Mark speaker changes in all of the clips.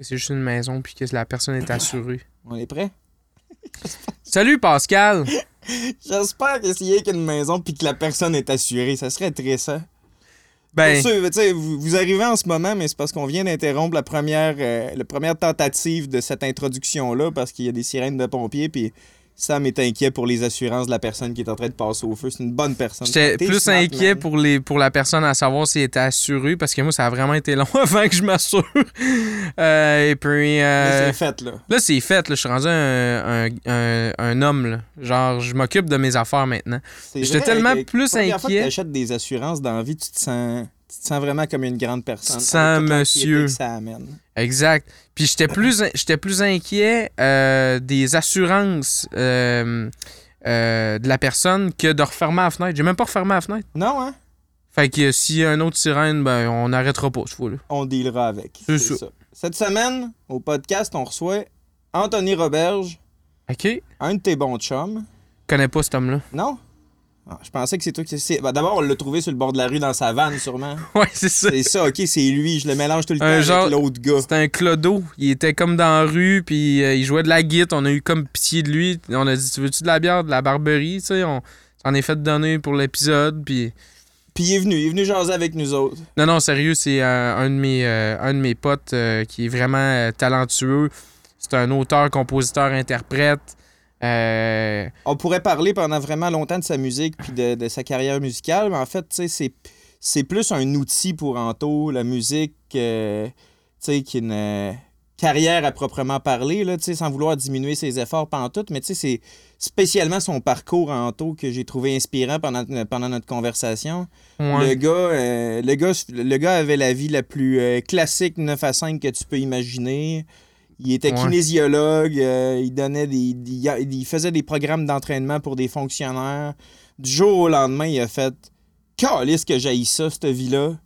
Speaker 1: que c'est juste une maison puis que la personne est assurée.
Speaker 2: On est prêt?
Speaker 1: Salut Pascal!
Speaker 2: J'espère que s'il y a qu'une maison puis que la personne est assurée, ça serait très ça.
Speaker 1: Ben,
Speaker 2: sais, vous, vous arrivez en ce moment, mais c'est parce qu'on vient d'interrompre la première, euh, la première tentative de cette introduction-là parce qu'il y a des sirènes de pompiers puis Sam est inquiet pour les assurances de la personne qui est en train de passer au feu. C'est une bonne personne.
Speaker 1: j'étais plus inquiet
Speaker 2: man.
Speaker 1: pour, les, pour la personne à savoir s'il était assuré parce que moi, ça a vraiment été long avant que je m'assure. Euh, et puis. Euh,
Speaker 2: c'est fait, là.
Speaker 1: Là, c'est fait. Là. Je suis rendu un, un, un- un homme. Là. Genre, je m'occupe de mes affaires maintenant. J'étais tellement
Speaker 2: que
Speaker 1: plus
Speaker 2: première fois que
Speaker 1: inquiet.
Speaker 2: t'achètes des assurances dans la vie, tu te sens, tu te sens vraiment comme une grande personne.
Speaker 1: Tu te sens monsieur.
Speaker 2: que ça amène.
Speaker 1: Exact. Puis j'étais plus, j'étais plus inquiet euh, des assurances euh, euh, de la personne que de refermer la fenêtre. J'ai même pas refermé la fenêtre.
Speaker 2: Non, hein?
Speaker 1: Fait que s'il y a un autre sirène, ben on n'arrêtera pas ce fois-là.
Speaker 2: On dealera avec.
Speaker 1: C'est ça.
Speaker 2: Cette semaine, au podcast, on reçoit Anthony Roberge,
Speaker 1: OK. Je
Speaker 2: un de tes bons chums.
Speaker 1: connais pas cet homme-là.
Speaker 2: Non? Ah, je pensais que c'est toi qui... ben, D'abord, on l'a trouvé sur le bord de la rue dans sa vanne, sûrement.
Speaker 1: Ouais, c'est ça.
Speaker 2: C'est ça, OK, c'est lui. Je le mélange tout le temps avec l'autre gars.
Speaker 1: C'était un clodo. Il était comme dans la rue, puis euh, il jouait de la guitare. On a eu comme pitié de lui. On a dit Tu veux-tu de la bière, de la barberie Tu sais, on s'en est fait donner pour l'épisode. Puis.
Speaker 2: Puis il est venu, il est venu jaser avec nous autres.
Speaker 1: Non, non, sérieux, c'est euh, un, de mes, euh, un de mes potes qui est vraiment talentueux. C'est un auteur, compositeur, interprète. Euh,
Speaker 2: On pourrait parler pendant vraiment longtemps de sa musique puis de, de sa carrière musicale, mais en fait, tu sais, c'est, c'est plus un outil pour Anto, la musique, euh, tu sais, qu'une euh, carrière à proprement parler, là, tu sais, sans vouloir diminuer ses efforts tout, mais tu sais, c'est spécialement son parcours à Anto que j'ai trouvé inspirant pendant, pendant notre conversation.
Speaker 1: ouais.
Speaker 2: Le, gars, euh, le, gars, le gars avait la vie la plus euh, classique 9 à 5 que tu peux imaginer. Il était kinésiologue, euh, il donnait des, des- il faisait des programmes d'entraînement pour des fonctionnaires. Du jour au lendemain, il a fait Calisse que j'aille ça, cette vie-là.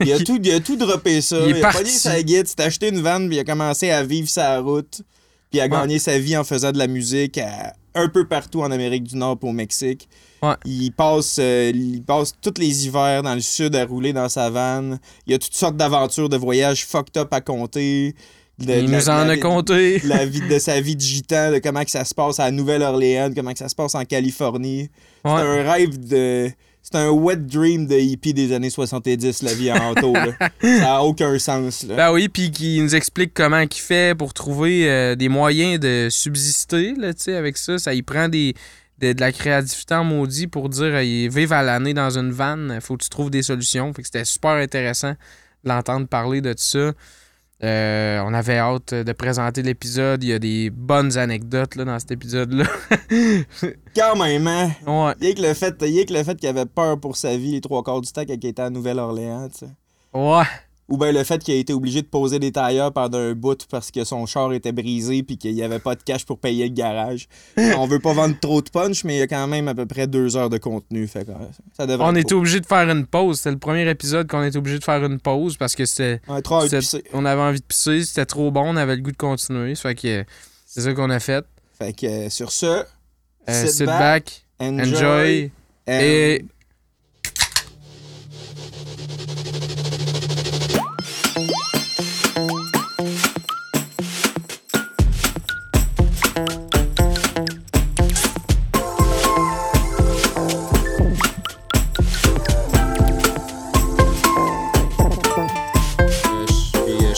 Speaker 2: Il a, tout, il a tout droppé ça.
Speaker 1: Il
Speaker 2: a pogné sa guide, s'est acheté une vanne, puis il a commencé à vivre sa route. Puis il a gagné sa vie en faisant de la musique à- un peu partout en Amérique du Nord et au Mexique.
Speaker 1: Ouais.
Speaker 2: Il passe, euh, il passe tous les hivers dans le sud à rouler dans sa vanne. Il y a toutes sortes d'aventures, de voyages fucked up à compter. De-
Speaker 1: il
Speaker 2: de la-
Speaker 1: nous en
Speaker 2: la-
Speaker 1: a compté.
Speaker 2: de la vie, de sa vie de gitan, de comment que ça se passe à Nouvelle-Orléans, comment que ça se passe en Californie. C'est
Speaker 1: Ouais.
Speaker 2: un rêve de... C'est un wet dream de hippie des années 70, la vie en auto. là. Ça n'a aucun sens. Là.
Speaker 1: Ben oui, puis qui nous explique comment il fait pour trouver euh, des moyens de subsister, là, avec ça. Ça y prend des, de, de la créativité en maudit pour dire euh, il vive à l'année dans une vanne, faut que tu trouves des solutions. Fait que c'était super intéressant de l'entendre parler de ça. Euh, on avait hâte de présenter l'épisode. Il y a des bonnes anecdotes là, dans cet épisode-là.
Speaker 2: Quand même, hein?
Speaker 1: ouais.
Speaker 2: Le fait, rien que le fait qu'il avait peur pour sa vie les trois quarts du temps quand il était à Nouvelle-Orléans, tu sais.
Speaker 1: Ouais.
Speaker 2: Ou bien le fait qu'il a été obligé de poser des tailleurs pendant un bout parce que son char était brisé puis qu'il n'y avait pas de cash pour payer le garage. On veut pas vendre trop de punch, mais il y a quand même à peu près deux heures de contenu. Fait que euh, ça
Speaker 1: On était obligé de faire une pause. C'était le premier épisode qu'on était obligé de faire une pause parce que c'était.
Speaker 2: Ouais,
Speaker 1: on avait envie de pisser, c'était trop bon, on avait le goût de continuer. Ça fait que euh, c'est ça qu'on a fait.
Speaker 2: Fait que euh, sur ce,
Speaker 1: Euh,
Speaker 2: sit,
Speaker 1: sit
Speaker 2: back,
Speaker 1: back,
Speaker 2: enjoy,
Speaker 1: enjoy,
Speaker 2: and-
Speaker 1: et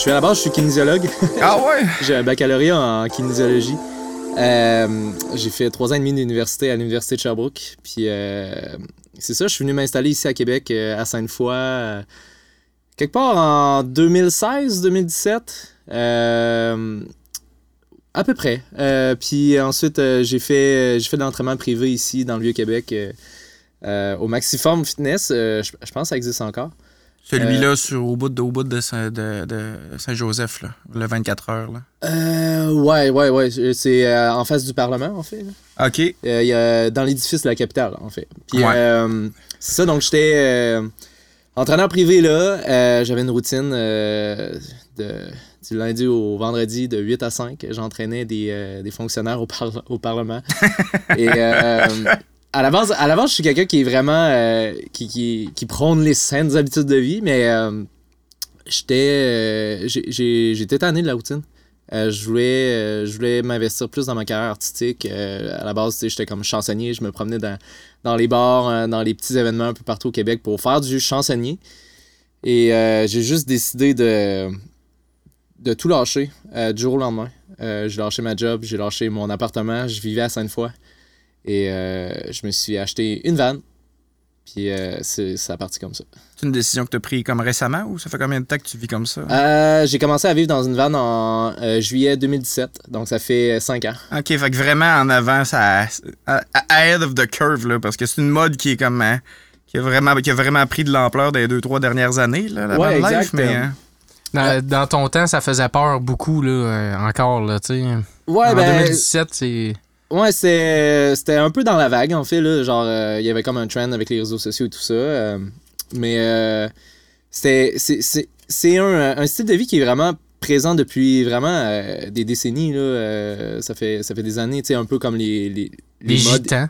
Speaker 3: suis- je suis à la base, je suis kinésiologue.
Speaker 1: Ah ouais?
Speaker 3: J'ai un baccalauréat en kinésiologie. Euh, j'ai fait trois ans et demi d'université à l'université de Sherbrooke. Puis euh, c'est ça, je suis venu m'installer ici à Québec, euh, à Sainte-Foy, quelque part en 2016-2017. Euh, à peu près. Euh, puis ensuite, euh, j'ai fait, j'ai fait de l'entraînement privé ici dans le Vieux-Québec au Maxiform Fitness. Je, je pense que ça existe encore.
Speaker 4: Celui-là sur, au bout de, au bout de, Saint- de, de Saint-Joseph, là, le 24 heures. Là.
Speaker 3: Euh, ouais, ouais, ouais. C'est euh, en face du Parlement, en fait. là.
Speaker 4: OK.
Speaker 3: Euh, y a, dans l'édifice de la capitale, en fait. Puis,
Speaker 4: Ouais.
Speaker 3: euh, c'est ça, donc j'étais euh, entraîneur privé là. Euh, J'avais une routine euh, de, du lundi au vendredi de 8 à 5. J'entraînais des, euh, des fonctionnaires au, parle- au Parlement. Et euh, à la base, à la base, je suis quelqu'un qui est vraiment. euh, qui, qui, prône les saines habitudes de vie, mais. euh, j'étais euh, j'étais tanné de la routine. Je voulais, voulais m'investir plus dans ma carrière artistique. À la base, j'étais comme chansonnier. Je me promenais dans, dans les bars, dans les petits événements un peu partout au Québec pour faire du chansonnier. Et j'ai juste décidé de, de tout lâcher du jour au lendemain. J'ai lâché ma job, j'ai lâché mon appartement. Je vivais à Sainte-Foy. Et euh, je me suis acheté une vanne. Puis euh, c'est ça a parti comme ça.
Speaker 2: C'est une décision que tu as prise comme récemment ou ça fait combien de temps que tu vis comme ça?
Speaker 3: Euh, j'ai commencé à vivre dans une vanne en euh, juillet 2017, donc ça fait 5 ans.
Speaker 2: OK, fait que vraiment en avant, ça. Ahead of the curve, là, parce que c'est une mode qui est comme. hein, qui, a vraiment, qui a vraiment pris de l'ampleur des deux, trois dernières années, là, la
Speaker 3: Ouais,
Speaker 2: van life, mais. hein,
Speaker 1: Dans, dans ton temps, ça faisait peur beaucoup, là, euh, encore, là, tu sais.
Speaker 3: Ouais,
Speaker 1: en
Speaker 3: ben,
Speaker 1: 2017, c'est...
Speaker 3: ouais, c'était un peu dans la vague, en fait, là, genre, euh, il y avait comme un trend avec les réseaux sociaux et tout ça, euh, mais euh, c'est, c'est, c'est un, un style de vie qui est vraiment présent depuis vraiment des décennies, là, ça, fait, ça fait des années, tu sais, un peu comme les, les,
Speaker 1: Les
Speaker 3: modes-
Speaker 1: gitans.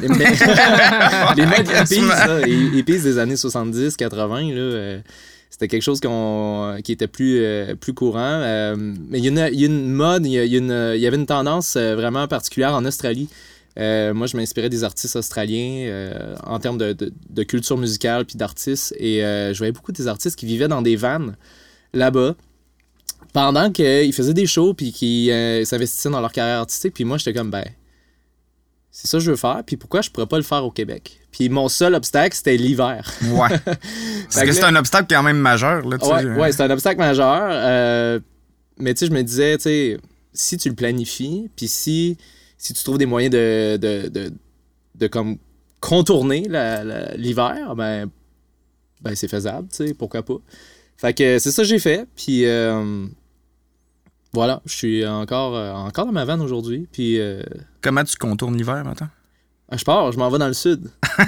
Speaker 3: Les, les modes hippies, les des années 70, 80, là, c'était quelque chose qui était plus, euh, plus courant. euh, mais il y, a une- mode, il y, y avait une tendance euh, vraiment particulière en Australie. Moi, je m'inspirais des artistes australiens en termes de, de- culture musicale puis d'artistes. Et je voyais beaucoup des artistes qui vivaient dans des vannes là-bas pendant qu'ils faisaient des shows puis qui s'investissaient dans leur carrière artistique. Puis moi, j'étais comme, ben, c'est ça que je veux faire. Puis pourquoi je pourrais pas le faire au Québec? Puis mon seul obstacle, c'était l'hiver.
Speaker 2: Ouais. Parce que
Speaker 3: que
Speaker 2: c'est un obstacle quand même majeur, là, tu sais.
Speaker 3: Ouais, ouais c'est un obstacle majeur. euh, mais tu sais, je me disais, tu sais, si tu le planifies, puis si, si tu trouves des moyens de, de, de, de comme contourner l'hiver, ben, ben c'est faisable, tu sais, pourquoi pas. Fait que c'est ça que j'ai fait, puis euh, voilà, je suis encore, euh, encore dans ma vanne aujourd'hui, puis euh,
Speaker 2: Comment tu contournes l'hiver maintenant?
Speaker 3: je pars, je m'en vais dans le sud.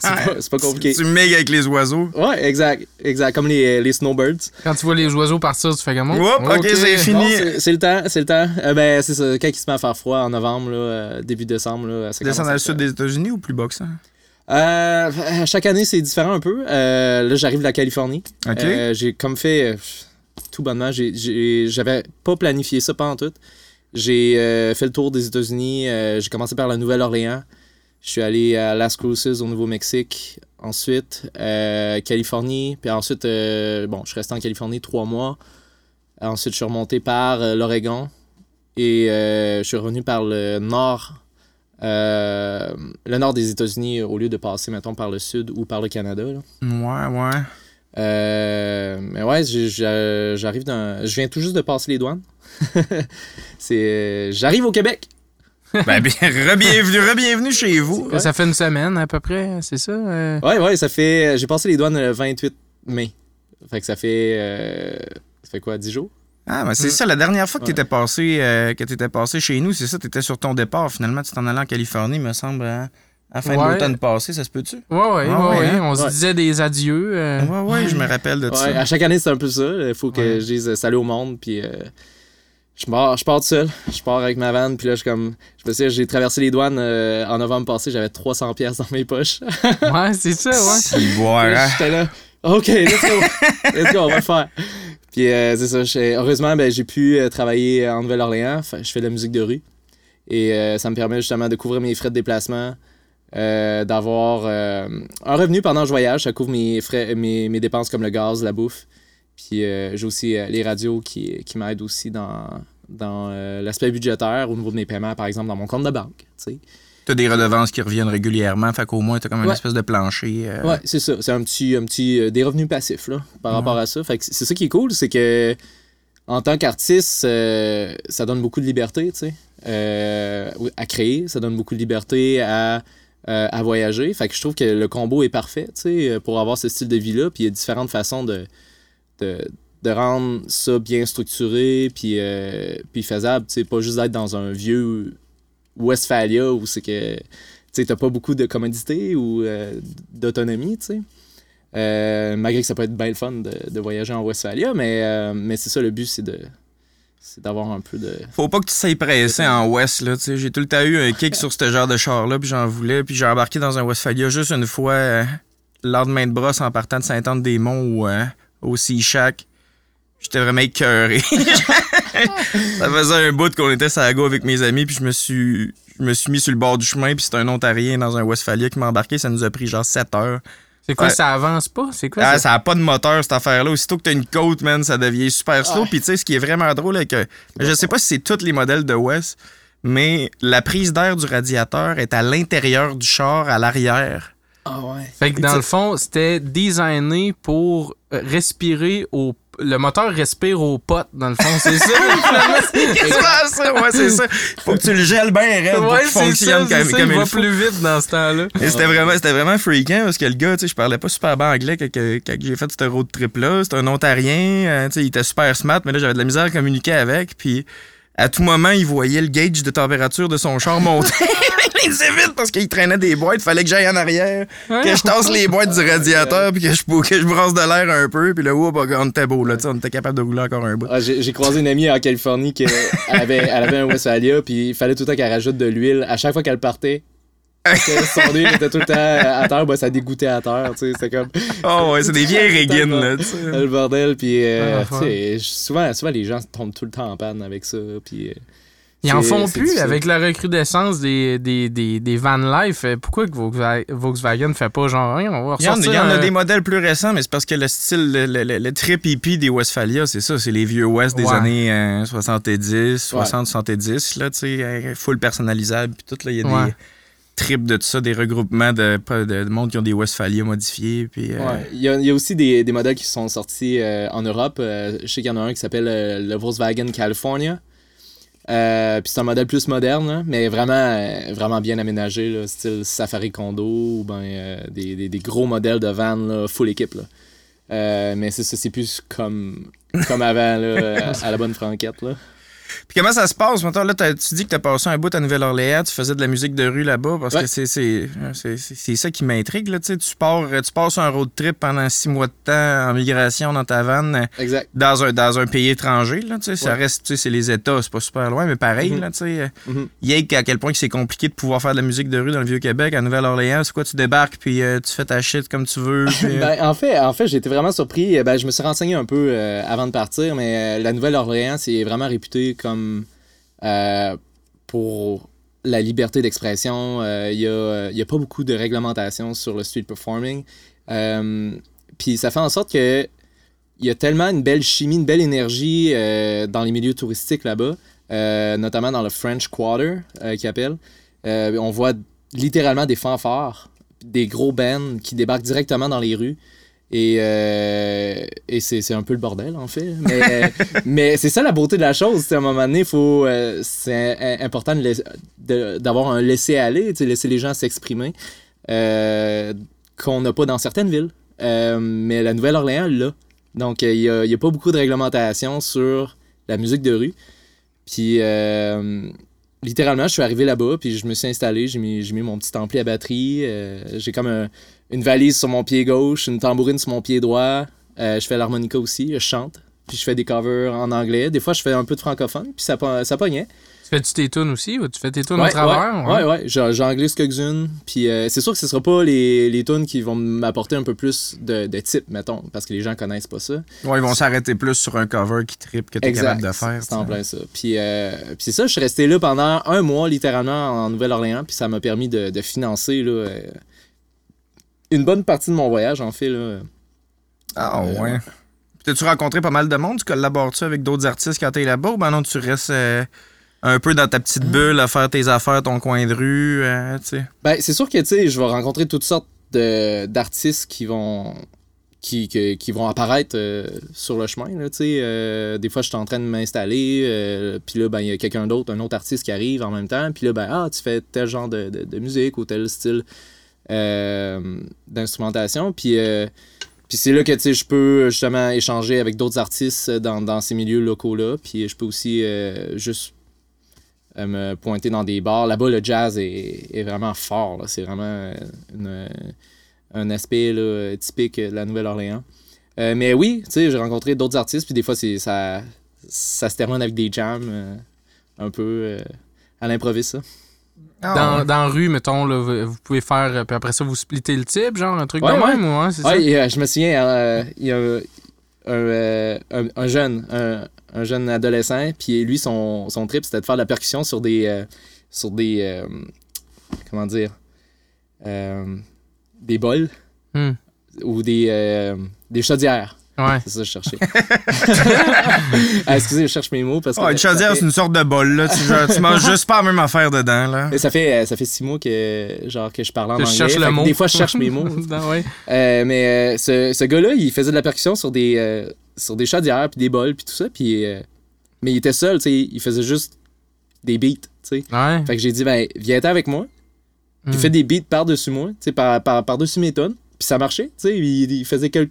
Speaker 3: c'est pas, c'est pas compliqué.
Speaker 2: Tu migues avec les oiseaux.
Speaker 3: Ouais, exact, exact, comme les, les snowbirds.
Speaker 1: Quand tu vois les oiseaux partir, tu fais comment?
Speaker 2: Oups, ok, c'est fini.
Speaker 3: Non, c'est- c'est le temps, c'est le temps. Euh, ben, c'est ça, quand il se met à faire froid en novembre, là, euh, début décembre, là,
Speaker 2: Tu descends dans le sud des États-Unis ou plus bas que ça?
Speaker 3: Euh, chaque année, c'est différent un peu. Euh, là, j'arrive de la Californie.
Speaker 2: OK.
Speaker 3: Euh, j'ai comme fait, euh, tout bonnement, j'avais pas planifié ça, en tout. J'ai euh, fait le tour des États-Unis. euh, j'ai commencé par la Nouvelle-Orléans. Je suis allé à Las Cruces au Nouveau-Mexique. Ensuite, euh, Californie. Puis ensuite, bon, je suis resté en Californie trois mois. Ensuite, je suis remonté par l'Oregon. Et je suis revenu par le nord. le nord des États-Unis au lieu de passer, mettons, par le sud ou par le Canada. là.
Speaker 2: Ouais, ouais.
Speaker 3: Euh, mais ouais, j'ai- j'arrive dans. Je viens tout juste de passer les douanes. c'est. J'arrive au Québec.
Speaker 2: Ben, bien, re-bienvenue, re-bienvenue chez vous.
Speaker 1: Ça fait une semaine à peu près, c'est ça? euh?
Speaker 3: Ouais, ouais, ça fait. J'ai passé les douanes le 28 mai. Fait que ça fait. euh, Ça fait quoi, 10 jours?
Speaker 2: Ah, ben c'est ça, la dernière fois que
Speaker 3: Ouais.
Speaker 2: t'étais passé, euh, que t'étais passé chez nous, c'est ça, t'étais sur ton départ, finalement, tu t'en allais en Californie, me semble, hein, à la fin
Speaker 1: Ouais.
Speaker 2: de l'automne passé, ça se peut-tu?
Speaker 1: Ouais, ouais, ouais,
Speaker 2: Ah ouais,
Speaker 1: ouais.
Speaker 2: hein?
Speaker 1: On se
Speaker 3: Ouais.
Speaker 1: disait des adieux. euh,
Speaker 2: Ouais, ouais, je me rappelle de
Speaker 3: Ouais,
Speaker 2: ça.
Speaker 3: à chaque année, c'est un peu ça. Il faut que
Speaker 1: Ouais.
Speaker 3: je dise euh, salut au monde. Puis. euh, je pars, je pars tout seul. Je pars avec ma vanne. Puis là, je comme. Je me souviens, j'ai traversé les douanes euh, en novembre passé. J'avais 300 pièces dans mes poches.
Speaker 1: ouais, c'est ça, ouais.
Speaker 2: Boire, hein?
Speaker 3: J'étais là. OK, let's go. let's go, on va le faire. Puis euh, c'est ça. j'ai- Heureusement, ben, j'ai pu travailler en Nouvelle-Orléans. Je fais de la musique de rue. Et euh, ça me permet justement de couvrir mes frais de déplacement, euh, d'avoir euh, un revenu pendant que je voyage. Ça couvre mes, frais, mes, mes dépenses comme le gaz, la bouffe. Puis euh, j'ai aussi euh, les radios qui, qui m'aident aussi dans, dans euh, l'aspect budgétaire au niveau de mes paiements, par exemple, dans mon compte de banque. tu.
Speaker 2: T'as des redevances qui reviennent régulièrement, fait qu'au moins, t'as comme une
Speaker 3: Ouais.
Speaker 2: espèce de plancher. euh,
Speaker 3: Ouais, c'est ça. C'est un petit, un petit euh, des revenus passifs là, par rapport à ça. Fait que c'est ça qui est cool, c'est que en tant qu'artiste, euh, ça donne beaucoup de liberté, tu sais, euh, à créer. Ça donne beaucoup de liberté à, euh, à voyager. Fait que je trouve que le combo est parfait, sais, pour avoir ce style de vie-là. Puis il y a différentes façons de, de, de rendre ça bien structuré, puis, euh, puis faisable. Tu pas juste d'être dans un vieux Westphalia où c'est que tu t'as pas beaucoup de commodité ou euh, d'autonomie, tu. Euh, malgré que ça peut être bien le fun de, de voyager en Westphalia, mais, euh, mais c'est ça, le but, c'est de c'est d'avoir un peu de...
Speaker 2: Faut pas que tu sois pressé en West, là. J'ai tout le temps eu un kick sur ce genre de char-là, puis j'en voulais, puis j'ai embarqué dans un Westphalia juste une fois, euh, le lendemain de brosse en partant de Saint-Anne-des-Monts, où, euh, au Sea Shack. J'étais vraiment écœuré. ça faisait un bout qu'on était sur la go avec mes amis, puis je me suis je me suis mis sur le bord du chemin, puis c'était un Ontarien dans un Westphalia qui m'a embarqué. Ça nous a pris genre 7 heures.
Speaker 1: C'est quoi,
Speaker 2: Ouais.
Speaker 1: ça avance pas? C'est quoi
Speaker 2: Ah,
Speaker 1: ça?
Speaker 2: ça a pas de moteur, cette affaire-là. Aussitôt que t'as une côte, man, ça devient super slow.
Speaker 5: Ouais.
Speaker 2: Puis tu sais, ce qui est vraiment drôle, c'est que je sais pas si c'est tous les modèles de West, mais la prise d'air du radiateur est à l'intérieur du char, à l'arrière.
Speaker 3: Ah ouais.
Speaker 1: Fait que dans le fond, c'était designé pour respirer au. Le moteur respire au pot, dans le fond, c'est ça? finalement?
Speaker 2: Quasiment ça, ouais, c'est ça. Faut que tu le gèles bien raide pour qu'il fonctionne
Speaker 1: ça,
Speaker 2: comme,
Speaker 1: ça,
Speaker 2: comme
Speaker 1: il
Speaker 2: il
Speaker 1: va
Speaker 2: faut.
Speaker 1: plus vite dans ce temps-là.
Speaker 2: Et c'était vraiment, c'était vraiment freakant parce que le gars, tu sais, je parlais pas super bien anglais quand, j'ai fait ce road trip-là. C'était un Ontarien, euh, tu sais, il était super smart, mais là, j'avais de la misère à communiquer avec. Puis à tout moment, il voyait le gauge de température de son char monter. il disait vite parce qu'il traînait des boîtes. Fallait que j'aille en arrière, que je tasse les boîtes du radiateur, puis que je, que je brasse de l'air un peu. Puis là, whoop, on était beau, là, tu sais, on était capable de rouler encore un bout.
Speaker 3: Ah, j'ai j'ai croisé une amie en Californie qui elle avait, elle avait un Westphalia, puis il fallait tout le temps qu'elle rajoute de l'huile à chaque fois qu'elle partait. Son était tout le temps à terre, ben, ça dégoûtait à terre, tu sais, c'était comme
Speaker 2: Oh ouais, c'est des vieilles régines, là, tu sais.
Speaker 3: le bordel, puis euh,
Speaker 1: Ah,
Speaker 3: tu sais, souvent, souvent les gens tombent tout le temps en panne avec ça, puis... euh,
Speaker 1: Ils en
Speaker 3: c'est-
Speaker 1: font
Speaker 3: c'est
Speaker 1: plus
Speaker 3: difficile.
Speaker 1: avec la recrudescence des, des, des, des van life. euh, Pourquoi que Volkswagen, fait pas genre rien? On va
Speaker 2: Il y, en, il y en a des modèles plus récents, mais c'est parce que le style, le, le- le- le trip hippie des Westphalia, c'est ça, c'est les vieux West des
Speaker 1: Ouais.
Speaker 2: années euh, 70, 60, 70, là, tu sais, euh, full personnalisable, puis tout, là, il y a
Speaker 1: Ouais.
Speaker 2: des de tout ça, des regroupements de, de, de monde qui ont des Westphalia modifiés, puis... euh,
Speaker 3: Ouais. Il, y a, il y a aussi des, des modèles qui sont sortis euh, en Europe. Euh, je sais qu'il y en a un qui s'appelle le Volkswagen California. Puis c'est un modèle plus moderne, là, mais vraiment, vraiment bien aménagé, là, style Safari Condo ou ben, des, des- des gros modèles de van là, full équipe. Là. Mais c'est ça, c'est plus comme, comme avant, là, à la bonne franquette. Là.
Speaker 2: Puis comment ça se passe? Maintenant, là, tu dis que t'as passé un bout à Nouvelle-Orléans, tu faisais de la musique de rue là-bas, parce
Speaker 3: Ouais.
Speaker 2: que c'est, ça qui m'intrigue, là, tu. Tu pars, tu passes un road trip pendant six mois de temps en migration dans ta van, euh,
Speaker 3: Exact.
Speaker 2: dans un, dans un pays étranger, là, tu. Ça reste, tu c'est les États, c'est pas super loin, mais pareil,
Speaker 3: Mhm.
Speaker 2: là, tu sais. euh,
Speaker 3: Mhm.
Speaker 2: Yake, à quel point que c'est compliqué de pouvoir faire de la musique de rue dans le Vieux-Québec, à Nouvelle-Orléans. C'est quoi, tu débarques, puis euh, tu fais ta shit comme tu veux, puis, euh,
Speaker 3: Ben, en fait, en fait j'ai été vraiment surpris. Ben, je me suis renseigné un peu euh, avant de partir, mais euh, la Nouvelle-Orléans, c'est vraiment réputé comme euh, pour la liberté d'expression. Euh, Il n'y a, pas beaucoup de réglementation sur le street performing. Euh, Puis ça fait en sorte que il y a tellement une belle chimie, une belle énergie dans les milieux touristiques là-bas, notamment dans le French Quarter, qu'ils appellent. Euh, on voit littéralement des fanfares, des gros bands qui débarquent directement dans les rues. Et, euh, et c'est un peu le bordel, en fait. Mais, mais c'est ça la beauté de la chose. À un moment donné, faut, euh, c'est im- important d'avoir un laisser-aller, laisser les gens s'exprimer, euh, qu'on n'a pas dans certaines villes. Mais la Nouvelle-Orléans, là. Donc, il n'y a, a pas beaucoup de réglementation sur la musique de rue. Puis, littéralement, je suis arrivé là-bas, puis je me suis installé, j'ai mis, mon petit ampli à batterie, euh, j'ai comme un- une valise sur mon pied gauche, une tambourine sur mon pied droit, euh, je fais l'harmonica aussi, je chante, puis je fais des covers en anglais. Des fois, je fais un peu de francophone, puis ça, ça pognait.
Speaker 1: Tu fais-tu tes tunes aussi ou tu fais tes tunes
Speaker 3: Ouais,
Speaker 1: au travers?
Speaker 3: Ouais, ouais, ouais. J'en- j'en glisse quelques-unes. Puis euh, c'est sûr que ce sera pas les, les tunes qui vont m'apporter un peu plus de, de type, mettons, parce que les gens connaissent pas ça.
Speaker 2: ouais, ils vont s'arrêter plus sur un cover qui tripe que t'es capable de faire.
Speaker 3: C'est en
Speaker 2: tu
Speaker 3: plein ça. Puis, euh, puis c'est ça, je suis resté là pendant un mois, littéralement, en Nouvelle-Orléans, puis ça m'a permis de, de financer là, euh, une bonne partie de mon voyage, en fait. Là.
Speaker 2: Ah
Speaker 3: Euh,
Speaker 2: ouais. T'as-tu rencontré pas mal de monde? Tu collabores-tu avec d'autres artistes quand t'es là-bas ou ben non, tu restes euh, un peu dans ta petite bulle à faire tes affaires, ton coin de rue, euh, tu sais?
Speaker 3: Ben, c'est sûr que, tu sais, je vais rencontrer toutes sortes d'artistes qui vont qui, qui vont apparaître euh, sur le chemin, là, tu sais. Euh, des fois, je suis en train de m'installer, euh, puis là, ben, il y a quelqu'un d'autre, un autre artiste qui arrive en même temps, puis là, ben, ah, tu fais tel genre de, de- de musique ou tel style d'instrumentation, puis... puis c'est là que tu sais, je peux justement échanger avec d'autres artistes dans, dans ces milieux locaux-là. Puis je peux aussi juste me pointer dans des bars. Là-bas, le jazz est, est vraiment fort. là. C'est vraiment euh, une- un aspect là, typique de la Nouvelle-Orléans. Euh, mais oui, tu sais, j'ai rencontré d'autres artistes. Puis des fois, c'est, ça, ça se termine avec des jams euh, un peu euh, à l'improviste. ça.
Speaker 2: Ah,
Speaker 1: Dans, dans la rue, mettons, là, vous, vous pouvez faire, puis après ça, vous splittez le type, genre un truc
Speaker 3: Ouais,
Speaker 1: de
Speaker 3: ouais.
Speaker 1: même, ou hein, c'est ça?
Speaker 3: Ouais, et, je me souviens, euh, il y a- un, euh, un- un jeune, un, un jeune adolescent, puis lui, son, son trip, c'était de faire de la percussion sur des. euh, sur des. euh, comment dire Des bols
Speaker 1: Hmm.
Speaker 3: ou des, des chaudières.
Speaker 1: Ouais.
Speaker 3: C'est ça que je cherchais. Ah, excusez, je cherche mes mots parce que.
Speaker 2: Oh, une chaudière,
Speaker 3: fait-
Speaker 2: c'est une sorte de bol, là. Tu, genre, tu manges juste pas la même affaire dedans, là.
Speaker 3: Ça fait, euh, ça fait six mois que, genre, que je parle en
Speaker 1: je
Speaker 3: anglais.
Speaker 1: cherche le
Speaker 3: Fait que
Speaker 1: mot.
Speaker 3: Des fois, je cherche mes mots.
Speaker 1: Non, ouais.
Speaker 3: Euh, mais euh, ce, ce gars-là, il faisait de la percussion sur des, euh, sur des chaudières, puis des bols, puis tout ça. Puis, mais il était seul, tu sais. Il faisait juste des beats, tu sais.
Speaker 1: Ouais.
Speaker 3: Fait que j'ai dit, ben, viens avec moi. Puis
Speaker 1: Hmm.
Speaker 3: fais des beats par-dessus moi, tu sais, par, par, par-dessus mes tonnes. Puis ça marchait, tu sais. Il, il faisait quel-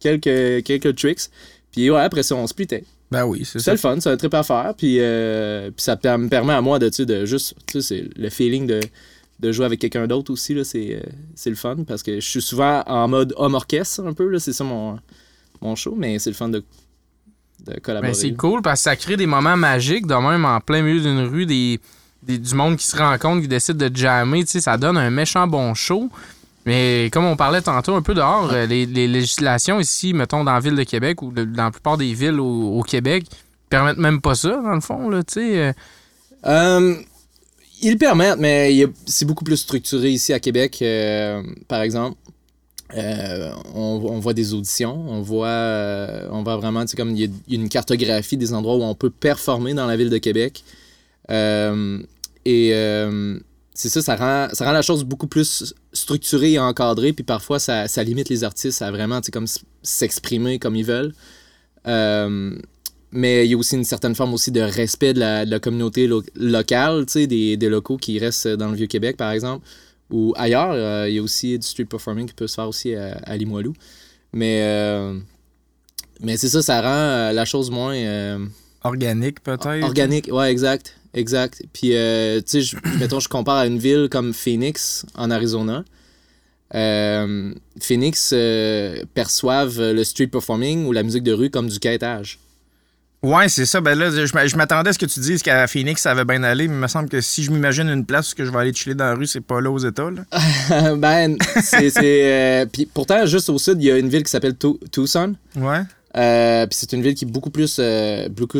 Speaker 3: quelques, quelques tricks. Puis ouais, après ça, on splitait.
Speaker 2: Ben oui, c'est
Speaker 3: C'est
Speaker 2: ça.
Speaker 3: le fun, c'est un trip à faire. Puis, euh, puis ça me permet à moi de, de juste, tu sais, c'est le feeling de, de jouer avec quelqu'un d'autre aussi, là, c'est, euh, c'est le fun. Parce que je suis souvent en mode homme orchestre, un peu, là, c'est ça mon, mon show, mais c'est le fun de, de collaborer.
Speaker 1: Ben, c'est cool parce que ça crée des moments magiques, de même en plein milieu d'une rue, des, des- du monde qui se rencontre, qui décide de jammer, tu sais, ça donne un méchant bon show. Mais comme on parlait tantôt un peu dehors, euh, les, les législations ici, mettons dans la ville de Québec ou dans la plupart des villes au, au Québec, permettent même pas ça, dans le fond, là, tu sais. euh.
Speaker 3: Euh, ils le permettent, mais c'est beaucoup plus structuré ici à Québec, euh, par exemple. Euh, on, on voit des auditions, on voit, on voit vraiment, tu sais, comme il y, a une cartographie des endroits où on peut performer dans la ville de Québec. Et euh, c'est ça, ça rend, ça rend la chose beaucoup plus structurée et encadrée, puis parfois ça, ça limite les artistes à vraiment, comme s'exprimer comme ils veulent. Euh, mais il y a aussi une certaine forme aussi de respect de la, de la communauté lo- locale, des, des locaux qui restent dans le Vieux-Québec, par exemple, ou ailleurs. euh, il y a aussi du street performing qui peut se faire aussi à, à Limoilou. Mais, euh, mais c'est ça, ça rend la chose moins
Speaker 2: Organique, peut-être?
Speaker 3: organique. Ouais, exact. Exact. Puis, euh, tu sais, mettons, je compare à une ville comme Phoenix, en Arizona. Euh, Phoenix euh, perçoivent le street performing ou la musique de rue comme du quêtage.
Speaker 2: Ouais, c'est ça. Ben là, je m'a- je m'attendais à ce que tu dises qu'à Phoenix, ça avait bien allé, mais il me semble que si je m'imagine une place où je vais aller chiller dans la rue, c'est pas là aux États. Là.
Speaker 3: ben, c'est. euh, puis pourtant, juste au sud, il y a une ville qui s'appelle Tucson.
Speaker 2: Ouais.
Speaker 3: Euh, puis c'est une ville qui est beaucoup plus, euh, beaucoup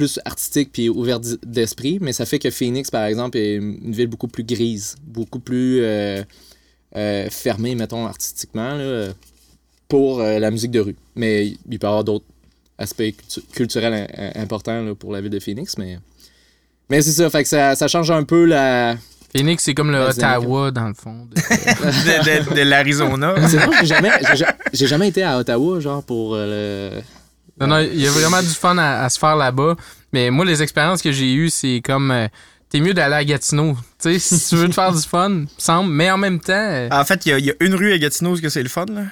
Speaker 3: plus artistique puis ouverte d- d'esprit. Mais ça fait que Phoenix, par exemple, est une ville beaucoup plus grise, beaucoup plus euh, euh, fermée, mettons, artistiquement, là, pour euh, la musique de rue. Mais il peut y avoir d'autres aspects cultu- culturels im- im- importants là, pour la ville de Phoenix. Mais, mais c'est ça, fait que ça, ça change un peu la.
Speaker 1: Phoenix, c'est comme le Ottawa, dans le fond. de-
Speaker 2: De, de- de l'Arizona.
Speaker 3: C'est vrai, j'ai jamais, jamais été à Ottawa, genre, pour euh, le.
Speaker 1: Non, non, il y a vraiment du fun à, à se faire là-bas. Mais moi, les expériences que j'ai eues, c'est comme. euh, T'es mieux d'aller à Gatineau. Tu sais, si tu veux te faire du fun, me semble. Mais en même temps. euh,
Speaker 2: En fait, il y, y a une rue à Gatineau c'est que c'est le fun. Là.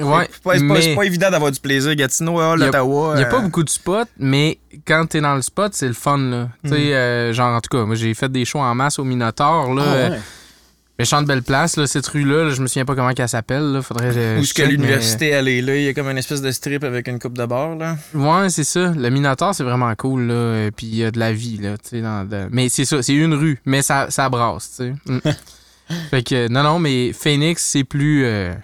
Speaker 1: ouais.
Speaker 2: C'est pas, pas-
Speaker 1: mais
Speaker 2: c'est pas évident d'avoir du plaisir. Gatineau, ah, l'Ottawa.
Speaker 1: Il n'y a
Speaker 2: euh,
Speaker 1: pas beaucoup de spots, mais quand t'es dans le spot, c'est le fun, là. Tu sais,
Speaker 2: Mm.
Speaker 1: euh, genre, en tout cas, moi, j'ai fait des shows en masse au Minotaur, là.
Speaker 3: Ah,
Speaker 1: euh,
Speaker 3: ouais.
Speaker 1: Méchante belle place, là, cette rue-là, là, je me souviens pas comment qu'elle s'appelle, là. Faudrait
Speaker 2: Où
Speaker 1: je
Speaker 2: est-ce que l'université elle est là? Il y a comme une espèce de strip avec une coupe de bar. Là.
Speaker 1: mais- Ouais, c'est ça. Le Minotaur, c'est vraiment cool, là. Puis il y a de la vie, là. dans de- Mais c'est ça, c'est une rue, mais ça, ça brasse, tu sais. Mm. fait que, non, non, mais Phoenix, c'est plus. euh,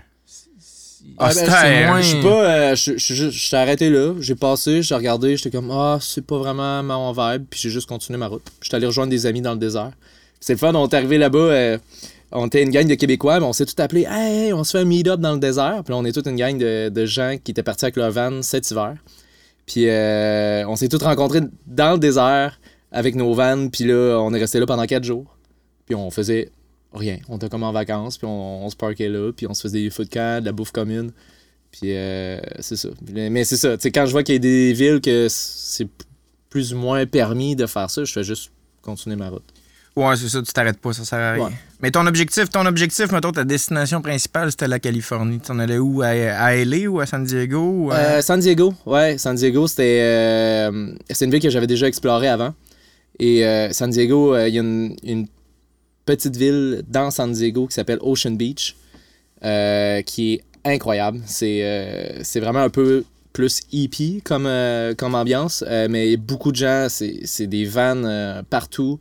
Speaker 3: Ah, ben,
Speaker 1: moins-
Speaker 3: Je suis pas. euh, je je- je- je suis arrêté là. J'ai passé, j'ai regardé, j'étais comme Ah, c'est pas vraiment mon vibe. Puis j'ai juste continué ma route. J'étais allé rejoindre des amis dans le désert. C'est le fun, on est arrivé là-bas. euh, on était une gang de Québécois, mais on s'est tout appelé Hey, on se fait un meet-up dans le désert. Puis on est toute une gang de, gens qui étaient partis avec leur van cet hiver. Puis euh, on s'est tous rencontrés dans le désert avec nos vannes. Puis là, on est resté là pendant quatre jours. Puis on faisait rien. On était comme en vacances, puis on, se parquait là, puis on se faisait des feux de la bouffe commune. Puis euh, c'est ça. Mais c'est ça. Quand je vois qu'il y a des villes que c'est plus ou moins permis de faire ça, je fais juste continuer ma route.
Speaker 2: Ouais, c'est ça, tu t'arrêtes pas, ça sert à rien.
Speaker 3: Ouais.
Speaker 2: Mais ton objectif, ton objectif, mettons, ta destination principale, c'était la Californie. Tu en allais où? À, à LA ou à San Diego? ou à-
Speaker 3: Euh, San Diego, ouais. San Diego, c'était euh, c'est une ville que j'avais déjà explorée avant. Et euh, San Diego, il y a une, une petite ville dans San Diego qui s'appelle Ocean Beach, qui est incroyable. C'est c'est vraiment un peu plus hippie comme, comme ambiance, mais beaucoup de gens, c'est des vannes partout.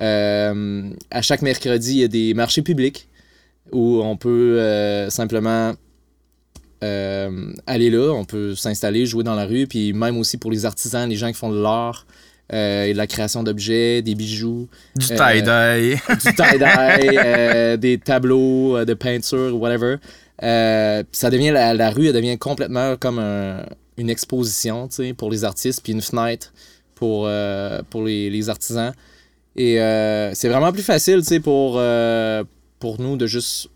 Speaker 3: Euh, à chaque mercredi, il y a des marchés publics où on peut euh, simplement euh, aller là, on peut s'installer, jouer dans la rue, puis même aussi pour les artisans, les gens qui font de l'art, euh, et de la création d'objets, des bijoux,
Speaker 2: Du
Speaker 3: Euh,
Speaker 2: tie-dye.
Speaker 3: du tie-dye, des tableaux de peinture, whatever. Ça devient, la, la rue, elle devient complètement comme un- une exposition, pour les artistes, puis une fenêtre pour, pour les, les artisans. Et euh, c'est vraiment plus facile, tu sais, pour, euh, pour nous de juste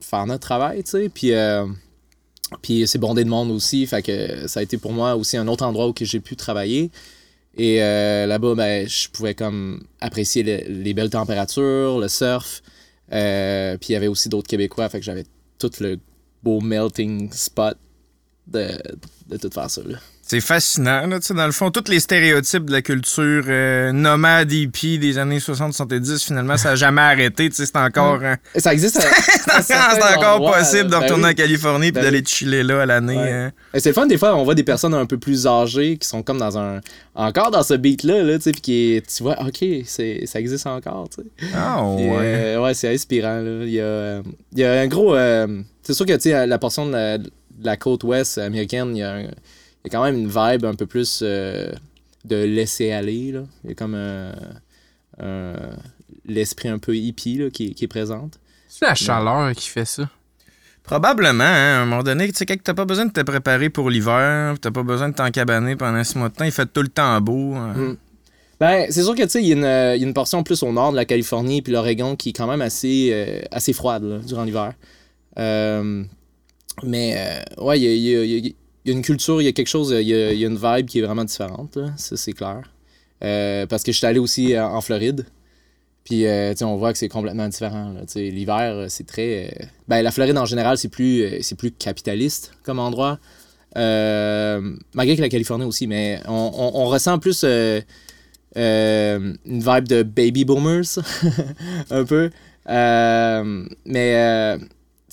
Speaker 3: faire notre travail, tu sais. Puis, euh, puis c'est bondé de monde aussi, fait que ça a été pour moi aussi un autre endroit où j'ai pu travailler. Et là-bas, ben, je pouvais comme apprécier le- les belles températures, le surf. Puis il y avait aussi d'autres Québécois, fait que j'avais tout le beau melting spot de, de tout faire ça. Là.
Speaker 2: C'est fascinant, là, tu sais, dans le fond, tous les stéréotypes de la culture euh, nomade hippie des années 60-70, finalement, ça n'a jamais arrêté, tu sais, c'est encore, euh,
Speaker 3: Et Ça existe. à
Speaker 2: c'est encore possible de
Speaker 3: ben
Speaker 2: retourner
Speaker 3: oui.
Speaker 2: en Californie puis
Speaker 3: Ben
Speaker 2: d'aller
Speaker 3: oui.
Speaker 2: chiller là à l'année.
Speaker 3: Ouais.
Speaker 2: hein.
Speaker 3: Et C'est le fun, des fois, on voit des personnes un peu plus âgées qui sont comme dans un. Encore dans ce beat-là, là, tu sais, puis qui est- tu vois, ok, c'est, ça existe encore, tu sais.
Speaker 2: Ah,
Speaker 3: Puis,
Speaker 2: ouais.
Speaker 3: euh, ouais, c'est inspirant. Là. Il, y a, euh, il y a un gros. euh, c'est sûr que tu sais, la portion de la, de la côte ouest américaine, il y, a un- y a quand même une vibe un peu plus euh, de laisser aller. Là. Il y a comme un- un- l'esprit un peu hippie là, qui, qui est présente.
Speaker 1: C'est la chaleur qui fait ça.
Speaker 2: Probablement, hein, à un moment donné, tu sais, quand t'as pas besoin de te préparer pour l'hiver, t'as pas besoin de t'encabaner pendant six mois de temps, il fait tout le temps beau. hein.
Speaker 3: Mm. Ben, c'est sûr que tu sais, il y, a une, euh, il y a une portion plus au nord de la Californie puis l'Oregon qui est quand même assez, euh, assez froide là, durant l'hiver. Euh, mais euh, ouais, il y a, il y il y a- il y a une culture, il y a quelque chose, il y a, une vibe qui est vraiment différente, là, ça c'est clair. Euh, parce que je suis allé aussi euh, en Floride. Puis, euh, on voit que c'est complètement différent. L'hiver, c'est très. Ben, la Floride en général, c'est plus, c'est plus capitaliste comme endroit. Malgré que la Californie aussi, mais on, on- ressent plus une vibe de baby boomers, un peu. Mais.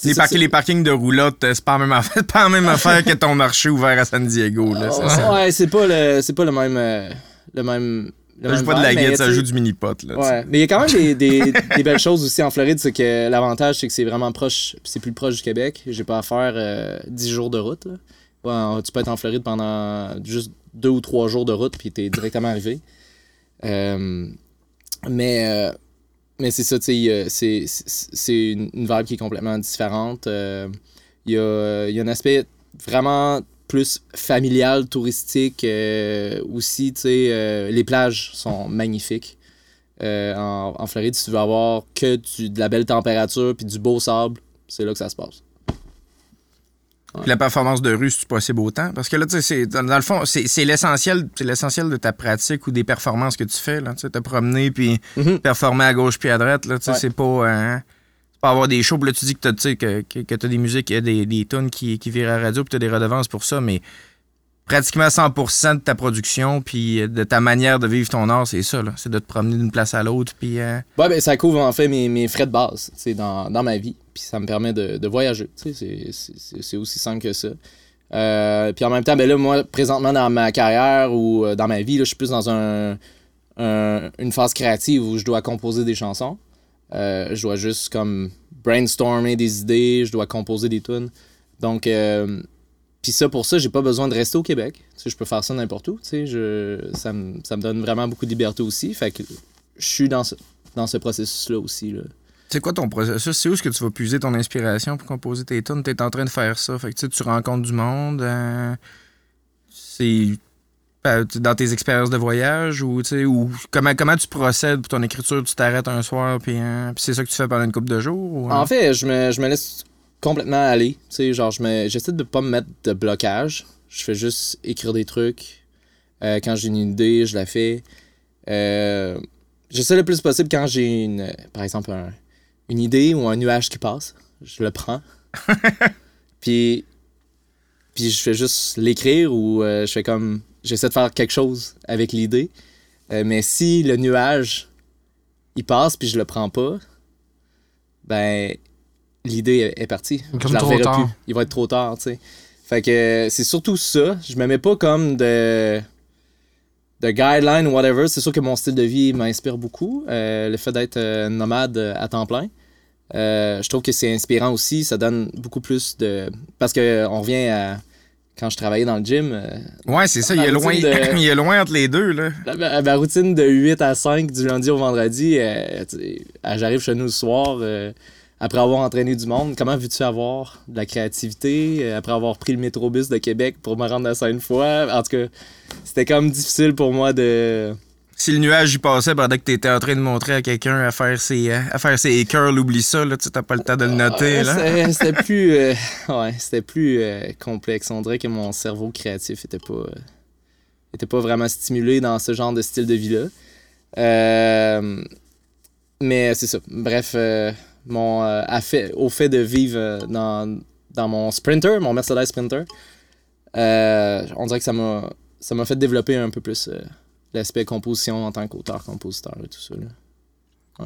Speaker 3: Euh,
Speaker 2: Les, les parkings de roulotte, euh, c'est pas la même affaire, pas la même affaire que ton marché ouvert à San Diego. Là, ça.
Speaker 3: Ouais, c'est pas le, c'est pas le même. euh, le même. le
Speaker 2: Ça joue pas de la guide, ça joue du mini-pot.
Speaker 3: Ouais, mais il y a quand même des, des- des belles choses aussi en Floride. C'est que l'avantage, c'est que c'est vraiment proche, c'est plus proche du Québec. J'ai pas à faire euh, 10 jours de route. là. Tu peux être en Floride pendant juste deux ou trois jours de route, puis t'es directement arrivé. Euh, mais euh, mais c'est ça, tu sais, c'est une vibe qui est complètement différente. Euh, Il y, a, y a un aspect vraiment plus familial, touristique euh, aussi, tu sais, euh, les plages sont magnifiques. En, Floride, si tu veux avoir que de la belle température puis du beau sable, c'est là que ça se passe.
Speaker 2: Puis la performance de rue, c'est possible autant? Parce que là, tu sais, c'est- dans, dans le fond, c'est c'est l'essentiel c'est l'essentiel de ta pratique ou des performances que tu fais. Là, tu sais, te promener puis
Speaker 3: Mhm.
Speaker 2: performer à gauche puis à droite. Là, tu sais,
Speaker 3: Ouais.
Speaker 2: c'est pas. c'est pas avoir des shows. Puis là, tu dis que tu que, que, que t'as des musiques, des, des tunes qui, qui virent à la radio puis t'as des redevances pour ça. Mais pratiquement 100% de ta production puis euh, de ta manière de vivre ton art, c'est ça. C'est de te promener d'une place à l'autre. Puis. euh,
Speaker 3: Ouais, ben, ça couvre en fait mes, frais de base dans, dans ma vie. Puis ça me permet de, voyager. C'est, aussi simple que ça. Euh, puis en même temps, ben là, moi, présentement dans ma carrière ou dans ma vie, là, je suis plus dans un, un- une phase créative où je dois composer des chansons. Je dois juste comme brainstormer des idées, je dois composer des tunes. Donc, puis ça, pour ça, j'ai pas besoin de rester au Québec. Tu sais, je peux faire ça n'importe où. Tu sais, je, ça, me, ça me donne vraiment beaucoup de liberté aussi. Fait que je suis dans ce, dans ce processus-là aussi. Là.
Speaker 2: C'est quoi ton processus? C'est où est-ce que tu vas puiser ton inspiration pour composer tes tunes? T'es en train de faire ça. Fait que tu sais, tu rencontres du monde. euh, c'est euh, dans tes expériences de voyage ou, tu sais, ou comment, comment tu procèdes pour ton écriture? Tu t'arrêtes un soir puis, puis c'est ça que tu fais pendant une couple de jours? ou, euh?
Speaker 3: En fait, je me, je me laisse complètement aller. Tu sais, genre, je me- j'essaie de pas me mettre de blocage. Je fais juste écrire des trucs. Euh, quand j'ai une idée, je la fais. Euh, j'essaie le plus possible quand j'ai une, par exemple, un- une idée ou un nuage qui passe. Je le prends. puis, puis je fais juste l'écrire ou euh, je fais comme. J'essaie de faire quelque chose avec l'idée. Mais si le nuage, il passe puis je le prends pas, ben l'idée est, est partie.
Speaker 1: Comme
Speaker 3: je la
Speaker 1: trop
Speaker 3: reverrai
Speaker 1: tard.
Speaker 3: plus. Il va être trop tard, tu sais. Fait que euh, c'est surtout ça. Je me mets pas comme de de guideline ou whatever. C'est sûr que mon style de vie m'inspire beaucoup. Euh, le fait d'être euh, nomade à temps plein. Euh, je trouve que c'est inspirant aussi. Ça donne beaucoup plus de. Parce que on revient à. Quand je travaillais dans le gym,
Speaker 2: Ouais, c'est ça. Il
Speaker 3: La
Speaker 2: loin,
Speaker 3: de-
Speaker 2: il a loin entre les deux, là.
Speaker 3: la- ma, routine de 8 à 5 du lundi au vendredi, j'arrive chez nous le soir après avoir entraîné du monde. Comment veux-tu avoir de la créativité euh, après avoir pris le métrobus de Québec pour me rendre à Sainte-Foy? En tout cas, c'était comme difficile pour moi de.
Speaker 2: Si le nuage y passait pendant que t'étais en train de montrer à quelqu'un à faire ses, euh, à faire ses curls, oublie ça, là. Tu t'as pas le temps de le noter, là.
Speaker 3: c'était- plus, euh, ouais, c'était plus euh, complexe. On dirait que mon cerveau créatif était pas, euh, était pas vraiment stimulé dans ce genre de style de vie-là. Euh, mais c'est ça. Bref, mon, euh, à fait- au fait de vivre euh, dans, dans mon Sprinter, mon Mercedes Sprinter, euh, on dirait que ça m'a, ça m'a fait développer un peu plus l'aspect composition en tant qu'auteur, compositeur et tout ça. là.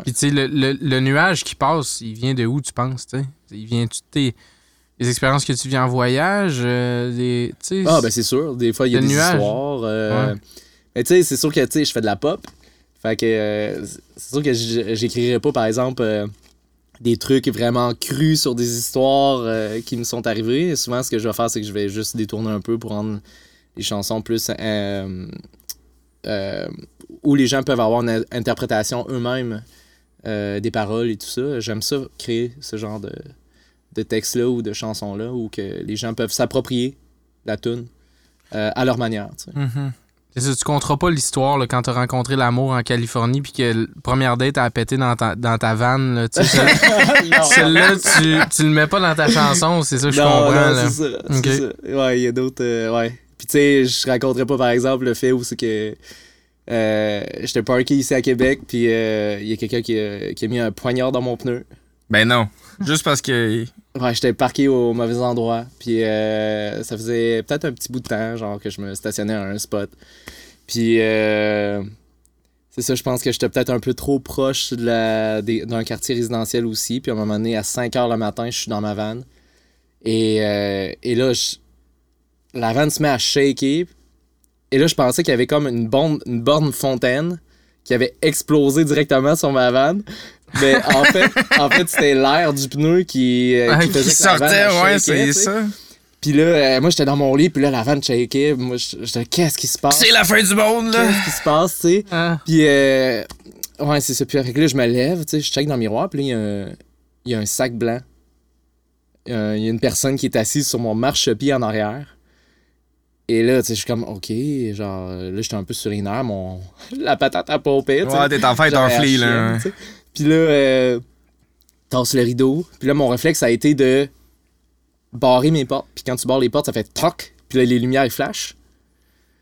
Speaker 1: Puis, tu sais, le, le- le nuage qui passe, il vient de où, tu penses, tu sais? Il vient de tes les expériences que tu vis en voyage, euh, des.
Speaker 3: Ah, ben c'est sûr. Des fois, il y a des
Speaker 1: nuage.
Speaker 3: histoires. euh,
Speaker 1: Ouais.
Speaker 3: Mais tu sais, c'est sûr que tu sais, je fais de la pop. Fait que euh, c'est sûr que j'écrirais pas, par exemple, des trucs vraiment crus sur des histoires euh, qui me sont arrivées. Souvent, ce que je vais faire, c'est que je vais juste détourner un peu pour rendre les chansons plus. euh, euh, où les gens peuvent avoir une in- interprétation eux-mêmes des paroles et tout ça. J'aime ça, créer ce genre de, de textes-là ou de chansons-là où que les gens peuvent s'approprier la tune à leur manière.
Speaker 1: Mhm. C'est ça, tu compteras pas l'histoire là, quand t'as rencontré l'amour en Californie puis que la première date a pété dans ta, dans ta vanne. Là, tu sais, celle- Celle-là, tu, tu le mets pas dans ta chanson, c'est ça que je
Speaker 3: non,
Speaker 1: comprends.
Speaker 3: non,
Speaker 1: là.
Speaker 3: c'est ça. c'est ça. Ouais, il y a d'autres. euh, ouais. Puis tu sais, je raconterais pas par exemple le fait où c'est que. Euh, J'étais parké ici à Québec, puis euh, il y a quelqu'un qui, a- qui a mis un poignard dans mon pneu.
Speaker 2: Ben non. Juste parce que.
Speaker 3: Ouais, j'étais parqué au mauvais endroit. Puis euh, ça faisait peut-être un petit bout de temps, genre que je me stationnais à un spot. Puis euh, c'est ça, je pense que j'étais peut-être un peu trop proche d'un quartier résidentiel aussi. Puis à un moment donné, à 5 h le matin, je suis dans ma van. Et, euh, et là, la van se met à shaker. Et là, je pensais qu'il y avait comme une borne, une borne fontaine qui avait explosé directement sur ma van. Mais en fait, en fait c'était l'air du pneu qui, euh,
Speaker 1: Ah,
Speaker 3: qui faisait van,
Speaker 2: sortait, ouais, c'est ça.
Speaker 3: Puis là, euh, moi, j'étais dans mon lit, puis là, la van shakeait. Moi, j'étais, qu'est-ce qui se passe?
Speaker 2: C'est la fin du monde, là.
Speaker 3: Qu'est-ce qui se passe, tu sais?
Speaker 1: Ah.
Speaker 3: Puis, euh, ouais, c'est ça. Puis après, là, je me lève, tu sais, je check dans le miroir, puis là, il y a un, il y a un sac blanc. Euh, Il y a une personne qui est assise sur mon marchepied en arrière. Et là, tu sais, je suis comme, OK, genre, là, j'étais un peu sur les nerfs, mon... la patate à pomper, tu sais.
Speaker 2: Ouais, t'es en fait un flea, là.
Speaker 3: sais. Puis là, euh, tasse le rideau. Puis là, mon réflexe a été de barrer mes portes. Puis quand tu barres les portes, ça fait toc. Puis là, les lumières, ils flashent.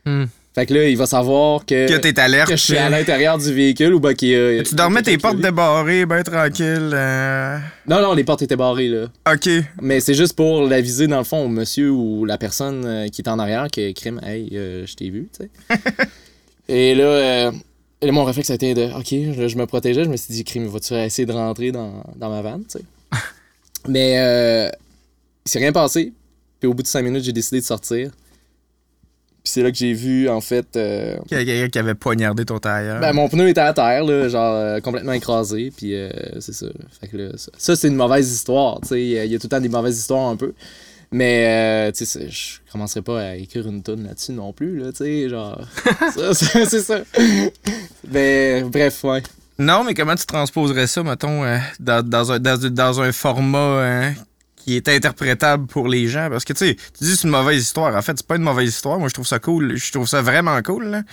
Speaker 1: Hmm.
Speaker 3: Fait que là, il va savoir que,
Speaker 2: Que t'es alerte.
Speaker 3: que je suis à l'intérieur du véhicule ou ben qu'il y a-
Speaker 2: Tu dormais tes portes débarrées, ben tranquille. euh,
Speaker 3: Non, non, les portes étaient barrées, là.
Speaker 2: Ok.
Speaker 3: Mais c'est juste pour l'aviser, dans le fond, au monsieur ou la personne euh, qui est en arrière que crime, hey, euh, je t'ai vu, tu sais. Et là, euh, et là, mon réflexe a été de, ok, je, je me protégeais, je me suis dit, crime, vas-tu essayer de rentrer dans, dans ma vanne, tu sais? Mais euh, il s'est rien passé. Puis au bout de cinq minutes, j'ai décidé de sortir. Puis c'est là que j'ai vu, en fait, euh,
Speaker 2: Qu'il y a quelqu'un qui avait poignardé ton tailleur.
Speaker 3: ben, mon pneu était à terre, là, genre euh, complètement écrasé, puis euh, c'est ça. Fait que là, ça, ça, c'est une mauvaise histoire, tu sais. Il y a tout le temps des mauvaises histoires un peu. Mais, euh, tu sais, je commencerai pas à écrire une tonne là-dessus non plus, là, tu sais, genre. c'est ça. Mais, bref, ouais.
Speaker 2: Non, mais comment tu transposerais ça, mettons, euh, dans, dans un, dans, dans un format euh, qui est interprétable pour les gens? Parce que, tu sais, tu dis c'est une mauvaise histoire. En fait, c'est pas une mauvaise histoire. Moi, je trouve ça cool. Je trouve ça vraiment cool, là.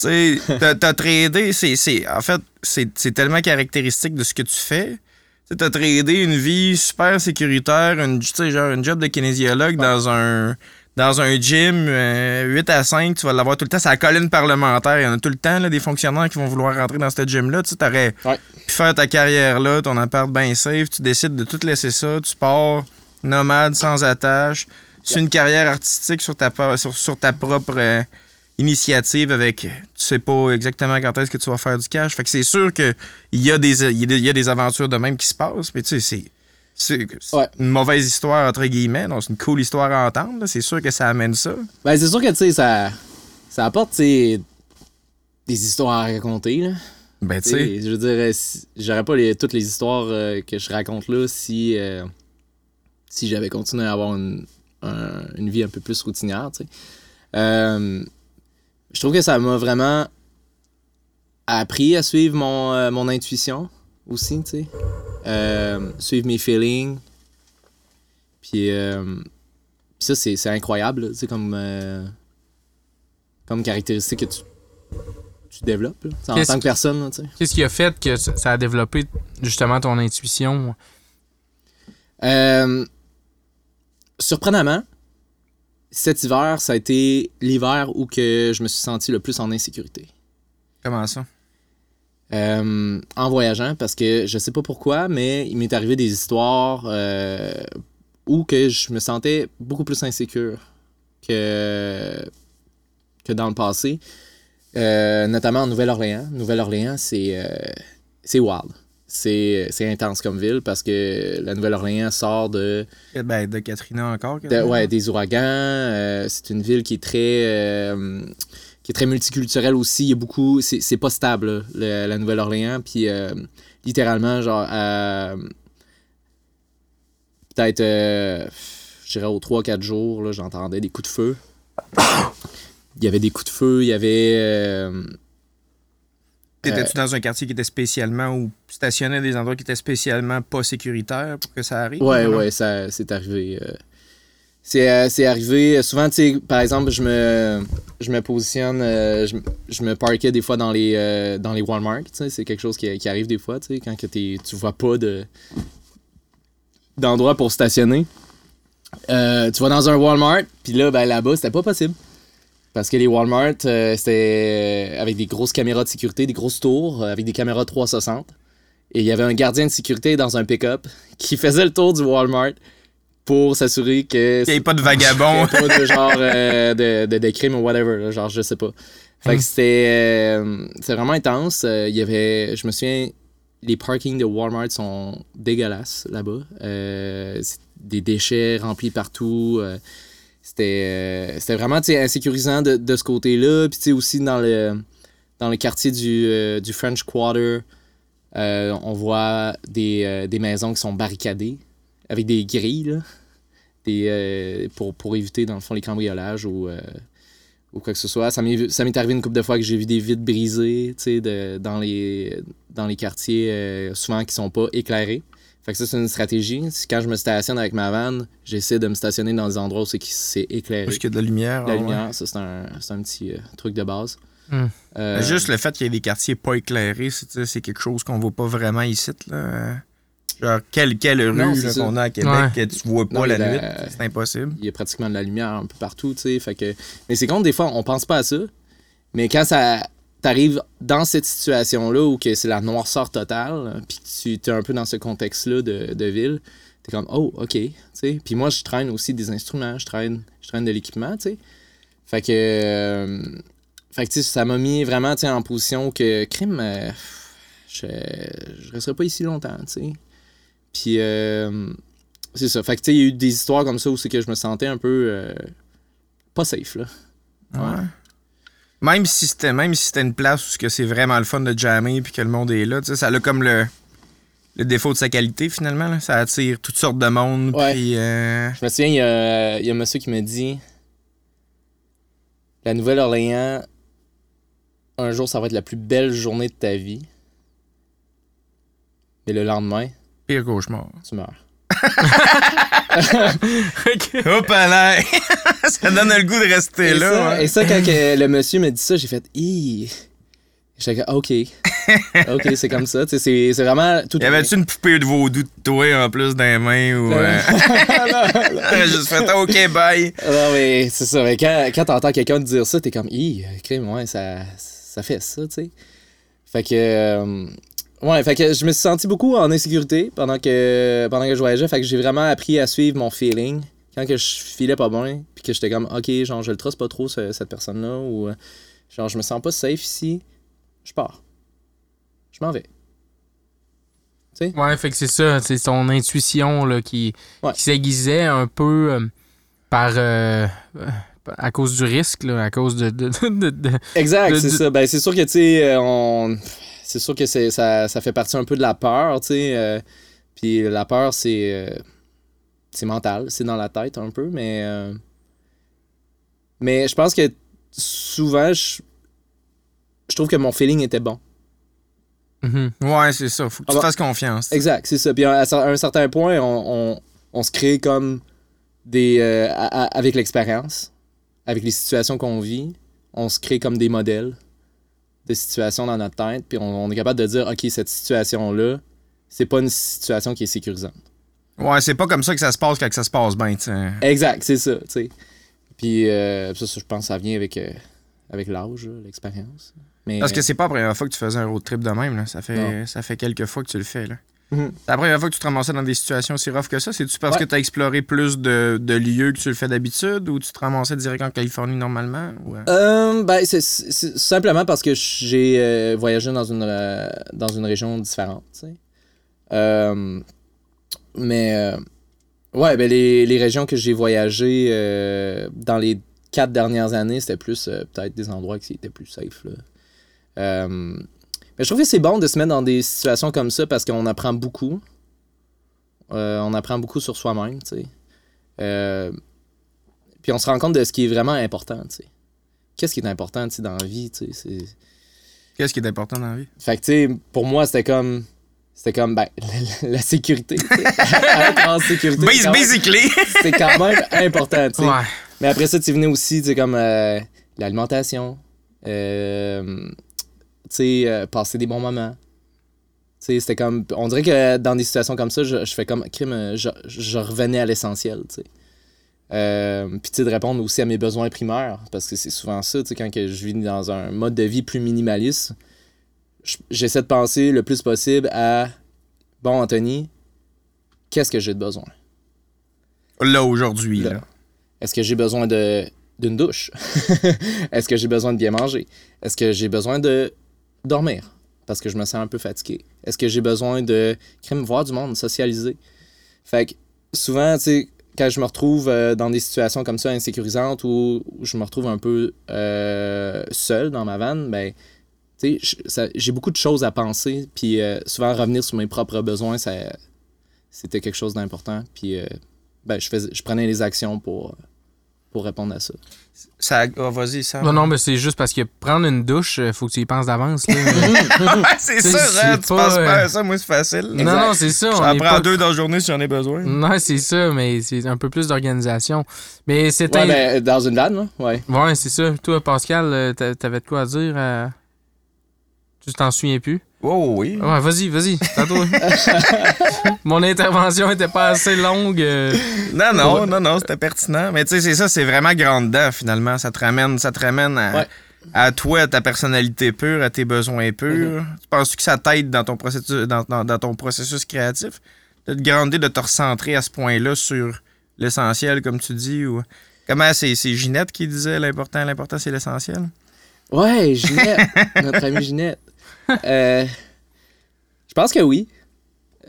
Speaker 2: Tu sais, t'as- tradé, c'est, c'est, en fait, c'est, c'est tellement caractéristique de ce que tu fais. T'as tradé une vie super sécuritaire, une, genre, une job de kinésiologue dans un dans un gym, euh, 8 à 5, tu vas l'avoir tout le temps. C'est la colline parlementaire. Il y en a tout le temps, là, des fonctionnaires qui vont vouloir rentrer dans ce gym-là. Tu t'aurais
Speaker 3: Ouais.
Speaker 2: pu faire ta carrière là, ton appart bien safe. Tu décides de tout laisser ça. Tu pars nomade, sans attache. C'est une carrière artistique sur ta, sur, sur ta propre euh, initiative avec... Tu sais pas exactement quand est-ce que tu vas faire du cash. Fait que c'est sûr qu'il y, a des- y a des- aventures de même qui se passent. Mais tu sais, c'est... C'est
Speaker 3: Ouais.
Speaker 2: une mauvaise histoire, entre guillemets. C'est une cool histoire à entendre. C'est sûr que ça amène ça.
Speaker 3: Ben, c'est sûr que, tu sais, ça, ça apporte, des histoires à raconter, là.
Speaker 2: Ben, tu sais,
Speaker 3: Je veux dire, euh, si- j'aurais pas les- toutes les histoires euh, que je raconte là si, euh, si j'avais continué à avoir une, un- une vie un peu plus routinière. tu sais. Euh, je trouve que ça m'a vraiment appris à suivre mon, euh, mon intuition aussi, tu sais. Euh, suivre mes feelings. Puis, euh, ça, c'est c'est incroyable, tu sais, comme, euh, comme caractéristique que tu, tu développes là, en
Speaker 1: Qu'est-ce
Speaker 3: tant que personne. tu sais.
Speaker 1: Qu'est-ce qui a fait que ça a développé justement ton intuition?
Speaker 3: Surprenamment, cet hiver, ça a été l'hiver où que je me suis senti le plus en insécurité.
Speaker 2: comment ça?
Speaker 3: Euh, en voyageant, parce que je sais pas pourquoi, mais il m'est arrivé des histoires euh, où que je me sentais beaucoup plus insécure que, que dans le passé. Euh, notamment en Nouvelle-Orléans. Nouvelle-Orléans, c'est c'est wild. C'est intense comme ville parce que la Nouvelle-Orléans sort de,
Speaker 2: Eh Ben, de Katrina encore.
Speaker 3: de- ouais, des ouragans. euh, c'est une ville qui est très euh, qui est très multiculturelle aussi. Il y a beaucoup. C'est c'est pas stable, le- la Nouvelle-Orléans. Puis euh, littéralement, genre, à- peut-être, je dirais aux 3-4 jours, là, j'entendais des coups de feu. Il y avait des coups de feu, il y avait. Euh,
Speaker 2: T'étais-tu dans un quartier qui était spécialement ou stationnais à des endroits qui étaient spécialement pas sécuritaires pour que ça arrive?
Speaker 3: Ouais, ouais, ça, c'est arrivé. euh, c'est, euh, c'est arrivé. euh, Souvent, tu sais, par exemple, je me, je me positionne, euh, je, je me parquais des fois dans les, euh, dans les Walmart. tu sais, C'est quelque chose qui, qui arrive des fois, tu sais, quand que t'es, tu vois pas de, d'endroit pour stationner. Euh, tu vas dans un Walmart, puis là, ben, là-bas, c'était pas possible. Parce que les Walmart, euh, c'était avec des grosses caméras de sécurité, des grosses tours, euh, avec des caméras 360. Et il y avait un gardien de sécurité dans un pick-up qui faisait le tour du Walmart pour s'assurer que
Speaker 2: Il n'y avait pas de vagabond.
Speaker 3: qu'il y ait pas de genre euh, de, de, de crime ou whatever, là, genre je sais pas. Fait que c'était euh, c'était vraiment intense. Euh, Il y avait, je me souviens, les parkings de Walmart sont dégueulasses là-bas. Euh, des déchets remplis partout. C'était euh, c'était vraiment insécurisant de, de ce côté-là. Puis aussi dans le, dans quartier du, euh, du French Quarter, euh, on voit des, des maisons qui sont barricadées avec des grilles pour, pour éviter, dans le fond, les cambriolages ou, ou quoi que ce soit. Ça m'est arrivé une couple de fois que j'ai vu des vitres brisées de, dans, les, dans les quartiers souvent qui sont pas éclairés. Fait que ça, c'est une stratégie. C'est Quand je me stationne avec ma van, j'essaie de me stationner dans des endroits où c'est qui- c'est éclairé.
Speaker 2: Parce qu'il y a de la lumière.
Speaker 3: La
Speaker 2: ah ouais.
Speaker 3: lumière, ça, c'est un, c'est un petit euh, truc de base.
Speaker 1: Hmm.
Speaker 3: Euh,
Speaker 2: Juste le fait qu'il y ait des quartiers pas éclairés, c'est quelque chose qu'on voit pas vraiment ici. Là. Genre, quelle, quelle rue qu'on a à Québec
Speaker 1: Ouais.
Speaker 2: que tu vois pas
Speaker 3: Non,
Speaker 2: la
Speaker 3: mais
Speaker 2: nuit,
Speaker 3: la-
Speaker 2: c'est impossible.
Speaker 3: il y a pratiquement de la lumière un peu partout, tu sais. Fait que... Mais c'est con, des fois, on pense pas à ça. Mais quand ça t'arrives dans cette situation-là où que c'est la noirceur totale, puis que tu es un peu dans ce contexte-là de, de ville, t'es comme, oh, OK, tu sais. Puis moi, je traîne aussi des instruments, je traîne, je traîne de l'équipement, tu sais. Fait que... euh, Fait que, ça m'a mis vraiment, en position que, crime, euh, je, je resterai pas ici longtemps, tu sais. Puis... euh, c'est ça. Fait que, tu sais, il y a eu des histoires comme ça où c'est que je me sentais un peu pas safe, là.
Speaker 2: Ouais. Même si c'était même si c'était une place où c'est vraiment le fun de jammer puis que le monde est là, tu sais, ça a comme le, le défaut de sa qualité finalement. là. Ça attire toutes sortes de monde.
Speaker 3: Ouais.
Speaker 2: Euh,
Speaker 3: Je me souviens, il y a, y a un monsieur qui m'a dit La Nouvelle-Orléans, un jour, ça va être la plus belle journée de ta vie. Mais le lendemain,
Speaker 2: pire cauchemar.
Speaker 3: tu meurs.
Speaker 2: Hop là! ça donne le goût de rester
Speaker 3: Et,
Speaker 2: là.
Speaker 3: ça,
Speaker 2: ouais.
Speaker 3: et ça, quand le monsieur m'a dit ça, j'ai fait Hi! J'étais OK. OK, c'est comme ça. C'est vraiment tout.
Speaker 2: Y avait-tu une poupée de vaudou de toi en plus dans les mains ou. euh, J'aurais juste fait OK, bye.
Speaker 3: Non, mais c'est ça. Mais quand, quand t'entends quelqu'un te dire ça, t'es comme, hi, crime, ouais, ça, ça fait ça, tu sais. Fait que. euh, ouais, fait que je me suis senti beaucoup en insécurité pendant que, pendant que je voyageais. Fait que j'ai vraiment appris à suivre mon feeling. Quand que je filais pas bien, puis que j'étais comme, ok, genre, je le trust pas trop, ce- cette personne-là, ou euh, genre, je me sens pas safe ici, je pars. Je m'en vais.
Speaker 1: Ouais, fait que c'est ça, c'est son intuition là, qui,
Speaker 3: Ouais.
Speaker 1: qui s'aiguisait un peu euh, par euh, à cause du risque, là, à cause de, de, de- de-
Speaker 3: Exact, c'est ça. Ben, c'est sûr que, tu sais, on... c'est sûr que c'est, ça, ça fait partie un peu de la peur, tu sais. euh, puis la peur, c'est, euh, c'est mental, c'est dans la tête un peu, mais. euh, mais je pense que souvent, je, je trouve que mon feeling était bon.
Speaker 1: Mhm.
Speaker 2: Ouais, c'est ça. Faut que tu
Speaker 3: Ah bah-
Speaker 2: fasses confiance.
Speaker 3: Exact, c'est ça. Puis à, à un certain point, on, on, on se crée comme des. à- avec l'expérience, avec les situations qu'on vit, on se crée comme des modèles de situations dans notre tête. Puis on, on est capable de dire, OK, cette situation-là, c'est pas une situation qui est sécurisante.
Speaker 2: Ouais, c'est pas comme ça que ça se passe quand ça se passe bien, tu sais.
Speaker 3: Exact, c'est ça, tu sais. Puis euh, ça, ça, je pense que ça vient avec, euh, avec l'âge, l'expérience. Mais,
Speaker 2: Parce que c'est pas la première fois que tu faisais un road trip de même, là. Ça fait,
Speaker 3: Non.
Speaker 2: ça fait quelques fois que tu le fais, là.
Speaker 3: Mhm.
Speaker 2: La première fois que tu te ramassais dans des situations aussi rough que ça? C'est-tu parce
Speaker 3: Ouais.
Speaker 2: que tu as exploré plus de, de lieux que tu le fais d'habitude ou tu te ramassais direct en Californie normalement? Euh?
Speaker 3: Euh, ben, c'est simplement parce que j'ai euh, voyagé dans une, euh, dans une région différente, tu sais. Mais, ouais, ben, les, les régions que j'ai voyagé euh, dans les quatre dernières années, c'était plus peut-être des endroits qui étaient plus safe, là. Mais je trouve que c'est bon de se mettre dans des situations comme ça parce qu'on apprend beaucoup. Euh, on apprend beaucoup sur soi-même, tu sais. Euh, puis on se rend compte de ce qui est vraiment important, tu sais qu'est-ce qui est important tu sais, dans la vie tu sais,
Speaker 2: Qu'est-ce qui est important dans la vie?
Speaker 3: fait que tu sais pour moi c'était comme c'était comme ben la, la sécurité être en sécurité c'est quand même-
Speaker 2: basically!
Speaker 3: c'est quand même important tu sais.
Speaker 1: Ouais.
Speaker 3: mais après ça tu venais aussi tu sais comme euh, l'alimentation euh, tu sais euh, passer des bons moments tu sais c'était comme on dirait que dans des situations comme ça je, je fais comme crime je, je revenais à l'essentiel tu sais euh, puis tu sais, de répondre aussi à mes besoins primaires, parce que c'est souvent ça, tu sais, quand que je vis dans un mode de vie plus minimaliste, j'essaie de penser le plus possible à bon, Anthony, qu'est-ce que j'ai de besoin?
Speaker 2: Là, aujourd'hui,
Speaker 3: Là.
Speaker 2: là.
Speaker 3: Est-ce que j'ai besoin de d'une douche? Est-ce que j'ai besoin de bien manger? Est-ce que j'ai besoin de dormir? Parce que je me sens un peu fatigué. Est-ce que j'ai besoin de voir du monde, socialiser? Fait que souvent, tu sais, quand je me retrouve euh, dans des situations comme ça insécurisantes où, où je me retrouve un peu euh, seul dans ma vanne, ben, tu sais, j'ai beaucoup de choses à penser. Puis euh, souvent, revenir sur mes propres besoins, ça, c'était quelque chose d'important. Puis ben, je, faisais, je prenais les actions pour, pour répondre à ça.
Speaker 2: Ça... ah, vas-y, ça.
Speaker 1: Non, non, mais c'est juste parce que prendre une douche, euh, faut que tu y penses d'avance.
Speaker 2: c'est ça,
Speaker 1: c'est
Speaker 2: hein, tu
Speaker 1: pas,
Speaker 2: penses pas
Speaker 1: euh,
Speaker 2: à ça, moi, c'est facile.
Speaker 1: non, non, c'est ça. on
Speaker 2: J'en prends
Speaker 1: pas-
Speaker 2: deux dans la journée si j'en ai besoin.
Speaker 1: Non, c'est ça, mais c'est un peu plus d'organisation. Mais c'est
Speaker 3: Ouais,
Speaker 1: un-
Speaker 3: ben, dans une vanne, là, ouais.
Speaker 1: Ouais, c'est ça. Toi, Pascal, euh, t'a- t'avais de quoi à dire? euh, Tu t'en souviens plus?
Speaker 2: Oh, oui.
Speaker 1: Ouais, vas-y, vas-y, c'est à toi. Mon intervention était pas assez longue. euh.
Speaker 2: Non, non, non, non, c'était pertinent. Mais tu sais, c'est ça, c'est vraiment grand dedans, finalement. Ça te ramène, ça te ramène à,
Speaker 3: Ouais.
Speaker 2: à toi, à ta personnalité pure, à tes besoins purs. Tu penses que ça t'aide dans ton processus, dans, dans- dans ton processus créatif? De te grandir, de te recentrer à ce point-là sur l'essentiel, comme tu dis? Ou... Comment c'est, c'est Ginette qui disait l'important, l'important, c'est l'essentiel?
Speaker 3: Ouais, Ginette, notre amie Ginette. Euh, je pense que oui.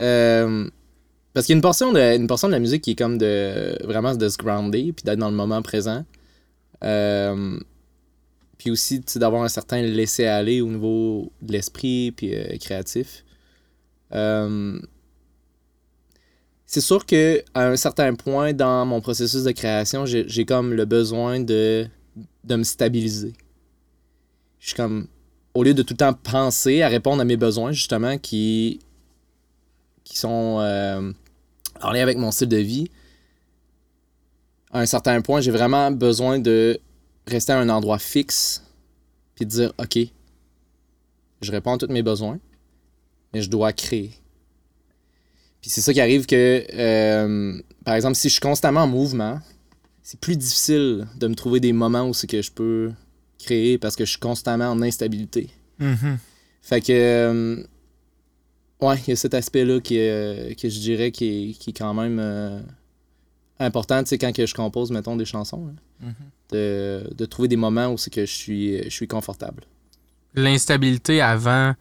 Speaker 3: Euh, parce qu'il y a une portion, de, une portion de la musique qui est comme de vraiment de se grounder puis d'être dans le moment présent. Euh, puis aussi d'avoir un certain laisser-aller au niveau de l'esprit puis créatif. C'est sûr que à un certain point dans mon processus de création, j'ai comme le besoin de, de me stabiliser je suis comme au lieu de tout le temps penser à répondre à mes besoins justement qui qui sont euh, en lien avec mon style de vie à un certain point j'ai vraiment besoin de rester à un endroit fixe puis de dire ok je réponds à tous mes besoins mais je dois créer puis c'est ça qui arrive que euh, par exemple si je suis constamment en mouvement c'est plus difficile de me trouver des moments où c'est que je peux créer parce que je suis constamment en instabilité. Fait que. euh, ouais, il y a cet aspect-là qui est, que je dirais qui est, qui est quand même euh, important, tu sais, quand que je compose, mettons, des chansons. là. de, de trouver des moments où c'est que je suis, je suis confortable.
Speaker 1: L'instabilité avant,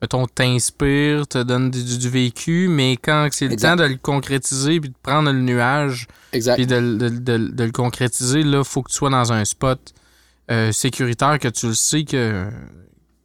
Speaker 1: mettons, t'inspire, te donne du, du vécu, mais quand c'est le
Speaker 3: Exact.
Speaker 1: temps de le concrétiser puis de prendre le nuage
Speaker 3: Exact.
Speaker 1: puis de, le- de, de- de le concrétiser, là, faut que tu sois dans un spot euh, sécuritaire que tu le sais que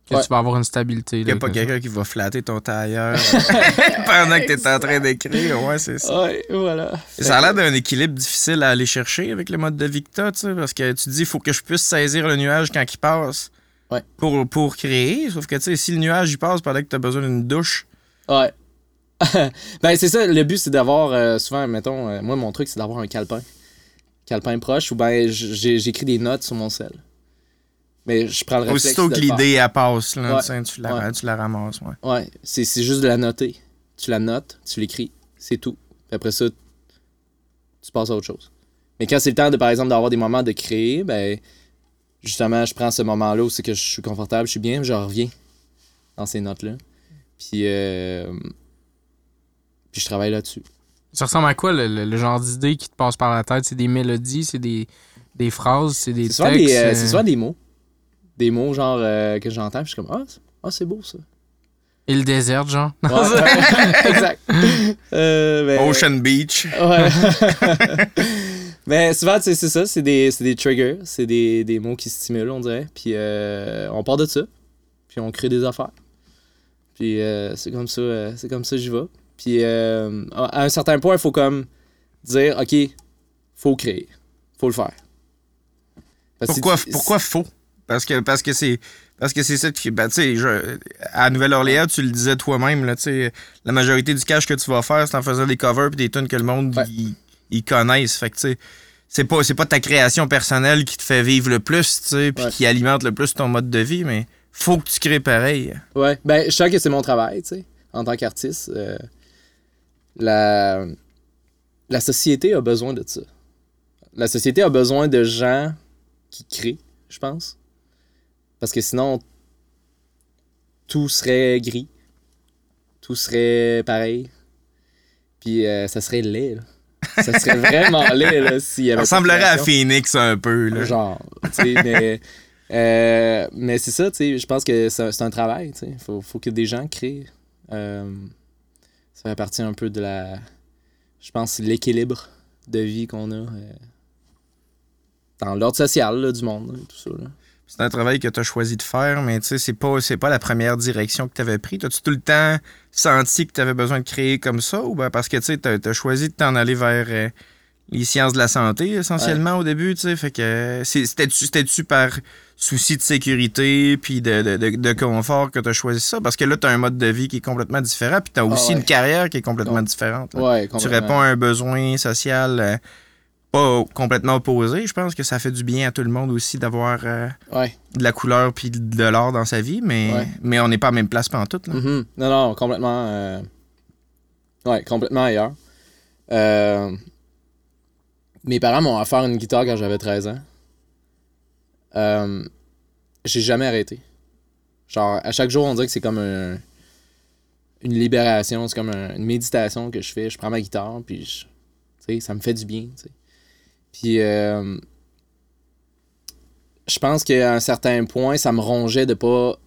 Speaker 1: que
Speaker 3: Ouais.
Speaker 1: tu vas avoir une stabilité.
Speaker 2: Il n'y a
Speaker 1: là,
Speaker 2: pas
Speaker 1: que-
Speaker 2: quelqu'un qui va flatter ton tailleur pendant que tu es en train d'écrire. Ouais, c'est ça.
Speaker 3: Ouais, voilà.
Speaker 2: Ça a l'air d'un équilibre difficile à aller chercher avec le mode de vie que t'as, tu sais, parce que tu dis, il faut que je puisse saisir le nuage quand il passe
Speaker 3: Ouais.
Speaker 2: pour, pour créer. Sauf que, tu sais, si le nuage il passe pendant que tu as besoin d'une douche,
Speaker 3: Ouais. ben, c'est ça, le but, c'est d'avoir, euh, souvent, mettons, euh, moi, mon truc, c'est d'avoir un calepin. Calepin proche, ou ben, j'écris des notes sur mon sel. Mais je prends le réflexe
Speaker 2: aussitôt que l'idée elle passe, là,
Speaker 3: Ouais.
Speaker 2: tu sais, tu, la,
Speaker 3: Ouais.
Speaker 2: tu la ramasses. Ouais.
Speaker 3: Ouais, c'est c'est juste de la noter. Tu la notes, tu l'écris, c'est tout. Puis après ça, tu passes à autre chose. Mais quand c'est le temps, de, par exemple, d'avoir des moments de créer, ben, justement, je prends ce moment-là où c'est que je suis confortable, je suis bien, je reviens dans ces notes-là. Puis, euh, puis je travaille là-dessus.
Speaker 1: Ça ressemble à quoi le, le- le genre d'idée qui te passe par la tête? C'est des mélodies, c'est des, des phrases, c'est des textes?
Speaker 3: des, euh,
Speaker 1: euh,
Speaker 3: c'est souvent des mots. Des mots, genre, euh, que j'entends, puis je suis comme, ah, c'est- ah, c'est beau, ça.
Speaker 1: Et le désert, genre?
Speaker 3: Ouais, ouais, exact. Euh, ben-
Speaker 2: Ocean Beach.
Speaker 3: Ouais. Mais souvent, tu sais, c'est ça, c'est des, c'est des triggers, c'est des, des mots qui stimulent, on dirait. Puis euh, on part de ça, puis on crée des affaires. Puis euh, c'est comme ça, euh, c'est comme ça que j'y vais. Puis euh, à un certain point, il faut comme dire, OK, faut créer, faut le faire. Parce
Speaker 2: Pourquoi,
Speaker 3: si-
Speaker 2: pourquoi faux? Parce que parce que c'est parce que c'est ça qui ben, tu sais à Nouvelle-Orléans tu le disais toi-même là tu sais la majorité du cash que tu vas faire c'est en faisant des covers puis des tunes que le monde ils connaissent fait que tu sais c'est pas c'est pas ta création personnelle qui te fait vivre le plus tu sais puis
Speaker 3: Ouais.
Speaker 2: qui alimente le plus ton mode de vie mais faut que tu crées pareil
Speaker 3: Ouais, ben, je sens que c'est mon travail, tu sais, en tant qu'artiste. euh, la, la société a besoin de ça. La société a besoin de gens qui créent, je pense. Parce que sinon, tout serait gris. Tout serait pareil. Puis euh, ça serait laid, là. Ça serait vraiment laid, là, s'il y
Speaker 2: ça
Speaker 3: avait
Speaker 2: ressemblerait à. Phoenix un peu là.
Speaker 3: Genre, mais, euh, mais c'est ça, tu sais, je pense que c'est un- travail, tu sais. Faut, faut que des gens créent. Euh, ça fait partie un peu de la. Je pense l'équilibre de vie qu'on a euh, dans l'ordre social là, du monde, là, tout ça. là.
Speaker 2: C'est un travail que tu as choisi de faire, mais tu sais, c'est pas, c'est pas la première direction que tu avais pris. As-tu tout le temps senti que tu avais besoin de créer comme ça ou ben parce que tu as, choisi de t'en aller vers euh, les sciences de la santé essentiellement au début, tu sais, fait que c'est- c'était-tu, c'était-tu par souci de sécurité puis de, de, de- de confort que tu as choisi ça? Parce que là, tu as un mode de vie qui est complètement différent puis tu as aussi
Speaker 3: ouais.
Speaker 2: une carrière qui est complètement différente.
Speaker 3: Ouais,
Speaker 2: Tu
Speaker 3: complètement.
Speaker 2: réponds à un besoin social euh, pas complètement opposé. Je pense que ça fait du bien à tout le monde aussi d'avoir euh,
Speaker 3: Ouais.
Speaker 2: de la couleur puis de l'art dans sa vie, mais,
Speaker 3: Ouais.
Speaker 2: mais on n'est pas à la même place pendant tout.
Speaker 3: Mhm. Non, non, complètement. euh, Ouais, complètement ailleurs. Euh, Mes parents m'ont offert une guitare quand j'avais 13 ans. J'ai jamais arrêté. Genre, à chaque jour, on dirait que c'est comme un- une libération, c'est comme un- une méditation que je fais. Je prends ma guitare, puis je- ça me fait du bien. Puis, euh, je pense qu'à un certain point, ça me rongeait de pas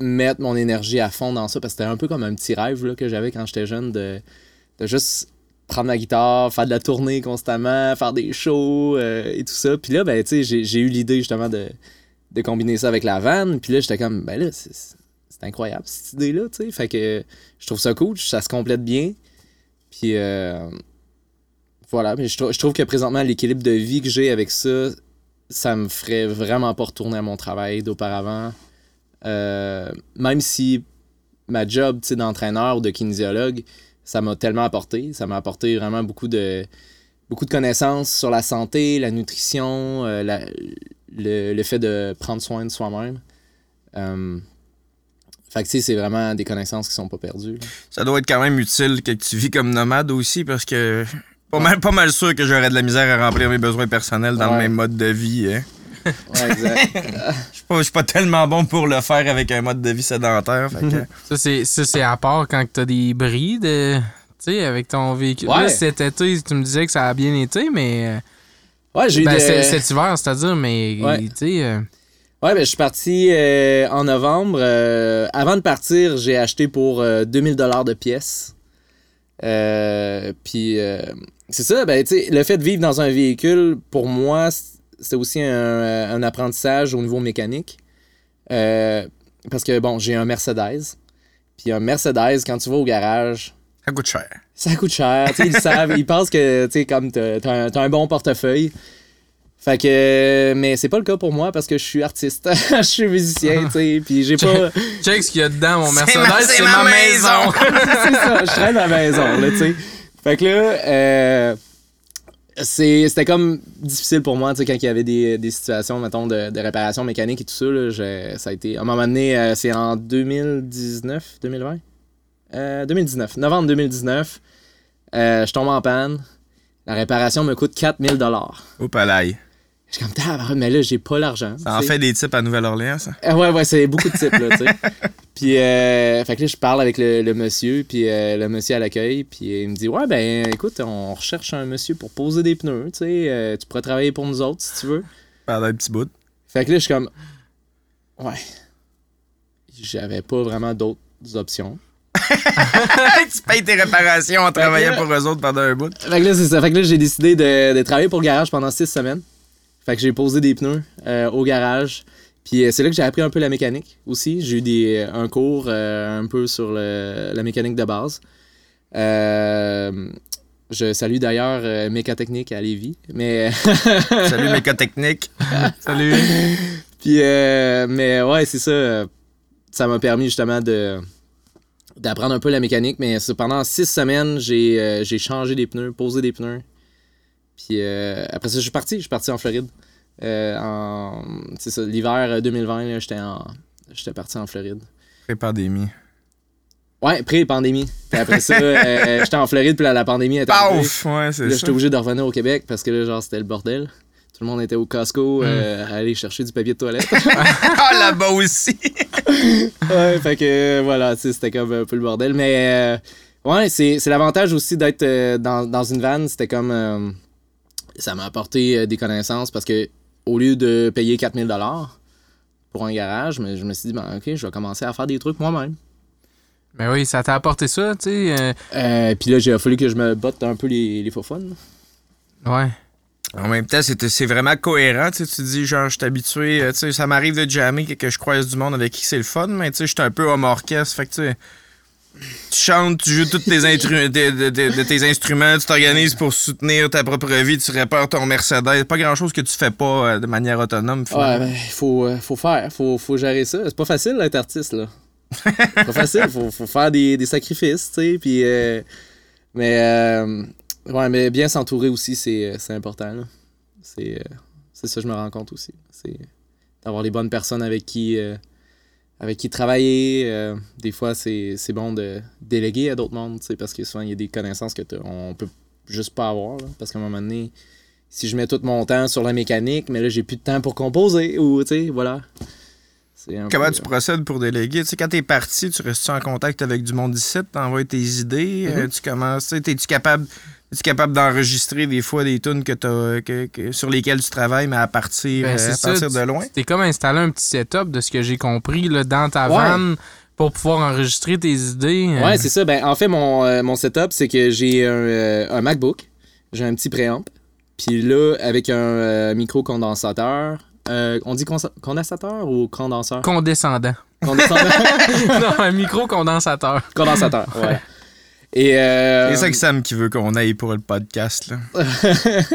Speaker 3: mettre mon énergie à fond dans ça parce que c'était un peu comme un petit rêve là, que j'avais quand j'étais jeune de, de juste prendre ma guitare, faire de la tournée constamment, faire des shows euh, et tout ça. Puis là, ben, j'ai, eu l'idée justement de, combiner ça avec la vanne. Puis là, j'étais comme, ben là, c'est, incroyable cette idée-là. Fait que je trouve ça cool, ça se complète bien. Puis euh, voilà, mais je, trou- je trouve que présentement, l'équilibre de vie que j'ai avec ça, ça me ferait vraiment pas retourner à mon travail d'auparavant. Euh, même si ma job d'entraîneur ou de kinésiologue, ça m'a tellement apporté. Ça m'a apporté vraiment beaucoup de, connaissances sur la santé, la nutrition, euh, le, fait de prendre soin de soi-même. Euh, fait c'est vraiment des connaissances qui sont pas perdues.
Speaker 2: Ça doit être quand même utile que tu vis comme nomade aussi parce que pas mal, pas mal sûr que j'aurais de la misère à remplir mes besoins personnels dans le
Speaker 3: Ouais.
Speaker 2: même mode de vie. hein.
Speaker 3: Ouais, exact.
Speaker 2: Je suis pas, je suis pas tellement bon pour le faire avec un mode de vie sédentaire. fait que-
Speaker 1: Ça, c'est, ça, c'est à part quand t'as des bris de. Tu sais, avec ton véhicule.
Speaker 3: Ouais.
Speaker 1: Là, cet été, tu me disais que ça a bien été, mais.
Speaker 3: ouais, j'ai eu
Speaker 1: Ben,
Speaker 3: des-
Speaker 1: c'est- cet hiver, c'est-à-dire, mais.
Speaker 3: Ouais.
Speaker 1: Tu sais. euh,
Speaker 3: Ouais, ben, je suis parti euh, en novembre. Euh, avant de partir, j'ai acheté pour euh, 2000 dollars de pièces. Euh, puis, euh, c'est ça, ben, tu sais, le fait de vivre dans un véhicule, pour moi, c'est aussi un, un apprentissage au niveau mécanique. Euh, parce que, bon, j'ai un Mercedes. Puis un Mercedes, quand tu vas au garage,
Speaker 2: Ça coûte cher.
Speaker 3: ça coûte cher. Tu sais, ils savent, ils pensent que, tu sais, comme t'as un, bon portefeuille. Fait que, mais c'est pas le cas pour moi parce que je suis artiste. je suis musicien, tu sais, puis j'ai pas.
Speaker 1: Check ce qu'il y a dedans, mon Mercedes,
Speaker 2: ma-
Speaker 1: c'est ma,
Speaker 2: ma
Speaker 1: maison.
Speaker 3: c'est ça, je traîne à la maison, là, tu sais. Fait que là, euh, c'était comme difficile pour moi, tu sais, quand il y avait des, des situations, mettons, de, de réparation mécanique et tout ça, là, ça a été... À un moment donné, euh, c'est en 2019, 2020? Euh, 2019, novembre 2019, euh, je tombe en panne. La réparation me coûte 4000 dollars.
Speaker 2: Au palais.
Speaker 3: Je suis comme, tabarnak, mais là, j'ai pas l'argent.
Speaker 2: Ça en fait des types à Nouvelle-Orléans, ça?
Speaker 3: Ah ouais, ouais, c'est beaucoup de types, là, tu sais. Puis, euh, fait que là, je parle avec le, le monsieur, puis euh, le monsieur à l'accueil, puis il me dit, ouais, ben, écoute, on recherche un monsieur pour poser des pneus, tu sais, euh, tu pourrais travailler pour nous autres si tu veux.
Speaker 2: Pendant un petit bout.
Speaker 3: Fait que là, je suis comme, ouais. J'avais pas vraiment d'autres options.
Speaker 2: tu payes tes réparations en travaillant pour eux autres pendant un bout.
Speaker 3: Fait que là, c'est ça. Fait que là, j'ai décidé de, de travailler pour le garage pendant six semaines. Fait que j'ai posé des pneus euh, au garage. Puis euh, c'est là que j'ai appris un peu la mécanique aussi. J'ai eu des, un cours euh, un peu sur le- la mécanique de base. Euh, je salue d'ailleurs euh, Mécatechnique à Lévis. Mais,
Speaker 2: Salut, mécotechnique.
Speaker 1: Salut.
Speaker 3: puis, euh, mais ouais, c'est ça. euh, Ça m'a permis justement de d'apprendre un peu la mécanique. Mais c'est- pendant six semaines, j'ai euh, j'ai changé des pneus, posé des pneus. Puis euh, après ça, je suis parti. Je suis parti en Floride. Euh, en, c'est ça, l'hiver euh, 2020, là, j'étais en, j'étais parti en Floride.
Speaker 2: Pré-pandémie.
Speaker 3: Ouais, pré-pandémie. Puis après ça, euh, j'étais en Floride, puis là, la pandémie était.
Speaker 2: Paf! Ouais, c'est
Speaker 3: Là, j'étais obligé de revenir au Québec parce que là, genre, c'était le bordel. Tout le monde était au Costco euh, à aller chercher du papier de toilette.
Speaker 2: Ah, là-bas aussi!
Speaker 3: ouais, fait que euh, voilà, tu sais, c'était comme un peu le bordel. Mais euh, ouais, c'est, c'est l'avantage aussi d'être euh, dans, dans une van. C'était comme. Ça m'a apporté euh, des connaissances parce que au lieu de payer 4000 pour un garage, mais je me suis dit, ben, ok, je vais commencer à faire des trucs moi-même.
Speaker 1: Ben oui, ça t'a apporté ça, tu sais. euh,
Speaker 3: Euh, puis là, j'ai fallu que je me botte un peu les, les faux fun.
Speaker 1: ouais.
Speaker 2: En même temps, c'est c'est vraiment cohérent. Tu sais, tu dis, genre, je suis habitué. Tu sais, ça m'arrive de jammer que, que je croise du monde avec qui c'est le fun, mais tu sais, je suis un peu homme orchestre. Fait que, tu chantes, tu joues tous tes, de, tes instruments, tu t'organises pour soutenir ta propre vie, tu répares ton Mercedes. Pas grand chose que tu fais pas euh, de manière autonome.
Speaker 3: Ouais,
Speaker 2: finalement.
Speaker 3: ben, il faut, euh, faut faire, faut, faut gérer ça. C'est pas facile d'être artiste, là. C'est pas facile, faut, faut faire des, sacrifices, tu sais, euh, mais, ouais, mais bien s'entourer aussi, c'est important. C'est c'est ça, je me rends compte aussi. C'est d'avoir les bonnes personnes avec qui, avec qui travailler. euh, des fois, c'est bon de déléguer à d'autres mondes, tu parce que souvent, il y a des connaissances que on peut juste pas avoir, là, parce qu'à un moment donné si je mets tout mon temps sur la mécanique, mais là, j'ai plus de temps pour composer, ou, tu sais, voilà.
Speaker 2: Comment
Speaker 3: peu-
Speaker 2: tu procèdes pour déléguer? Tu sais, quand t'es parti, tu restes en contact avec du monde d'ici, t'envoies tes idées, euh, tu commences, tu sais, es-tu capable, es-tu capable d'enregistrer des fois des tunes que t'as- que- que- sur lesquelles tu travailles, mais à partir,
Speaker 1: Ben,
Speaker 2: euh, à
Speaker 1: ça,
Speaker 2: partir
Speaker 1: tu-
Speaker 2: de loin?
Speaker 1: T'es comme installé un petit setup de ce que j'ai compris là, dans ta
Speaker 3: Ouais.
Speaker 1: vanne pour pouvoir enregistrer tes idées. euh.
Speaker 3: Ouais, c'est ça. Ben, en fait, mon, euh, mon setup, c'est que j'ai un, euh, un MacBook, j'ai un petit préamp, puis là, avec un euh, micro-condensateur, euh, on dit consa- condensateur ou condenseur?
Speaker 1: Condescendant.
Speaker 3: Condenseur.
Speaker 1: non, un micro-condensateur.
Speaker 3: condensateur, voilà. Et euh,
Speaker 2: C'est ça que Sam qui veut qu'on aille pour le podcast, là.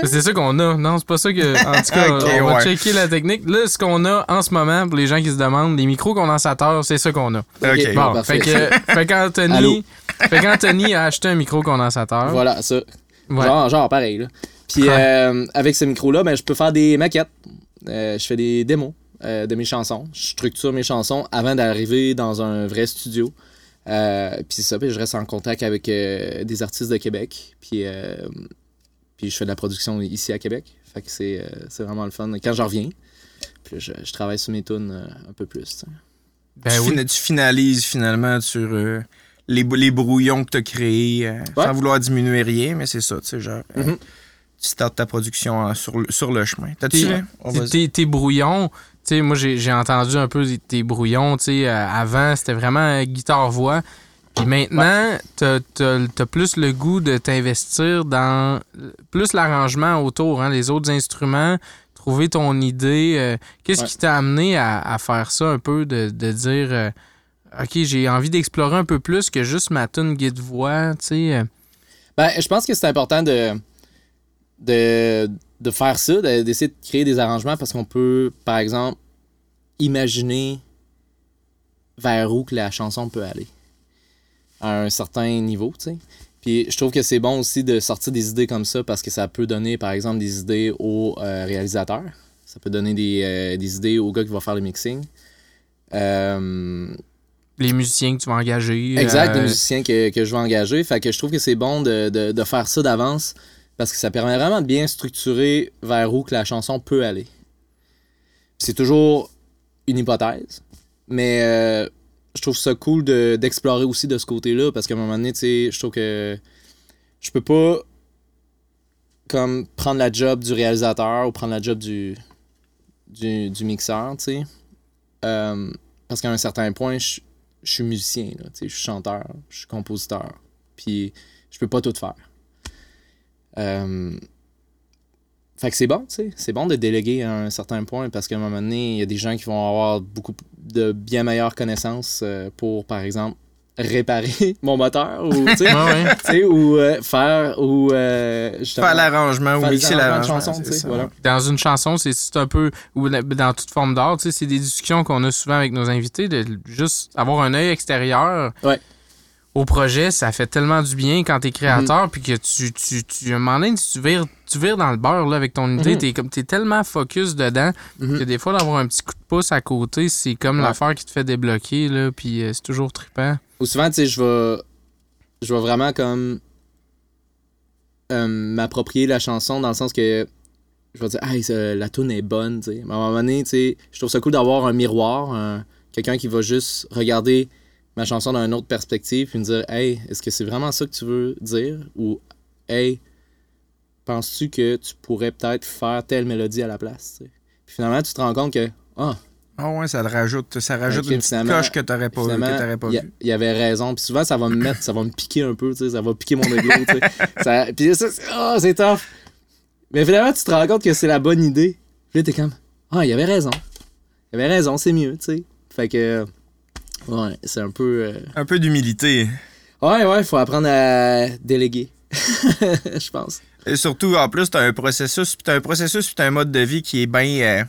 Speaker 1: C'est ça qu'on a. Non, c'est pas ça que. En tout cas, on va
Speaker 2: ouais.
Speaker 1: checker la technique. Là, ce qu'on a en ce moment, pour les gens qui se demandent, les micro-condensateurs, c'est ça qu'on a.
Speaker 2: Ok.
Speaker 1: Bon, fait que, fait qu'Anthony, fait qu'Anthony a acheté un micro-condensateur.
Speaker 3: Voilà, ça.
Speaker 1: Ouais.
Speaker 3: Genre, genre pareil. Là. Puis
Speaker 1: Ouais.
Speaker 3: euh, avec ce micro-là, ben, je peux faire des maquettes. Euh, je fais des démos euh, de mes chansons. Je structure mes chansons avant d'arriver dans un vrai studio. Euh, puis c'est ça, puis je reste en contact avec euh, des artistes de Québec. Puis, euh, puis je fais de la production ici à Québec. Fait que c'est, euh, c'est vraiment le fun. Quand j'en reviens, puis je, je travaille sur mes tunes euh, un peu plus. tu.
Speaker 1: Ben
Speaker 2: tu,
Speaker 1: oui.
Speaker 2: tu finalises finalement sur euh, les, les brouillons que tu as créés, euh,
Speaker 3: Ouais.
Speaker 2: sans vouloir diminuer rien, mais c'est ça, tu sais, genre, euh,
Speaker 3: Mhm.
Speaker 2: tu startes ta production sur, le, sur le chemin. T'as-tu
Speaker 1: Tes- tes- tes, brouillons, sais, moi j'ai entendu un peu tes brouillons, tu sais, euh, avant c'était vraiment euh, guitare-voix. Puis maintenant, t'as t'as- plus le goût de t'investir dans plus l'arrangement autour, hein, les autres instruments, trouver ton idée. euh, Qu'est-ce
Speaker 3: Ouais.
Speaker 1: qui t'a amené à, à faire ça un peu, de, de dire euh, OK, j'ai envie d'explorer un peu plus que juste ma tune guide voix, tu sais. euh?
Speaker 3: Ben, je pense que c'est important de, de, de faire ça, de- d'essayer de créer des arrangements parce qu'on peut, par exemple, imaginer vers où que la chanson peut aller à un certain niveau, tu sais. Puis je trouve que c'est bon aussi de sortir des idées comme ça parce que ça peut donner, par exemple, des idées aux euh, réalisateurs. Ça peut donner des, euh, des idées au gars qui va faire le mixing. Euh,
Speaker 1: les musiciens que tu vas engager.
Speaker 3: Exact,
Speaker 1: euh,
Speaker 3: les musiciens que, que je vais engager. Fait que je trouve que c'est bon de, de- de faire ça d'avance parce que ça permet vraiment de bien structurer vers où que la chanson peut aller. C'est toujours une hypothèse, mais euh, je trouve ça cool de- d'explorer aussi de ce côté-là parce qu'à un moment donné, tu sais, je trouve que je peux pas comme prendre la job du réalisateur ou prendre la job du, du, mixeur, tu sais. Euh, parce qu'à un certain point, je, suis musicien, je suis chanteur, je suis compositeur, puis je peux pas tout faire. Euh, fait que c'est bon, tu sais, c'est bon de déléguer à un certain point parce qu'à un moment donné, il y a des gens qui vont avoir beaucoup de bien meilleures connaissances euh, pour, par exemple, réparer mon moteur ou, tu sais,
Speaker 1: Ouais, ouais.
Speaker 3: tu sais, ou euh, faire ou euh,
Speaker 2: Faire l'arrangement ou mixer l'arrangement.
Speaker 3: voilà.
Speaker 1: Dans une chanson, c'est un peu. Ou dans toute forme d'art, tu sais, c'est des discussions qu'on a souvent avec nos invités, de juste avoir un œil extérieur.
Speaker 3: Ouais.
Speaker 1: Au projet, ça fait tellement du bien quand t'es créateur, puis que tu, tu, tu, un moment donné, tu vires, tu vires dans le beurre là, avec ton idée,
Speaker 3: Mhm.
Speaker 1: t'es comme t'es tellement focus dedans
Speaker 3: Mhm.
Speaker 1: que des fois d'avoir un petit coup de pouce à côté, c'est comme
Speaker 3: Ouais.
Speaker 1: l'affaire qui te fait débloquer, là, puis euh, c'est toujours trippant.
Speaker 3: Ou souvent, tu sais, je vais, je vais vraiment comme euh, m'approprier la chanson dans le sens que je vais dire, hey, ça- la tune est bonne, tu sais. Mais à un moment donné, tu sais, je trouve ça cool d'avoir un miroir, un- quelqu'un qui va juste regarder ma chanson dans une autre perspective puis me dire, hey, est-ce que c'est vraiment ça que tu veux dire? Ou, hey, penses-tu que tu pourrais peut-être faire telle mélodie à la place? Puis finalement, tu te rends compte que, ah,
Speaker 2: Ah ouais, ça le rajoute. Ça rajoute
Speaker 3: Ok,
Speaker 2: une petite coche que t'aurais pas, que pas vu.
Speaker 3: il y avait raison. Puis souvent, ça va me mettre, ça va me piquer un peu, tu sais, ça va piquer mon ego. Ça- Puis ça, c'est ah, c'est tough. Mais finalement, tu te rends compte que c'est la bonne idée. Puis là, t'es comme, ah, il y avait raison. Il y avait raison, c'est mieux, tu sais. Fait que, ouais, c'est un peu. euh,
Speaker 2: Un peu d'humilité.
Speaker 3: Ouais, ouais, faut apprendre à déléguer. Je pense.
Speaker 2: Et surtout, en plus, t'as un processus, puis t'as un processus, puis t'as un mode de vie qui est bien, euh,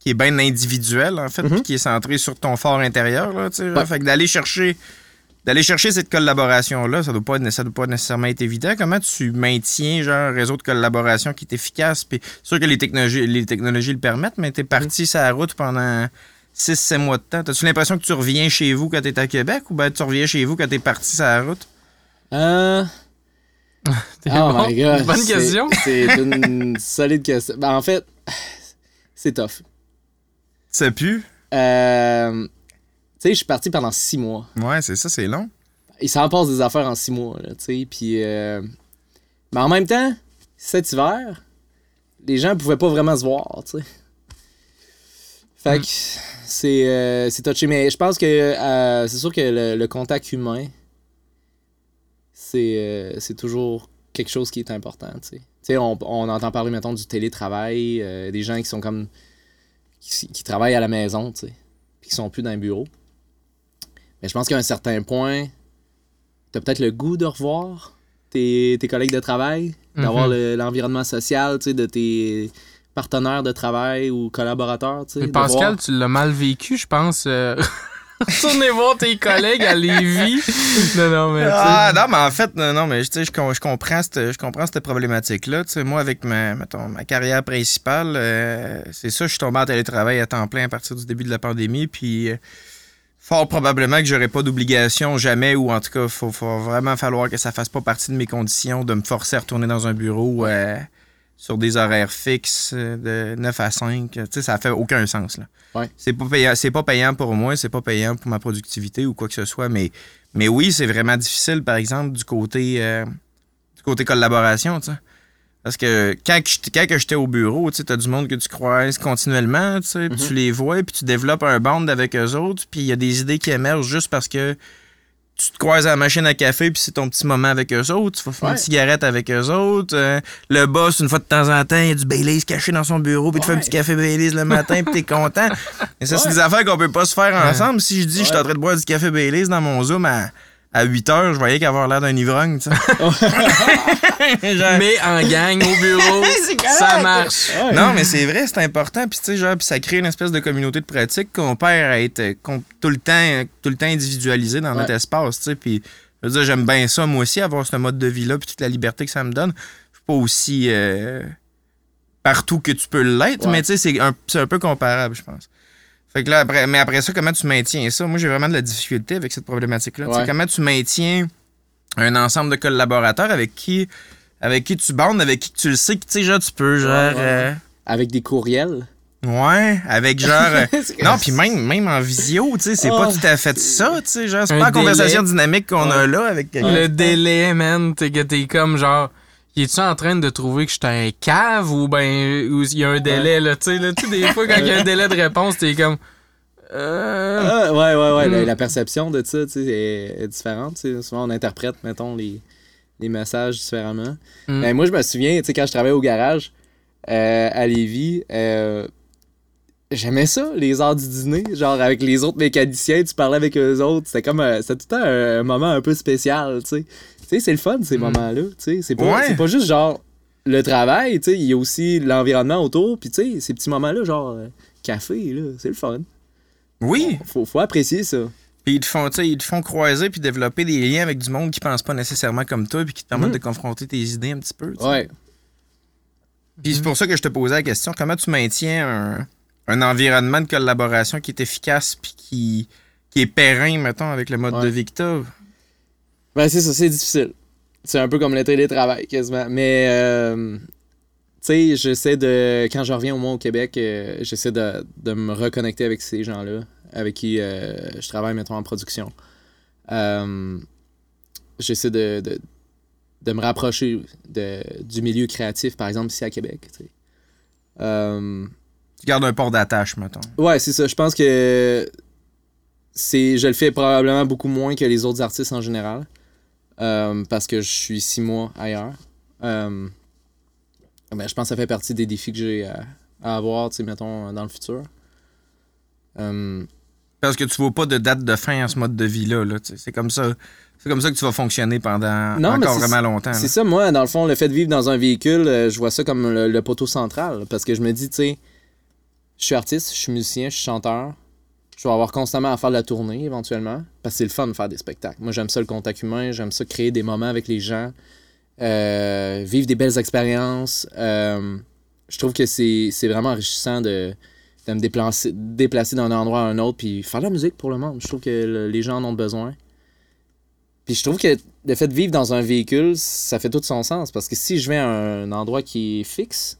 Speaker 2: qui est bien individuel en fait,
Speaker 3: Mhm.
Speaker 2: puis qui est centré sur ton fort intérieur là, tu. Fait que d'aller chercher, d'aller chercher cette collaboration là, ça doit pas, être- ça doit pas nécessairement être évident. Comment tu maintiens genre un réseau de collaboration qui est efficace? Puis sûr que les technologies, les technologies le permettent, mais t'es parti sur la route pendant 6-7 mois de temps. T'as-tu l'impression que tu reviens chez vous quand t'es à Québec ou ben tu reviens chez vous quand t'es parti sur la route?
Speaker 3: Euh. Oh
Speaker 1: bon?
Speaker 3: my god.
Speaker 1: Bonne question.
Speaker 3: C'est une solide question. Ben, en fait, c'est tough.
Speaker 2: Ça pue
Speaker 3: Euh, tu sais, je suis parti pendant six mois.
Speaker 2: Ouais, c'est ça, c'est long.
Speaker 3: Il s'en passe des affaires en six mois, là, tu sais. Puis, euh, mais en même temps, cet hiver, les gens pouvaient pas vraiment se voir, tu sais. Fait que c'est euh, c'est touché. Mais je pense que euh, c'est sûr que le, le contact humain, c'est euh, c'est toujours quelque chose qui est important, tu sais. Tu sais, on, on entend parler, mettons, du télétravail, des gens qui sont comme... qui, qui travaillent à la maison, tu puis qui sont plus dans un bureau. Mais je pense qu'à un certain point, t'as peut-être le goût de revoir tes, tes collègues de travail, d'avoir
Speaker 1: Mhm.
Speaker 3: le- l'environnement social, tu sais, de tes partenaires de travail ou collaborateurs, tu sais.
Speaker 1: Mais Pascal,
Speaker 3: voir-
Speaker 1: tu l'as mal vécu, je pense. euh, Retournez voir tes collègues à Lévis. Non, non, mais.
Speaker 2: Ah, non, mais en fait, non, non, mais tu sais, je, com- je comprends cette, je comprends cette problématique-là. Tu sais, moi, avec ma, mettons, ma carrière principale, euh, c'est ça, je suis tombé en télétravail à temps plein à partir du début de la pandémie, puis euh, fort probablement que j'aurais pas d'obligation jamais, ou en tout cas, il faut, faut vraiment falloir que ça fasse pas partie de mes conditions de me forcer à retourner dans un bureau euh, sur des horaires fixes euh, de 9 à 5. Tu sais, ça fait aucun sens, là.
Speaker 3: Ouais.
Speaker 2: C'est pas payant, c'est pas payant pour moi, c'est pas payant pour ma productivité ou quoi que ce soit, mais mais oui, c'est vraiment difficile, par exemple, du côté, euh, du côté collaboration, tu sais. Parce que quand, quand j'étais au bureau, tu sais, t'as du monde que tu croises continuellement, tu sais, tu les vois, puis tu développes un bond avec eux autres, puis il y a des idées qui émergent juste parce que tu te croises à la machine à café, puis c'est ton petit moment avec eux autres. Tu vas fumer
Speaker 3: Ouais.
Speaker 2: une cigarette avec eux autres. Euh, le boss, une fois de temps en temps, il y a du Baileys caché dans son bureau, puis tu fais un petit café Baileys le matin, puis t'es content. Et ça, c'est des affaires qu'on peut pas se faire ensemble. Si je dis, je suis en train de boire du café Baileys dans mon Zoom à, à 8 heures, je voyais qu'avoir l'air d'un ivrogne, tu sais.
Speaker 1: Mais en gang au bureau, ça marche.
Speaker 3: Ouais.
Speaker 2: Non, mais c'est vrai, c'est important. Puis, tu sais, genre, puis ça crée une espèce de communauté de pratique qu'on perd à être euh, qu'on- tout, le temps, tout le temps individualisé dans notre espace, tu sais. Puis, je veux dire, j'aime bien ça, moi aussi, avoir ce mode de vie-là, puis toute la liberté que ça me donne. Je suis pas aussi euh, partout que tu peux l'être,
Speaker 3: Ouais.
Speaker 2: mais tu sais, c'est un, c'est un peu comparable, je pense. Fait que là, après, mais après ça, comment tu maintiens ça? Moi, j'ai vraiment de la difficulté avec cette problématique-là.
Speaker 3: Ouais.
Speaker 2: Comment tu maintiens un ensemble de collaborateurs avec qui, avec qui tu bandes, avec qui tu le sais que, tu sais, genre, tu peux, genre...
Speaker 3: Ouais, ouais.
Speaker 2: euh,
Speaker 3: Avec des courriels?
Speaker 2: Ouais, avec genre. euh, non, puis même, même en visio, tu sais, c'est pas
Speaker 3: Oh.
Speaker 2: tout à fait ça, tu sais. Genre, c'est pas la conversation
Speaker 1: délai.
Speaker 2: dynamique qu'on a là avec quelqu'un.
Speaker 1: Le délai, man, t'es que t'es comme genre. Es-tu en train de trouver que j'étais un cave ou ben ou il y a un délai là, tu sais là, tu sais, des fois quand il y a un délai de réponse, t'es comme euh,
Speaker 3: Ah, ouais, ouais, ouais. La,
Speaker 1: Mm.
Speaker 3: la perception de ça, tu sais, est, est différente. tu sais. Souvent, on interprète, mettons, les, les messages différemment.
Speaker 1: Mm.
Speaker 3: Ben, moi, je me souviens, tu sais, quand je travaillais au garage euh, à Lévis, euh, j'aimais ça, les heures du dîner. Genre, avec les autres mécaniciens, tu parlais avec eux autres. C'était comme, c'était tout le temps un, un moment un peu spécial, tu sais. Tu sais, c'est le fun, ces
Speaker 1: Mm.
Speaker 3: moments-là. Tu sais, c'est pas,
Speaker 2: Ouais.
Speaker 3: pas juste genre le travail, tu sais, il y a aussi l'environnement autour. Puis, tu sais, ces petits moments-là, genre euh, café, là, c'est le fun.
Speaker 2: Oui,
Speaker 3: Faut, faut apprécier ça.
Speaker 2: puis ils te font, tu sais, ils te font croiser puis développer des liens avec du monde qui pense pas nécessairement comme toi puis qui te permettent
Speaker 3: Mhm.
Speaker 2: de confronter tes idées un petit peu. tu sais.
Speaker 3: Ouais.
Speaker 2: Puis c'est pour ça que je te posais la question comment tu maintiens un, un environnement de collaboration qui est efficace puis qui, qui est périn, mettons, avec le mode
Speaker 3: Ouais.
Speaker 2: de vie que?
Speaker 3: Ben, c'est ça, c'est difficile. C'est un peu comme le télétravail, quasiment. Mais, euh, tu sais, j'essaie de. Quand je reviens au moins au Québec, euh, j'essaie de, de me reconnecter avec ces gens-là, avec qui euh, je travaille, mettons, en production. J'essaie de, de, de me rapprocher de, du milieu créatif, par exemple, ici à Québec, tu
Speaker 2: gardes un port d'attache, mettons.
Speaker 3: Ouais, c'est ça. Je pense que c'est, je le fais probablement beaucoup moins que les autres artistes en général. Euh, parce que je suis six mois ailleurs. Euh, ben, je pense que ça fait partie des défis que j'ai à, à avoir, tu sais, mettons, dans le futur. Euh,
Speaker 2: Parce que tu vois pas de date de fin à ce mode de vie-là. Là, c'est comme ça. C'est comme ça que tu vas fonctionner pendant
Speaker 3: Non,
Speaker 2: encore vraiment longtemps.
Speaker 3: C'est ça, moi, dans le fond, le fait de vivre dans un véhicule, euh, je vois ça comme le, le poteau central. Parce que je me dis, tu sais, je suis artiste, je suis musicien, je suis chanteur. Je vais avoir constamment à faire de la tournée éventuellement. Parce que c'est le fun de faire des spectacles. Moi, j'aime ça le contact humain, j'aime ça créer des moments avec les gens, euh, vivre des belles expériences. Euh, je trouve que c'est vraiment enrichissant de, de me déplacer, déplacer d'un endroit à un autre puis faire de la musique pour le monde. Je trouve que le- les gens en ont besoin. Puis je trouve que le fait de vivre dans un véhicule, ça fait tout son sens. Parce que si je vais à un endroit qui est fixe,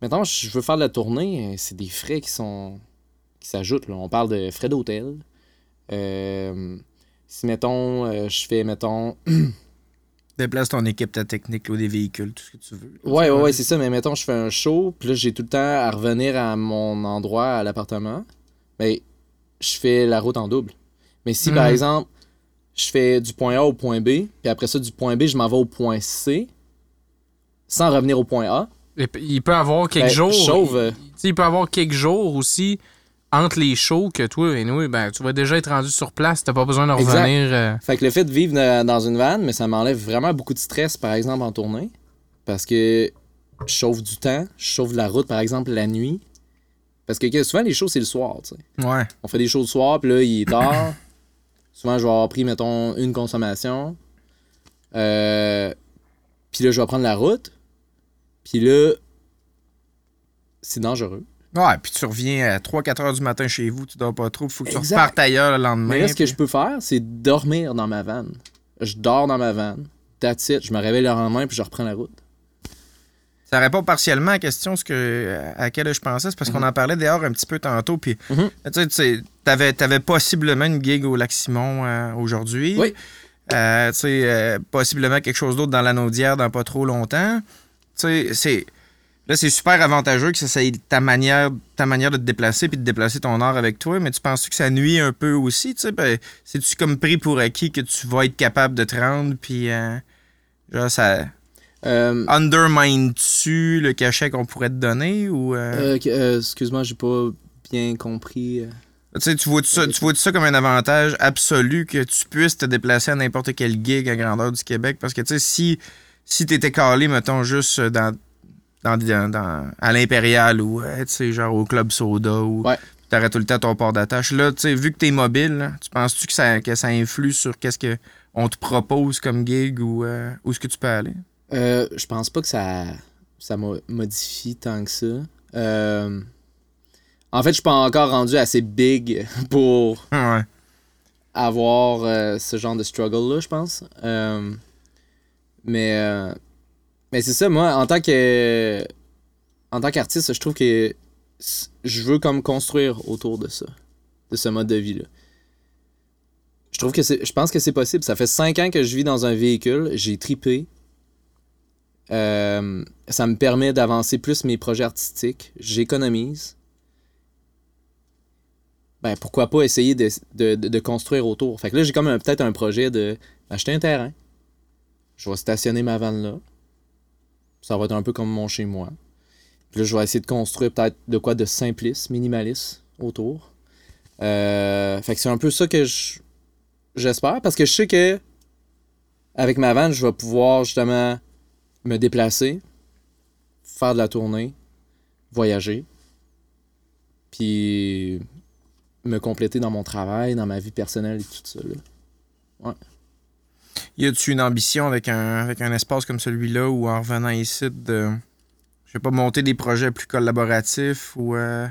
Speaker 3: maintenant je veux faire de la tournée, c'est des frais qui sont qui s'ajoutent. là. On parle de frais d'hôtel. Euh, si mettons, euh, je fais mettons.
Speaker 2: Déplace ton équipe, ta technique, là, des véhicules, tout ce que tu veux.
Speaker 3: Ouais, ouais, ouais, c'est ça, mais mettons, je fais un show, puis là, j'ai tout le temps à revenir à mon endroit, à l'appartement. Mais je fais la route en double. Mais si, par
Speaker 1: Mhm.
Speaker 3: exemple, je fais du point A au point B, puis après ça, du point B, je m'en vais au point C, sans revenir au point A.
Speaker 1: il peut- avoir quelques
Speaker 3: Ben,
Speaker 1: jours.
Speaker 3: Chauve,
Speaker 1: il-
Speaker 3: euh,
Speaker 1: tu sais, il peut avoir quelques jours aussi entre les shows que toi, anyway, ben, tu vas déjà être rendu sur place, t'as pas besoin de revenir. euh,
Speaker 3: Fait que le fait de vivre dans une vanne, mais ça m'enlève vraiment beaucoup de stress, par exemple, en tournée. Parce que je chauffe du temps, je chauffe de la route, par exemple, la nuit. Parce que souvent, les shows, c'est le soir, tu sais.
Speaker 2: Ouais.
Speaker 3: On fait des shows le soir, puis là, il est tard. souvent, je vais avoir pris, mettons, une consommation. Euh, puis là, je vais prendre la route. Puis là, c'est dangereux.
Speaker 2: Ouais, puis tu reviens à 3-4 heures du matin chez vous, tu dors pas trop, il faut que tu repartes ailleurs le lendemain.
Speaker 3: Mais là, ce que je peux faire, c'est dormir dans ma vanne. Je dors dans ma vanne. That's it. Je me réveille le lendemain, puis je reprends la route.
Speaker 2: Ça répond partiellement à la question ce que, à laquelle je pensais. C'est parce qu'on en parlait d'ailleurs un petit peu tantôt. Puis,
Speaker 3: Mhm.
Speaker 2: tu sais, tu t'avais possiblement une gig au Lac-Simon euh, aujourd'hui.
Speaker 3: Oui.
Speaker 2: Euh, tu sais, euh, possiblement quelque chose d'autre dans la Naudière dans pas trop longtemps. Tu sais, c'est. Là, c'est super avantageux que ça, ait ta manière, ta manière de te déplacer puis de déplacer ton art avec toi, mais tu penses que ça nuit un peu aussi, tu sais? Ben, C'est-tu comme pris pour acquis que tu vas être capable de te rendre, puis euh, genre, ça
Speaker 3: Euh,
Speaker 2: undermine-tu le cachet qu'on pourrait te donner, ou... euh,
Speaker 3: Excuse-moi, j'ai pas bien compris.
Speaker 2: Tu sais, tu vois ça, tu vois ça comme un avantage absolu que tu puisses te déplacer à n'importe quel gig à grandeur du Québec? Parce que, tu sais, si, si t'étais calé, mettons, juste dans, dans, à l'Impérial ou, euh, sais, genre au Club Soda ou
Speaker 3: Ouais.
Speaker 2: t'aurais tout le temps ton port d'attache. Là, tu sais, vu que t'es mobile, là, tu penses-tu que ça, que ça influe sur qu'est-ce que on te propose comme gig ou euh, où est-ce que tu peux aller?
Speaker 3: Euh, je pense pas que ça, ça mo- modifie tant que ça. Euh, en fait, je suis pas encore rendu assez big pour
Speaker 2: Ouais.
Speaker 3: avoir ce genre de struggle-là, je pense. Mais euh, mais c'est ça, moi, en tant que en tant qu'artiste, je trouve que je veux comme construire autour de ça, de ce mode de vie-là. Je trouve que c'est. Je pense que c'est possible. Ça fait cinq ans que je vis dans un véhicule, j'ai tripé. Euh, ça me permet d'avancer plus mes projets artistiques. J'économise. Ben, pourquoi pas essayer de, de- de- de construire autour. Fait que là, j'ai comme peut-être un projet de acheter un terrain. Je vais stationner ma vanne là. Ça va être un peu comme mon chez moi. Puis là, je vais essayer de construire peut-être de quoi de simpliste, minimaliste autour. Euh, fait que c'est un peu ça que je- j'espère parce que je sais que avec ma vanne, je vais pouvoir justement me déplacer, faire de la tournée, voyager, puis me compléter dans mon travail, dans ma vie personnelle et tout ça. là.
Speaker 2: Y a-tu une ambition avec un, avec un espace comme celui-là ou en revenant ici de, je sais pas, monter des projets plus collaboratifs ou euh,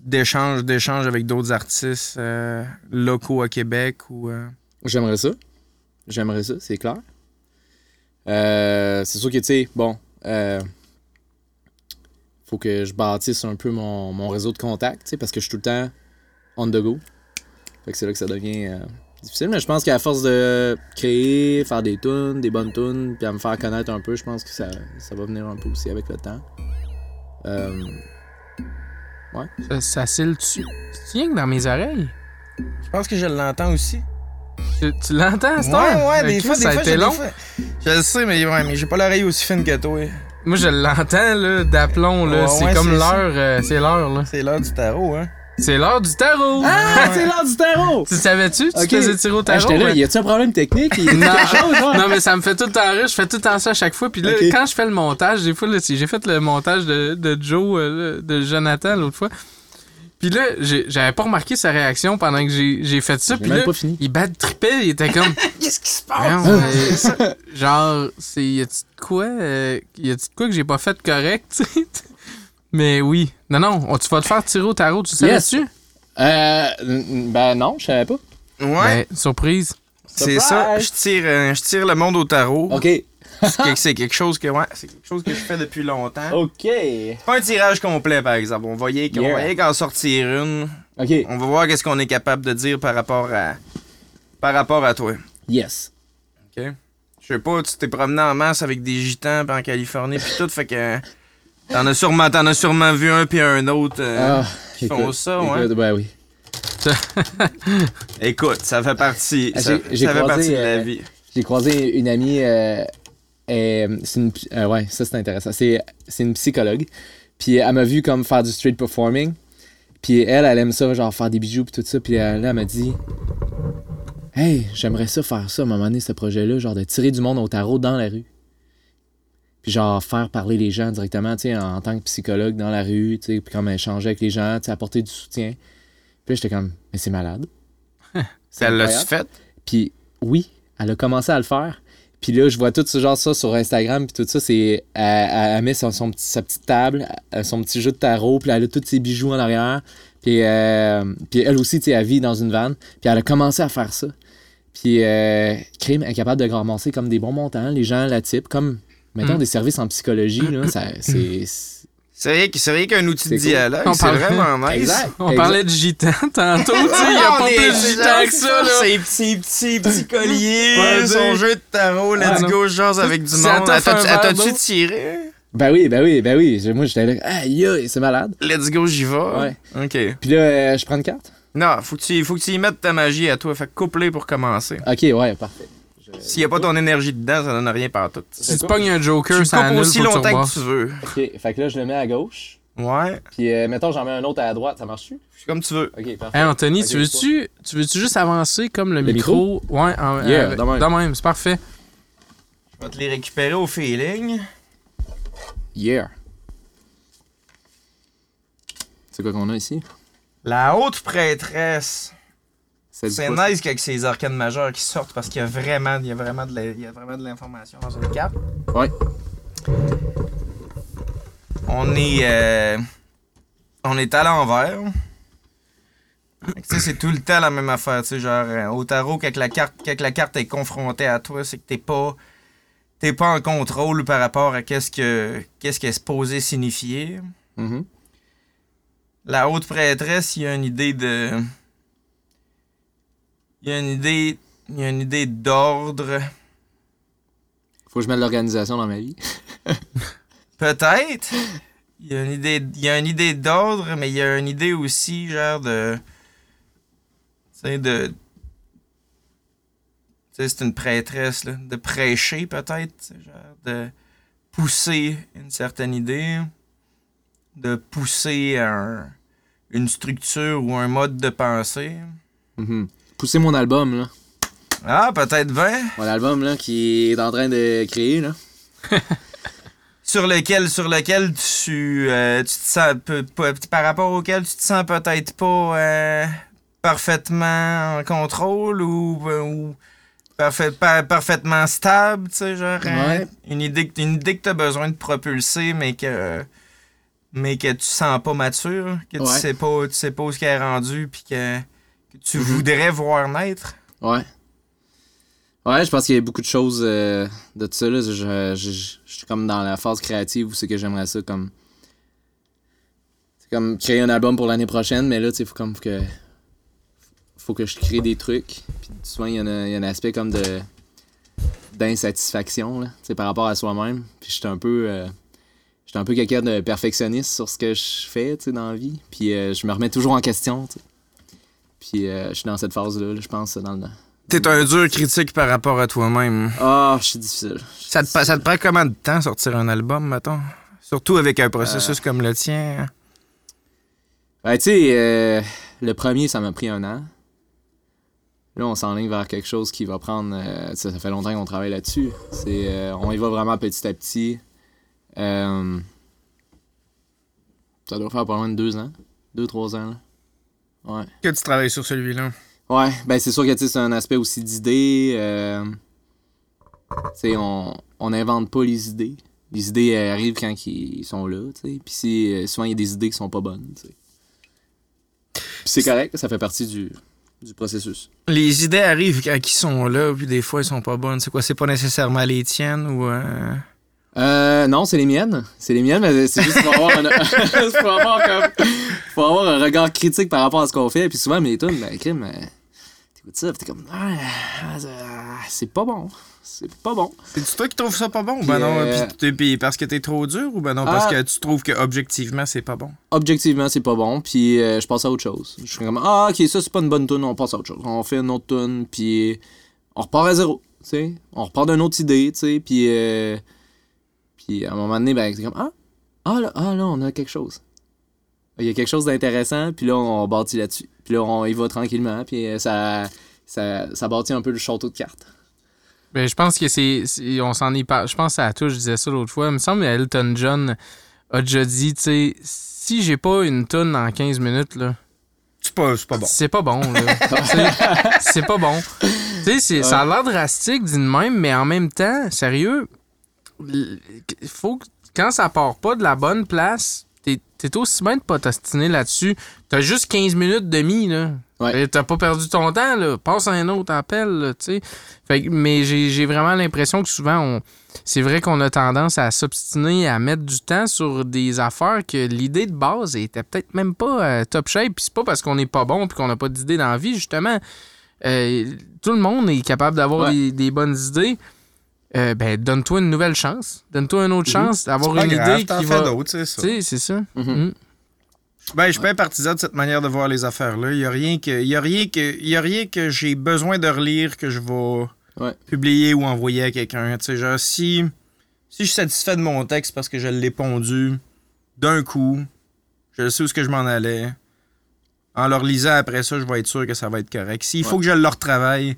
Speaker 2: d'échanges avec d'autres artistes euh, locaux à Québec ou euh,
Speaker 3: J'aimerais ça. J'aimerais ça, c'est clair. Euh, c'est sûr que, tu sais, bon, euh, faut que je bâtisse un peu mon, mon réseau de contacts, parce que je suis tout le temps on the go. Fait que c'est là que ça devient difficile. Mais je pense qu'à force de créer, faire des tunes, des bonnes tunes, puis à me faire connaître un peu, je pense que ça, ça va venir un peu aussi avec le temps. Euh,
Speaker 1: Ça, ça cille-tu? C'est rien que dans mes oreilles?
Speaker 2: Je pense que je l'entends aussi.
Speaker 1: Tu, tu l'entends, c'est
Speaker 2: Ouais, ouais, des fois,
Speaker 1: ça
Speaker 2: des
Speaker 1: a
Speaker 2: fois,
Speaker 1: été
Speaker 2: j'ai-
Speaker 1: long.
Speaker 2: Je le sais, mais, ouais, mais j'ai pas l'oreille aussi fine que toi.
Speaker 1: Moi, je l'entends, là, d'aplomb, là.
Speaker 2: Ouais,
Speaker 1: c'est
Speaker 2: ouais,
Speaker 1: comme l'heure, euh, c'est l'heure, là.
Speaker 2: C'est l'heure du tarot, hein.
Speaker 1: C'est l'heure du tarot!
Speaker 3: Ah, c'est l'heure du tarot!
Speaker 1: Tu savais-tu? Tu
Speaker 3: Ok.
Speaker 1: te faisais tirer au
Speaker 3: Ah,
Speaker 1: tarot?
Speaker 3: J'étais là, y a-tu un problème technique? Y a
Speaker 1: Non,
Speaker 3: chose,
Speaker 1: non, mais ça me fait tout le temps rire. Je fais tout le temps ça à chaque fois. Puis là, quand je fais le montage, des fois, là, si j'ai fait le montage de, de Joe, euh, de Jonathan l'autre fois. Puis là, j'avais pas remarqué sa réaction pendant que j'ai fait ça. Puis là,
Speaker 3: pas fini.
Speaker 1: il bat trippait. Il était comme.
Speaker 2: Qu'est-ce qui se
Speaker 1: ça- genre, c'est. Y a-tu de quoi euh, Y a-tu de quoi que j'ai pas fait correct, tu sais? Mais oui. Non, non, on- tu vas te faire tirer au tarot, tu
Speaker 3: Yes.
Speaker 1: savais-tu?
Speaker 3: Euh, ben non, je savais pas.
Speaker 2: Ouais,
Speaker 1: Ben, surprise.
Speaker 2: c'est ça. Je tire, euh, je tire le monde au tarot.
Speaker 3: Ok.
Speaker 2: C'est quelque- chose que, ouais, c'est quelque chose que je fais depuis longtemps.
Speaker 3: Ok.
Speaker 2: Pas un tirage complet, par exemple. On voyait qu'on
Speaker 3: Yeah.
Speaker 2: qu'en sortir une.
Speaker 3: Ok.
Speaker 2: On va voir qu'est-ce qu'on est capable de dire par rapport à par rapport à toi.
Speaker 3: Yes.
Speaker 2: OK? Je sais pas, tu t'es promené en masse avec des gitans pis en Californie puis tout, fait que t'en as sûrement t'en as sûrement vu un puis un autre. euh,
Speaker 3: Ah,
Speaker 2: qui font ça, ouais.
Speaker 3: écoute, ben oui.
Speaker 2: Écoute, ça fait partie,
Speaker 3: Ah,
Speaker 2: ça, fait
Speaker 3: croisé,
Speaker 2: partie de la
Speaker 3: euh,
Speaker 2: vie.
Speaker 3: J'ai croisé une amie. euh, euh, c'est une, euh, ouais, ça c'est intéressant. C'est, c'est une psychologue. Puis elle m'a vu comme faire du street performing. Puis elle, elle aime ça, genre faire des bijoux puis tout ça. Puis là, elle m'a dit Hey, j'aimerais ça faire ça à un moment donné, ce projet-là, genre de tirer du monde au tarot dans la rue. Puis genre faire parler les gens directement, tu sais, en, en tant que psychologue dans la rue, tu sais, puis comme échanger avec les gens, tu sais, apporter du soutien. Puis j'étais comme Mais c'est malade. C'est
Speaker 2: Elle l'a fait?
Speaker 3: Puis oui, elle a commencé à le faire. Puis là, je vois tout ce genre ça sur Instagram, puis tout ça, c'est... Elle, elle met son, son sa petite table, euh, son petit jeu de tarot, puis elle a tous ses bijoux en arrière. Puis, euh, puis elle aussi, tu sais, elle vit dans une vanne. Puis elle a commencé à faire ça. Puis euh, Crime est capable de ramasser comme des bons montants. Les gens la typent comme, mettons,
Speaker 1: Mm.
Speaker 3: des services en psychologie, là. Ça, c'est...
Speaker 2: C'est rien, que- c'est rien qu'un outil de
Speaker 3: C'est cool.
Speaker 2: dialogue,
Speaker 1: On
Speaker 2: c'est
Speaker 1: parle-
Speaker 2: vraiment nice.
Speaker 3: Exact.
Speaker 1: On parlait de gitan tantôt, tu sais. Il y a pas plus de
Speaker 2: c'est
Speaker 1: gitan que ça, là.
Speaker 2: Ses petits, petits, petits colliers,
Speaker 1: Ouais,
Speaker 2: son jeu de tarot, let's
Speaker 1: Ouais,
Speaker 2: go, jase avec du monde. T'as-tu tiré?
Speaker 3: Ben oui, ben oui, ben oui. Moi, j'étais là, aïe, aïe, c'est malade.
Speaker 2: Let's go, j'y vais.
Speaker 3: Ouais.
Speaker 2: OK.
Speaker 3: Puis là, euh, je prends une carte?
Speaker 2: Non, faut que, tu, faut que tu y mettes ta magie à toi. Fait que couple pour commencer.
Speaker 3: Ok, ouais, parfait.
Speaker 2: S'il n'y a pas ton énergie dedans, ça donne rien par tout.
Speaker 1: Si tu pognes un Joker,
Speaker 2: Tu
Speaker 1: ça
Speaker 2: coupes
Speaker 1: annule,
Speaker 2: aussi
Speaker 1: tu
Speaker 2: longtemps que tu veux.
Speaker 3: Ok, fait que là, je le mets à gauche.
Speaker 2: Ouais,
Speaker 3: Puis, euh, mettons, j'en mets un autre à droite. Ça marche-tu?
Speaker 2: comme tu veux.
Speaker 3: Ok, parfait.
Speaker 1: Hey Anthony, tu veux-tu tu veux-tu juste avancer comme le,
Speaker 3: Le
Speaker 1: micro? Ouais, en,
Speaker 3: Yeah,
Speaker 1: avec-
Speaker 3: de même.
Speaker 1: de même, c'est parfait.
Speaker 2: Je vais te les récupérer au feeling.
Speaker 3: Yeah. C'est quoi qu'on a ici?
Speaker 2: La haute prêtresse. C'est nice qu'avec ces arcanes majeures qui sortent parce qu'il y a vraiment, il y a vraiment de la- il y a vraiment de l'information dans une carte.
Speaker 3: Ouais.
Speaker 2: On est, euh, on est à l'envers. C'est tout le temps la même affaire, tu sais, genre euh, au tarot quand la carte, quand la carte est confrontée à toi, c'est que t'es pas, t'es pas en contrôle par rapport à qu'est-ce que, qu'est-ce qu'elle est supposée signifier.
Speaker 3: Mhm.
Speaker 2: La haute prêtresse, il y a une idée de. Il y a une idée. Il y a une idée d'ordre.
Speaker 3: Faut que je mette l'organisation dans ma vie.
Speaker 2: Peut-être. Il y a une idée. Il y a une idée d'ordre, mais il y a une idée aussi, genre de. Tu sais, de. C'est une prêtresse, là. De prêcher, peut-être. Genre de pousser une certaine idée. De pousser un- une structure ou un mode de pensée.
Speaker 3: Mhm. Pousser mon album, là.
Speaker 2: Ah, peut-être bien.
Speaker 3: Mon album, là, qui est en train de créer, là.
Speaker 2: Sur lequel, sur lequel tu, euh, tu te sens, peu- peu- par rapport auquel tu te sens peut-être pas euh, parfaitement en contrôle ou, euh, ou parfait- pa- parfaitement stable, tu sais, genre hein,
Speaker 3: Ouais.
Speaker 2: une idée, que- une idée que tu as besoin de propulser, mais que mais que tu sens pas mature, que tu sais pas, tu sais pas où ce qu'elle est rendu, puis que, que tu
Speaker 3: Mhm.
Speaker 2: voudrais voir naître?
Speaker 3: Ouais. Ouais, je pense qu'il y a beaucoup de choses euh, de tout ça. Là. Je, je, je- je suis comme dans la phase créative où c'est que j'aimerais ça comme. C'est comme créer un album pour l'année prochaine, mais là, tu sais, faut comme que. Faut que je crée des trucs. Puis souvent, il y, y a un aspect comme de. d'insatisfaction, là, tu sais, par rapport à soi-même. Puis j'étais un peu. euh, j'étais un peu quelqu'un de perfectionniste sur ce que je fais, tu sais, dans la vie. Puis euh, je me remets toujours en question, tu sais. Puis euh, je suis dans cette phase-là, là, je pense, dans le.
Speaker 2: T'es un dur critique par rapport à toi-même.
Speaker 3: Ah, je suis difficile.
Speaker 2: Ça te, ça te prend combien de temps sortir un album, mettons? Surtout avec un processus comme le tien.
Speaker 3: Ben, tu sais, euh, le premier, ça m'a pris un an. Là, on s'enligne vers quelque chose qui va prendre. euh, ça, fait longtemps qu'on travaille là-dessus. C'est, euh, on y va vraiment petit à petit. Euh, ça doit faire pas loin de deux ans. Deux, trois ans, là. Ouais.
Speaker 2: Que tu travailles sur celui-là.
Speaker 3: Ouais, ben c'est sûr que c'est un aspect aussi d'idées. euh, on on n'invente pas les idées. Les idées elles arrivent quand ils sont là, tu sais. Puis euh, souvent, il y a des idées qui sont pas bonnes, tu sais. Puis c'est correct, ça fait partie du, du processus.
Speaker 2: Les idées arrivent quand ils sont là, puis des fois, ils sont pas bonnes. C'est quoi? C'est pas nécessairement les tiennes ou... euh,
Speaker 3: non, c'est les miennes. C'est les miennes, mais c'est juste pour avoir un, pour avoir comme, pour avoir un regard critique par rapport à ce qu'on fait. Puis souvent, mes tunes, ben, crime, euh, t'écoutes ça, pis t'es comme, ah, c'est pas bon. C'est pas bon.
Speaker 2: C'est toi qui trouves ça pas bon?
Speaker 3: Puis,
Speaker 2: ben non,
Speaker 3: euh,
Speaker 2: puis parce que t'es trop dur ou ben non, parce
Speaker 3: Ah.
Speaker 2: que tu trouves que objectivement c'est pas bon?
Speaker 3: Objectivement, c'est pas bon. Puis euh, je passe à autre chose. Je suis comme, ah, ok, ça, c'est pas une bonne tune, on passe à autre chose. On fait une autre tune, puis on repart à zéro. Tu sais, on repart d'une autre idée, tu sais, puis. euh, puis à un moment donné, ben, c'est comme, ah, ah là, ah, là, on a quelque chose. Il y a quelque chose d'intéressant, puis là, on bâtit là-dessus. Puis là, on y va tranquillement, puis euh, ça, ça, ça bâtit un peu le château de cartes.
Speaker 1: Ben, je pense que c'est. On s'en est pas. Je pense à tout, je disais ça l'autre fois. Il me semble que Elton John a déjà dit, tu sais, si j'ai pas une tonne en 15 minutes, là,
Speaker 2: C'est pas, c'est pas bon.
Speaker 1: c'est pas bon, là. C'est pas bon. Tu sais, ça a l'air drastique, dit de même, mais en même temps, sérieux, faut que, quand ça part pas de la bonne place, t'es aussi bien de pas t'ostiner là-dessus. T'as juste 15 minutes demi, là.
Speaker 3: Ouais.
Speaker 1: T'as pas perdu ton temps, là. Passe à un autre appel, là, tu sais. Fait que- mais j'ai j'ai vraiment l'impression que souvent, on, c'est vrai qu'on a tendance à s'obstiner, à mettre du temps sur des affaires que l'idée de base était peut-être même pas euh, top shape. Puis c'est pas parce qu'on n'est pas bon puis qu'on n'a pas d'idée dans la vie, justement. Euh, tout le monde est capable d'avoir
Speaker 3: Ouais.
Speaker 1: des, des bonnes idées. Euh, ben, donne-toi une nouvelle chance. Donne-toi une autre chance d'avoir une
Speaker 2: grave,
Speaker 1: idée qui va.
Speaker 2: d'autres, c'est ça.
Speaker 1: C'est ça.
Speaker 3: Mhm.
Speaker 1: Mm.
Speaker 2: Ben, je suis pas un partisan de cette manière de voir les affaires-là. Il y a rien que, il y a rien que, il y a rien que j'ai besoin de relire que je vais
Speaker 3: Ouais.
Speaker 2: publier ou envoyer à quelqu'un. Tu sais, genre, si, si je suis satisfait de mon texte parce que je l'ai pondu d'un coup, je sais où ce que je m'en allais. En le relisant après ça, je vais être sûr que ça va être correct. S'il faut que je le retravaille,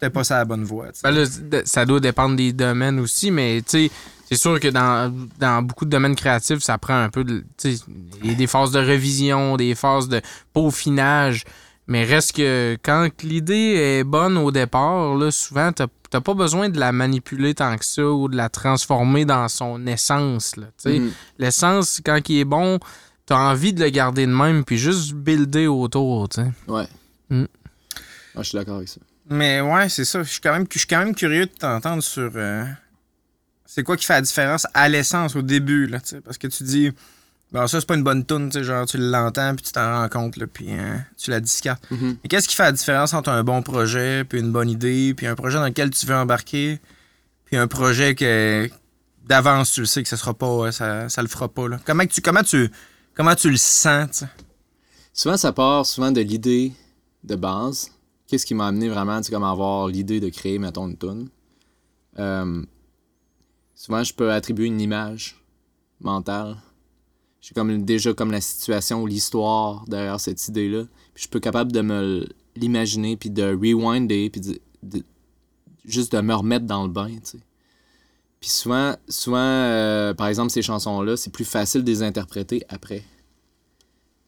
Speaker 2: j'étais pas sur la bonne voie. tu.
Speaker 1: Ben là, ça doit dépendre des domaines aussi, mais tu sais, c'est sûr que dans, dans beaucoup de domaines créatifs, ça prend un peu de. tu sais, il y a des phases de révision, des phases de peaufinage. Mais reste que quand l'idée est bonne au départ, là, souvent, t'as t'as pas besoin de la manipuler tant que ça ou de la transformer dans son essence. Là, tu sais.
Speaker 3: Mhm.
Speaker 1: L'essence, quand il est bon, t'as envie de le garder de même, puis juste builder autour. tu sais.
Speaker 3: Ouais.
Speaker 1: Mm.
Speaker 3: Ah, je suis d'accord avec ça.
Speaker 2: Mais ouais, c'est ça. Je suis quand même, je suis quand même curieux de t'entendre sur. euh, c'est quoi qui fait la différence à l'essence au début, là, tu sais, Parce que tu dis. Bon, ça, c'est pas une bonne tune, tu sais, genre, tu l'entends, puis tu t'en rends compte, là, puis hein, tu la discartes.
Speaker 3: Mhm.
Speaker 2: Mais qu'est-ce qui fait la différence entre un bon projet, puis une bonne idée, puis un projet dans lequel tu veux embarquer, puis un projet que d'avance, tu le sais que ça sera pas, ça, ça le fera pas, là? Comment tu, comment tu, comment tu le sens, tu sais?
Speaker 3: Souvent, ça part souvent de l'idée de base. Qu'est-ce qui m'a amené vraiment, comme à avoir l'idée de créer, mettons, une tune. Euh, souvent, je peux attribuer une image mentale. J'ai comme déjà comme la situation ou l'histoire derrière cette idée-là. Puis je peux capable de me l'imaginer, puis de rewinder, puis de, juste de me remettre dans le bain, tu. Puis souvent, souvent euh, par exemple, ces chansons-là, c'est plus facile de les interpréter après.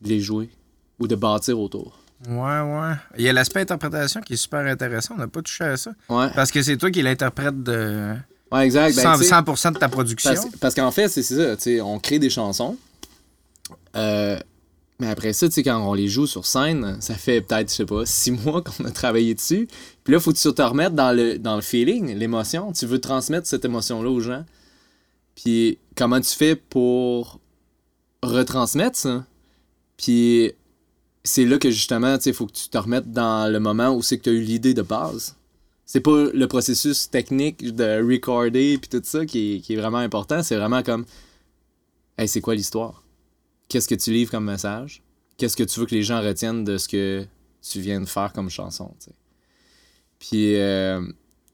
Speaker 3: De les jouer ou de bâtir autour.
Speaker 2: Ouais, ouais. Il y a l'aspect interprétation qui est super intéressant. On n'a pas touché à ça.
Speaker 3: Ouais,
Speaker 2: Parce que c'est toi qui l'interprète de
Speaker 3: ouais exact. Ben,
Speaker 2: 100%,
Speaker 3: tu sais,
Speaker 2: 100% de ta production.
Speaker 3: parce parce qu'en fait, c'est ça. On crée des chansons. Euh, mais après ça, quand on les joue sur scène, ça fait peut-être, je sais pas, six mois qu'on a travaillé dessus. Puis là, faut que tu te remettes dans le, dans le feeling, l'émotion. Tu veux transmettre cette émotion-là aux gens. Puis comment tu fais pour retransmettre ça? Puis c'est là que justement, sais, faut que tu te remettes dans le moment où c'est que tu as eu l'idée de base. C'est pas le processus technique de recorder puis tout ça qui est, qui est vraiment important. C'est vraiment comme, hey, c'est quoi l'histoire? Qu'est-ce que tu livres comme message? Qu'est-ce que tu veux que les gens retiennent de ce que tu viens de faire comme chanson? Puis, euh,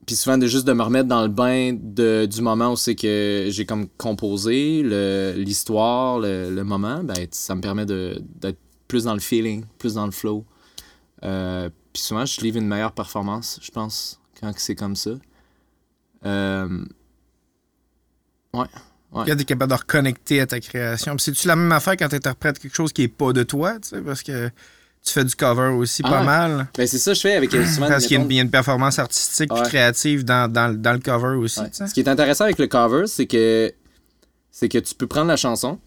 Speaker 3: puis souvent, de juste de me remettre dans le bain de, du moment où c'est que j'ai comme composé l'histoire, le, le moment, ben, ça me permet d'être plus dans le feeling, plus dans le flow. Euh, puis souvent, je livre une meilleure performance, je pense, quand c'est comme ça. Euh,
Speaker 2: Quand tu es capable de reconnecter à ta création. Puis c'est-tu la même affaire quand tu interprètes quelque chose qui est pas de toi, tu sais, parce que tu fais du cover aussi
Speaker 3: Ah
Speaker 2: pas
Speaker 3: ouais.
Speaker 2: mal?
Speaker 3: ben, c'est ça que je fais avec euh, souvent...
Speaker 2: Parce qu'il y, a une-
Speaker 3: mettons,
Speaker 2: il y a une performance artistique
Speaker 3: Ouais.
Speaker 2: créative dans, dans, dans le cover aussi.
Speaker 3: Ouais. Ce qui est intéressant avec le cover, c'est que c'est que tu peux prendre la chanson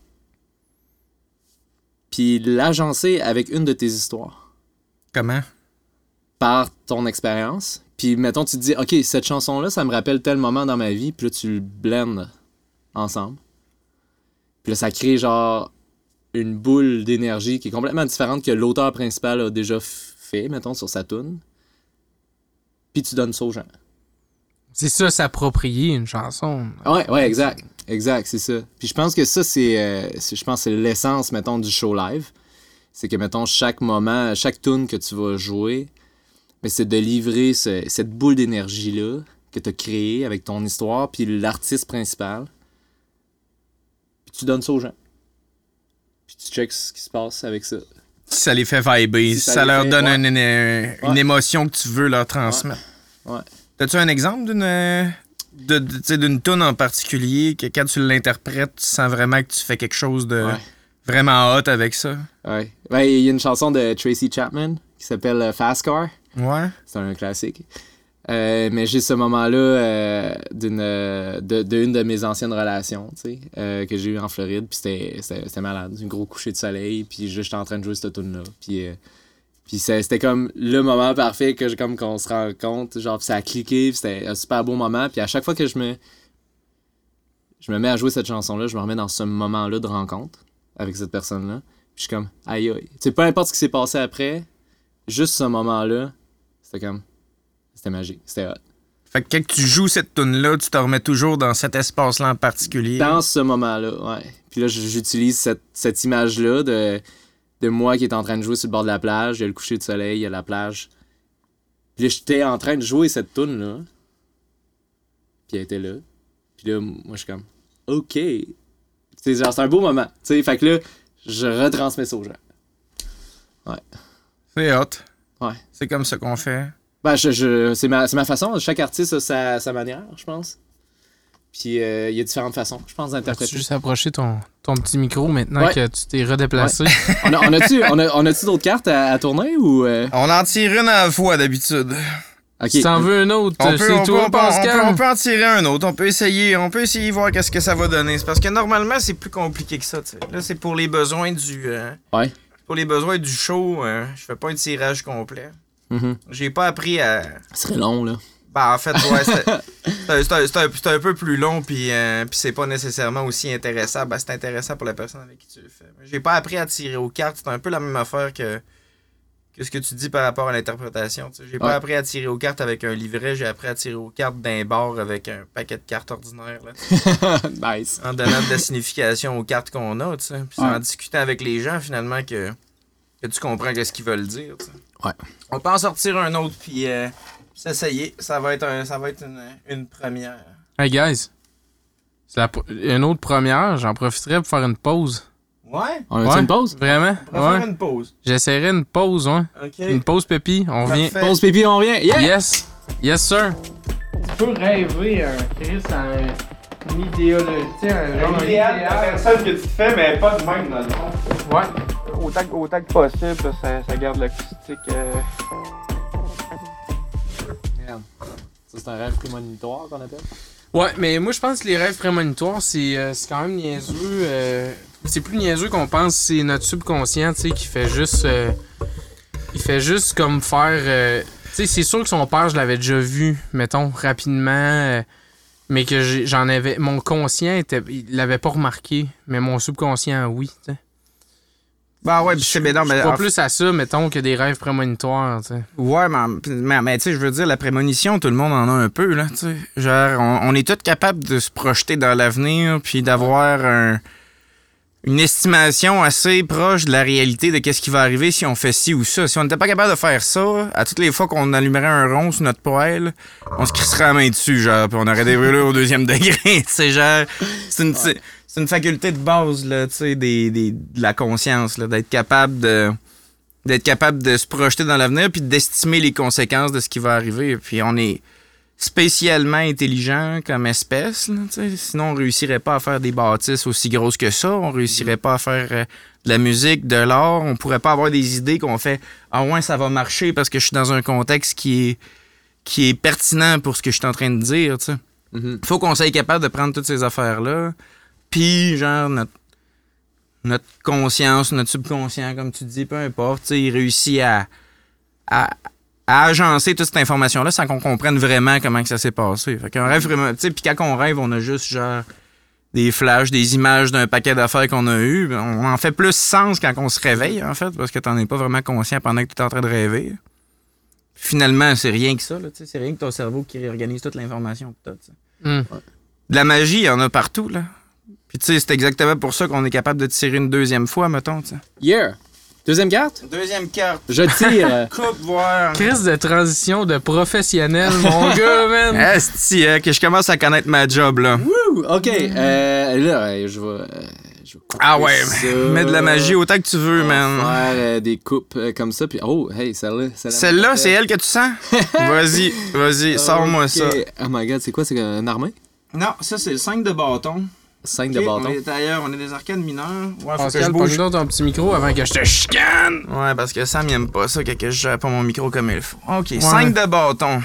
Speaker 3: puis l'agencer avec une de tes histoires
Speaker 2: Comment?
Speaker 3: par ton expérience. Puis mettons tu te dis OK, cette chanson là, ça me rappelle tel moment dans ma vie, puis là tu le blends ensemble. Puis là ça crée genre une boule d'énergie qui est complètement différente que l'auteur principal a déjà fait mettons sur sa tune. Puis tu donnes ça aux gens.
Speaker 1: C'est ça, s'approprier une chanson.
Speaker 3: Ouais, ouais, exact. Exact, c'est ça. Puis je pense que ça, c'est, euh, je pense c'est l'essence, mettons, du show live. C'est que, mettons, chaque moment, chaque tune que tu vas jouer, ben, c'est de livrer ce- cette boule d'énergie-là que tu as créée avec ton histoire, puis l'artiste principal. Puis tu donnes ça aux gens. Puis tu checks ce qui se passe avec ça.
Speaker 2: Ça les fait vibrer,
Speaker 3: Si ça
Speaker 2: leur
Speaker 3: fait-
Speaker 2: donne
Speaker 3: ouais.
Speaker 2: une, une- une
Speaker 3: Ouais.
Speaker 2: émotion que tu veux leur transmettre.
Speaker 3: Ouais.
Speaker 2: T'as-tu un exemple d'une euh, de, de- tu sais, d'une tune en particulier que quand tu l'interprètes, tu sens vraiment que tu fais quelque chose de
Speaker 3: Ouais.
Speaker 2: vraiment hot avec ça?
Speaker 3: Ouais. Ben, il y a une chanson de Tracy Chapman qui s'appelle euh, Fast Car.
Speaker 2: Ouais.
Speaker 3: C'est un classique. Euh, mais j'ai ce moment-là euh, d'une de, d'une de mes anciennes relations, euh, que j'ai eu en Floride, puis c'était, malade, un gros coucher de soleil, puis juste j'étais en train de jouer cette tune là, puis puis c'était comme le moment parfait que comme qu'on se rend compte, genre puis ça a cliqué, c'était un super beau moment, puis à chaque fois que je me je me mets à jouer cette chanson-là, je me remets dans ce moment-là de rencontre avec cette personne-là, puis je suis comme aïe aïe, tu sais peu importe ce qui s'est passé après, juste ce moment-là, c'était comme c'était magique. C'était hot.
Speaker 2: Fait que quand tu joues cette tune-là, tu te remets toujours dans cet espace-là en particulier?
Speaker 3: Dans ce moment-là, ouais. Puis là, j'utilise cette, cette image-là de, de moi qui est en train de jouer sur le bord de la plage. Il y a le coucher de soleil, il y a la plage. Puis là, j'étais en train de jouer cette tune-là. Puis elle était là. Puis là, moi, je suis comme, OK. C'est genre, c'est un beau moment. Tu sais, fait que là, je retransmets ça aux gens.
Speaker 2: C'est hot.
Speaker 3: Ouais.
Speaker 2: C'est comme ça qu'on fait.
Speaker 3: Ben, je, je- c'est ma, c'est ma façon. Chaque artiste a sa, sa manière, je pense. Puis euh, il y a différentes façons, je pense,
Speaker 1: Tu
Speaker 3: d'interpréter.
Speaker 1: juste approcher ton, ton petit micro maintenant
Speaker 3: Ouais.
Speaker 1: que tu t'es redéplacé?
Speaker 3: on, a-tu on a, on a-tu d'autres cartes à, à tourner ou. euh?
Speaker 2: On en tire une à la fois d'habitude.
Speaker 3: Ok.
Speaker 1: Si t'en veux un autre,
Speaker 2: On peut,
Speaker 1: c'est
Speaker 2: peut,
Speaker 1: toi,
Speaker 2: on, peut, on
Speaker 1: Pascal.
Speaker 2: peut- on peut en tirer un autre. On peut essayer, on peut essayer de voir qu'est-ce que ça va donner. C'est parce que normalement, c'est plus compliqué que ça. tu sais. Là, c'est pour les besoins du. euh,
Speaker 3: Ouais.
Speaker 2: Pour les besoins du show, euh, je fais pas un tirage complet.
Speaker 3: Mhm.
Speaker 2: J'ai pas appris à.
Speaker 3: Ce serait long, là.
Speaker 2: Ben, en fait, ouais, c'est un, un- peu plus long, puis euh, puis c'est pas nécessairement aussi intéressant. Ben, c'est intéressant pour la personne avec qui tu le fais. J'ai pas appris à tirer aux cartes. C'est un peu la même affaire que, que ce que tu dis par rapport à l'interprétation. J'ai pas appris à tirer aux cartes avec un livret, j'ai appris à tirer aux cartes d'un bar avec un paquet de cartes ordinaires. Là,
Speaker 3: nice.
Speaker 2: en donnant de la signification aux cartes qu'on a. Puis en discutant avec les gens, finalement, que, que tu comprends qu'est-ce qu'ils veulent dire.
Speaker 3: Ouais.
Speaker 2: On peut en sortir un autre, puis euh, s'essayer. Ça va être, un, ça va être une, une première.
Speaker 1: Hey guys, c'est la une autre première, j'en profiterai pour faire une pause.
Speaker 2: Ouais?
Speaker 3: On a
Speaker 1: Ouais.
Speaker 3: une pause?
Speaker 1: Vraiment?
Speaker 2: On va
Speaker 1: Ouais.
Speaker 2: faire une pause.
Speaker 1: J'essaierai une pause, ouais.
Speaker 2: OK.
Speaker 1: Une pause pépi, on revient.
Speaker 2: Parfait.
Speaker 3: Pause pipi, on revient. Yeah!
Speaker 1: Yes! Yes, sir! Tu peux rêver, un Chris, à une idéologie, un
Speaker 2: personne que tu te fais, mais pas de même, dans le fond.
Speaker 1: Ouais.
Speaker 2: Autant, que- autant que possible, ça, ça garde l'acoustique. euh,
Speaker 3: C'est un rêve prémonitoire qu'on appelle?
Speaker 1: Ouais, mais moi je pense que les rêves prémonitoires, c'est euh, quand même niaiseux. euh, c'est plus niaiseux qu'on pense, c'est notre subconscient, tu sais, qui fait juste. euh, il fait juste comme faire. tu sais, c'est sûr que son père, je l'avais déjà vu, mettons, rapidement. mais que j'en avais. Mon conscient, était, il l'avait pas remarqué, mais mon subconscient, oui.
Speaker 2: Bah ouais, c'est ben non, mais
Speaker 1: pas
Speaker 2: en
Speaker 1: plus à ça, mettons, que des rêves prémonitoires, tu sais.
Speaker 2: Ouais, mais, mais, mais, tu sais, je veux dire, la prémonition, tout le monde en a un peu, là, tu sais. Genre, on, on est tous capables de se projeter dans l'avenir, puis d'avoir un- une estimation assez proche de la réalité de qu'est-ce qui va arriver si on fait ci ou ça. Si on n'était pas capable de faire ça, à toutes les fois qu'on allumerait un rond sur notre poêle, on se crisserait la main dessus, genre, puis on aurait des au deuxième degré, sais, genre, c'est une, c'est- c'est une faculté de base, là, tu sais, des, des- de la conscience, là, d'être capable de d'être capable de se projeter dans l'avenir puis d'estimer les conséquences de ce qui va arriver. Puis on est spécialement intelligent comme espèce. là. Sinon, on réussirait pas à faire des bâtisses aussi grosses que ça. On réussirait pas à faire euh, de la musique, de l'art. On pourrait pas avoir des idées qu'on fait « Ah ouais, ça va marcher parce que je suis dans un contexte qui est, qui est pertinent pour ce que je suis en train de dire. » sais.
Speaker 3: Mhm.
Speaker 2: faut qu'on soit capable de prendre toutes ces affaires-là. Puis, genre, notre, notre conscience, notre subconscient, comme tu dis, peu importe, il réussit à, à, à agencer toute cette information-là sans qu'on comprenne vraiment comment que ça s'est passé. Fait qu'un rêve vraiment. Tu sais, puis quand on rêve, on a juste, genre, des flashs, des images d'un paquet d'affaires qu'on a eues. Ben, On en fait plus sens quand on se réveille, en fait, parce que t'en es pas vraiment conscient pendant que tu es en train de rêver. Finalement, c'est rien que ça, là, tu sais, c'est rien que ton cerveau qui réorganise toute l'information que.
Speaker 1: Hum.
Speaker 2: De la magie, il y en a partout, là. Puis tu sais, c'est exactement pour ça qu'on est capable de tirer une deuxième fois, mettons, tu sais.
Speaker 3: Yeah! Deuxième carte?
Speaker 2: Deuxième carte.
Speaker 3: Je tire.
Speaker 2: Coupe, voir.
Speaker 1: Crise de transition de professionnel, mon gars, man!
Speaker 2: Esti, hein, que je commence à connaître ma job, là.
Speaker 3: Wouh! Ok, euh, là, euh, je vais. euh, je vais couper
Speaker 2: Ah ouais,
Speaker 3: ça.
Speaker 2: mets de la magie autant que tu veux,
Speaker 3: On
Speaker 2: man.
Speaker 3: faire euh, des coupes euh, comme ça, puis oh, hey, celle-là. Celle-là,
Speaker 2: Celle-là, c'est elle que tu sens? vas-y, vas-y, sors-moi ça.
Speaker 3: Oh my god, c'est quoi? C'est un armée?
Speaker 2: Non, ça, c'est le 5 de bâton.
Speaker 3: 5 de bâton.
Speaker 2: On est ailleurs, on est des arcades mineures. Ouais, faut que je
Speaker 1: Pascal,
Speaker 2: bouge.
Speaker 1: ton petit micro avant que je te chicane!
Speaker 2: Ouais, parce que Sam, il aime pas ça, que je gère pas mon micro comme il faut. OK, 5 de bâton.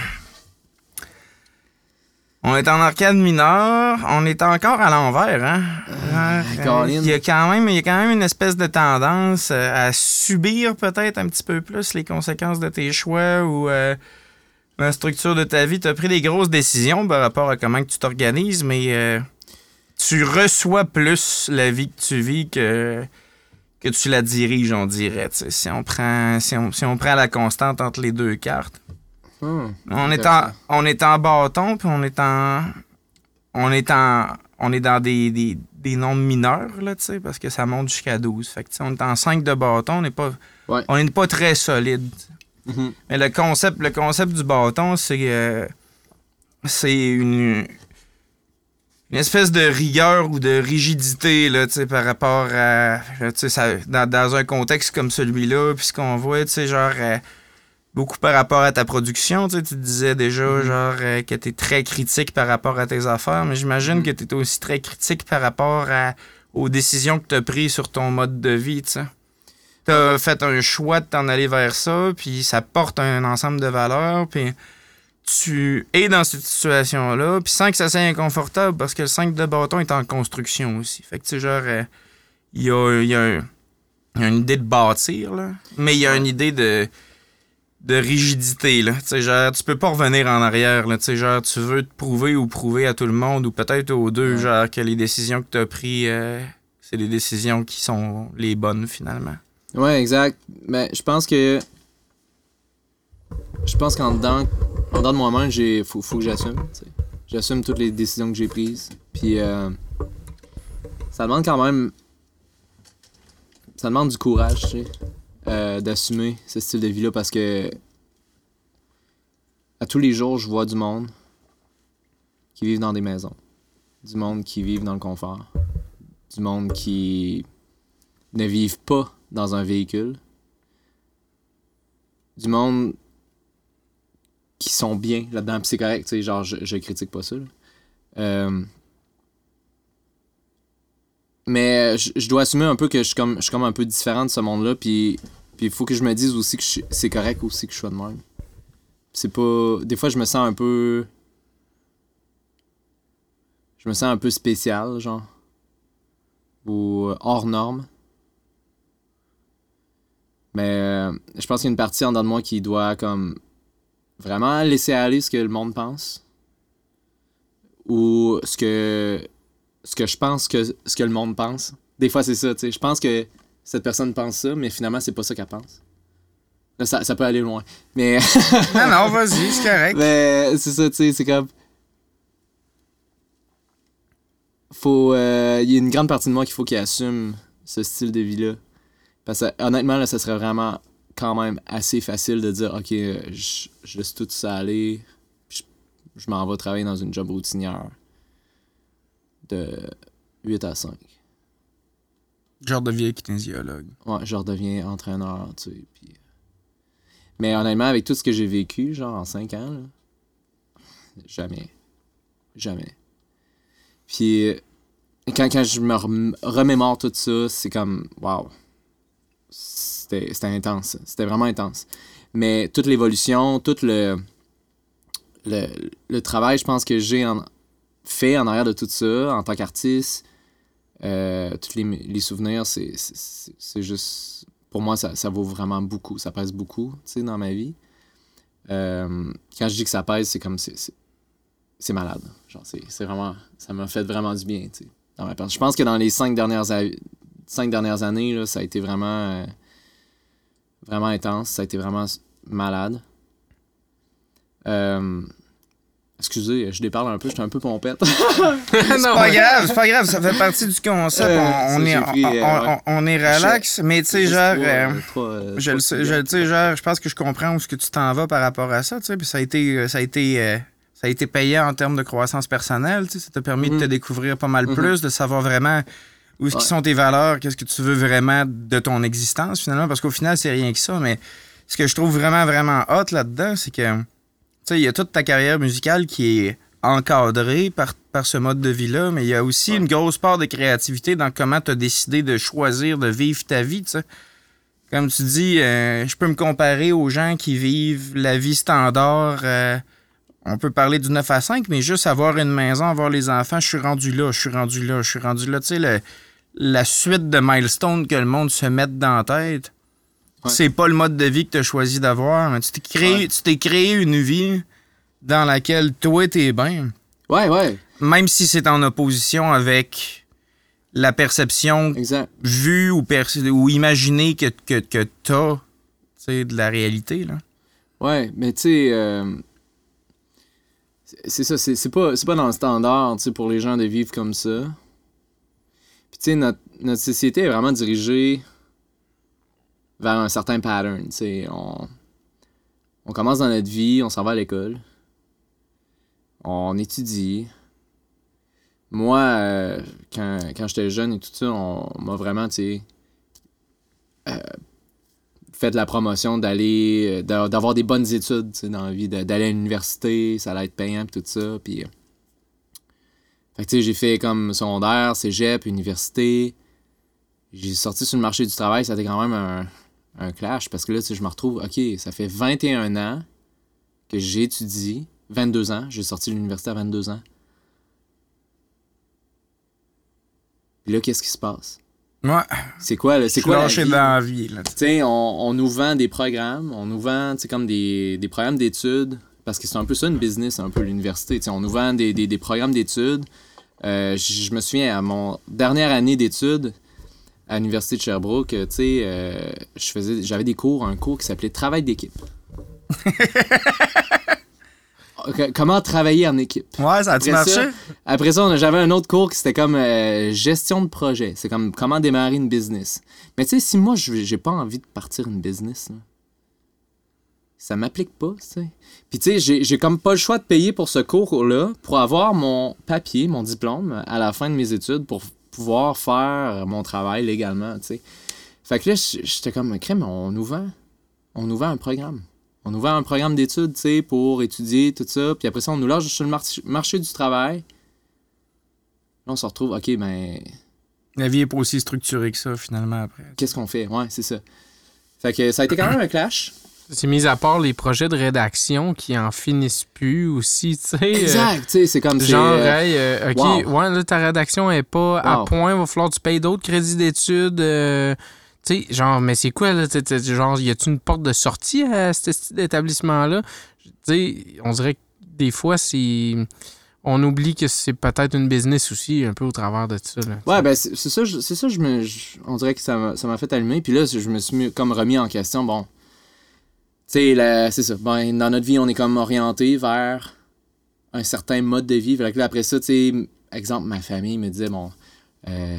Speaker 2: On est en arcade mineure, on est encore à l'envers, hein? Ouais,
Speaker 3: Colin.
Speaker 2: il, y a quand même, il y a quand même une espèce de tendance euh, à subir peut-être un petit peu plus les conséquences de tes choix ou euh, la structure de ta vie. Tu as pris des grosses décisions par rapport à comment que tu t'organises, mais euh, tu reçois plus la vie que tu vis que que tu la diriges, on dirait. Si on prend si on, si on prend la constante entre les deux cartes.
Speaker 3: Hmm.
Speaker 2: On est en, on est en bâton, puis on est en. On est en. On est dans des, des, des nombres mineurs, là, tu sais, parce que ça monte jusqu'à 12. Fait que, on est en 5 de bâton, on n'est pas.
Speaker 3: Ouais.
Speaker 2: On n'est pas très solide.
Speaker 3: Mhm.
Speaker 2: Mais le concept, le concept du bâton, c'est euh, c'est une, une espèce de rigueur ou de rigidité là, tu sais, par rapport à. tu sais, ça- dans, dans un contexte comme celui-là, puis ce qu'on voit, tu sais, genre. euh, beaucoup par rapport à ta production, tu sais, tu disais déjà genre euh, que tu es très critique par rapport à tes affaires, mais j'imagine que tu aussi très critique par rapport à, aux décisions que tu as prises sur ton mode de vie, tu sais. Tu as fait un choix de t'en aller vers ça, puis ça porte un ensemble de valeurs, puis tu es dans cette situation-là, puis sans que ça soit inconfortable, parce que le 5 de bâton est en construction aussi. Fait que, tu sais, genre, euh, il y, a, y a y a une idée de bâtir, là, mais il y a une idée de de rigidité là, tu sais genre tu peux pas revenir en arrière là, tu sais genre tu veux te prouver ou prouver à tout le monde ou peut-être aux deux
Speaker 3: Ouais.
Speaker 2: genre que les décisions que tu as prises euh, c'est les décisions qui sont les bonnes finalement.
Speaker 3: Ouais, exact. Mais je pense que. Je pense qu'en dedans, en dedans de moi-même, j'ai faut, faut que j'assume. J'assume toutes les décisions que j'ai prises. Puis euh, ça demande quand même. Ça demande du courage, tu sais, euh, d'assumer ce style de vie-là parce que. À tous les jours, je vois du monde qui vivent dans des maisons. Du monde qui vivent dans le confort. Du monde qui ne vivent pas dans un véhicule. Du monde qui sont bien là-dedans. Puis c'est correct, tu sais, genre, je, je critique pas ça. Euh, mais je, je dois assumer un peu que je suis comme, je suis comme un peu différent de ce monde-là. Puis il faut que je me dise aussi que c'est correct aussi que je sois de même. C'est pas. Des fois, je me sens un peu. Je me sens un peu spécial, genre. Ou euh, hors norme. Mais euh, je pense qu'il y a une partie en dedans de moi qui doit comme vraiment laisser aller ce que le monde pense? Ou ce que ce que je pense que ce que le monde pense? Des fois c'est ça, tu sais. Je pense que cette personne pense ça, mais finalement c'est pas ça qu'elle pense. Là, ça, ça peut aller loin. Mais
Speaker 2: non non, vas-y, c'est correct.
Speaker 3: mais c'est ça, tu sais, c'est comme. Faut. euh, Il y a une grande partie de moi qu'il faut qu'il assume ce style de vie-là. Parce que honnêtement, là, ça serait vraiment quand même assez facile de dire Ok, euh, je, je laisse tout ça aller, je, je m'en vais travailler dans une job routinière de 8 à 5.
Speaker 2: Genre de vieil kinésiologue.
Speaker 3: Ouais, je redeviens entraîneur, tu sais. Puis... Mais honnêtement, avec tout ce que j'ai vécu, genre en 5 ans, là, jamais. Jamais. Puis euh, quand, quand je me rem- remémore tout ça, c'est comme, waouh. C'était intense. C'était vraiment intense. Mais toute l'évolution, tout le, le, travail, je pense, que j'ai fait en arrière de tout ça, en tant qu'artiste, euh, tous les, souvenirs, c'est juste. Pour moi, ça, ça vaut vraiment beaucoup. Ça pèse beaucoup, tu sais, dans ma vie. Euh, quand je dis que ça pèse, c'est comme. c'est- malade. Genre, c'est vraiment. Ça m'a fait vraiment du bien, tu sais. Je pense que dans les cinq dernières, cinq dernières années, là, ça a été vraiment. euh, vraiment intense. Ça a été vraiment malade. Euh, excusez, je déparle un peu, j'étais un peu pompette.
Speaker 2: C'est pas grave, c'est pas grave, ça fait partie du concept.
Speaker 3: Euh,
Speaker 2: on,
Speaker 3: ça,
Speaker 2: on est,
Speaker 3: pris,
Speaker 2: on,
Speaker 3: euh,
Speaker 2: on-
Speaker 3: ouais.
Speaker 2: on est relax, mais tu sais, genre. euh,
Speaker 3: euh, euh,
Speaker 2: Je le sais, je le sais, genre, je pense que je comprends où ce que tu t'en vas par rapport à ça, tu sais, puis ça a été, euh, ça a été, euh, ça a été payant en termes de croissance personnelle, tu sais, ça t'a permis de te
Speaker 3: Mhm.
Speaker 2: découvrir pas mal
Speaker 3: Mhm.
Speaker 2: plus, de savoir vraiment où est-ce qui sont tes valeurs, qu'est-ce que tu veux vraiment de ton existence finalement, parce qu'au final c'est rien que ça, mais ce que je trouve vraiment vraiment hot là-dedans, c'est que, tu sais, il y a toute ta carrière musicale qui est encadrée par, par ce mode de vie-là, mais il y a aussi
Speaker 3: Ouais.
Speaker 2: une grosse part de créativité dans comment tu as décidé de choisir de vivre ta vie, tu sais. Comme tu dis, euh, je peux me comparer aux gens qui vivent la vie standard. euh, on peut parler du 9 à 5, mais juste avoir une maison, avoir les enfants, je suis rendu là, je suis rendu là, je suis rendu là. Tu sais, le- la suite de milestones que le monde se met dans la tête,
Speaker 3: Ouais.
Speaker 2: c'est pas le mode de vie que tu as choisi d'avoir. mais Tu t'es créé,
Speaker 3: Ouais.
Speaker 2: tu t'es créé une vie dans laquelle toi, t'es bien.
Speaker 3: Ouais, ouais,
Speaker 2: Même si c'est en opposition avec la perception
Speaker 3: exact.
Speaker 2: vue ou, perce- ou imaginée que, que, que t'as de la réalité. Là.
Speaker 3: Ouais, mais tu sais, euh, c'est- ça, c'est pas, c'est pas dans le standard, pour les gens de vivre comme ça. Puis tu sais, notre, notre société est vraiment dirigée vers un certain pattern, tu. On, on commence dans notre vie, on s'en va à l'école, on étudie. Moi, euh, quand, quand j'étais jeune et tout ça, on, m'a vraiment, tu euh, fait la promotion d'aller, euh, d'a- d'avoir des bonnes études, dans la vie, d'aller à l'université, ça allait être payant, puis tout ça, puis... Fait que, tu sais, j'ai fait comme secondaire, cégep, université. J'ai sorti sur le marché du travail, ça a été quand même un, un clash, parce que là, tu sais, je me retrouve, OK, ça fait 21 ans que j'étudie, 22 ans, j'ai sorti de l'université à 22 ans. Puis là, qu'est-ce qui se passe?
Speaker 2: Ouais,
Speaker 3: C'est quoi, là?
Speaker 2: c'est
Speaker 3: quoi la vie?
Speaker 2: dans la vie. Là.
Speaker 3: Tu sais, on, on nous vend des programmes, on nous vend, tu sais, comme des, des programmes d'études, parce que c'est un peu ça une business, un peu l'université. On nous vend des, des, des programmes d'études. Euh, je me souviens, à mon dernière année d'études à l'université de Sherbrooke, tu sais, euh, je faisais, j'avais des cours, un cours qui s'appelait Travail d'équipe. Ok, Comment travailler en équipe?
Speaker 2: Ouais, ça a-tu
Speaker 3: ça,
Speaker 2: marché?
Speaker 3: Après ça, on a- j'avais un autre cours qui c'était comme euh, gestion de projet. C'est comme comment démarrer une business. Mais tu sais, si moi, je j'ai pas envie de partir une business, là, ça m'applique pas, tu sais. Puis tu sais, j'ai- comme pas le choix de payer pour ce cours-là pour avoir mon papier, mon diplôme à la fin de mes études pour pouvoir faire mon travail légalement, tu sais. Fait que là, j'étais comme, crème, on nous vend. On nous vend un programme. On nous vend un programme d'études, tu sais, pour étudier, tout ça. Puis après ça, on nous lâche sur le marché, marché du travail. Là, on se retrouve, OK, ben,
Speaker 2: La vie est pas aussi structurée que ça, finalement, après.
Speaker 3: qu'est-ce qu'on fait? Ouais, c'est ça. Fait que ça a été quand même un clash.
Speaker 1: C'est mis à part les projets de rédaction qui en finissent plus aussi, tu sais. euh,
Speaker 3: Exact, tu sais, c'est comme...
Speaker 1: Genre,
Speaker 3: euh,
Speaker 1: hey, euh, OK,
Speaker 3: wow.
Speaker 1: ouais, là, ta rédaction est pas à point, va falloir que tu payes d'autres crédits d'études. euh, tu sais, genre, mais c'est quoi, là? Genre, y a-tu une porte de sortie à cet établissement-là? Tu sais, on dirait que des fois, c'est. On oublie que c'est peut-être une business aussi, un peu au travers de ça. Là,
Speaker 3: Ouais, ben c'est ça, c'est ça, je me, je- on dirait que ça m'a ça m'a fait allumer. Puis là, je me suis mis- comme remis en question. Bon, tu sais, la- c'est ça. Ben, dans notre vie, on est comme orienté vers un certain mode de vie. Là, après ça, tu sais, exemple, ma famille me disait, bon, euh,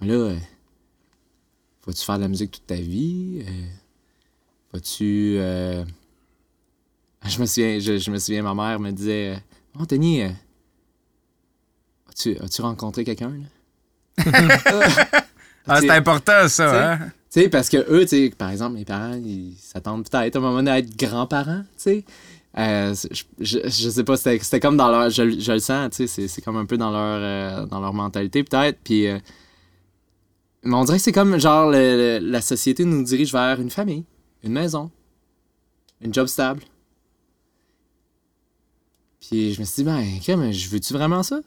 Speaker 3: là, euh, vas-tu faire de la musique toute ta vie? Euh, vas-tu... euh, Je me souviens, je, je me souviens, ma mère me disait, euh, as-tu as-tu rencontré quelqu'un, là?
Speaker 2: Ah, c'est important, ça, hein?
Speaker 3: Parce que eux, tu par exemple, mes parents, ils s'attendent peut-être à un moment donné à être grands-parents, tu. Euh, je, je, je sais pas, c'était comme dans leur. Je, je le sens, c'est- comme un peu dans leur, euh, dans leur mentalité, peut-être. Puis. euh, mais on dirait que c'est comme, genre, le- la société nous dirige vers une famille, une maison, une job stable. Puis je me suis dit, ben, ok, mais je veux-tu vraiment ça?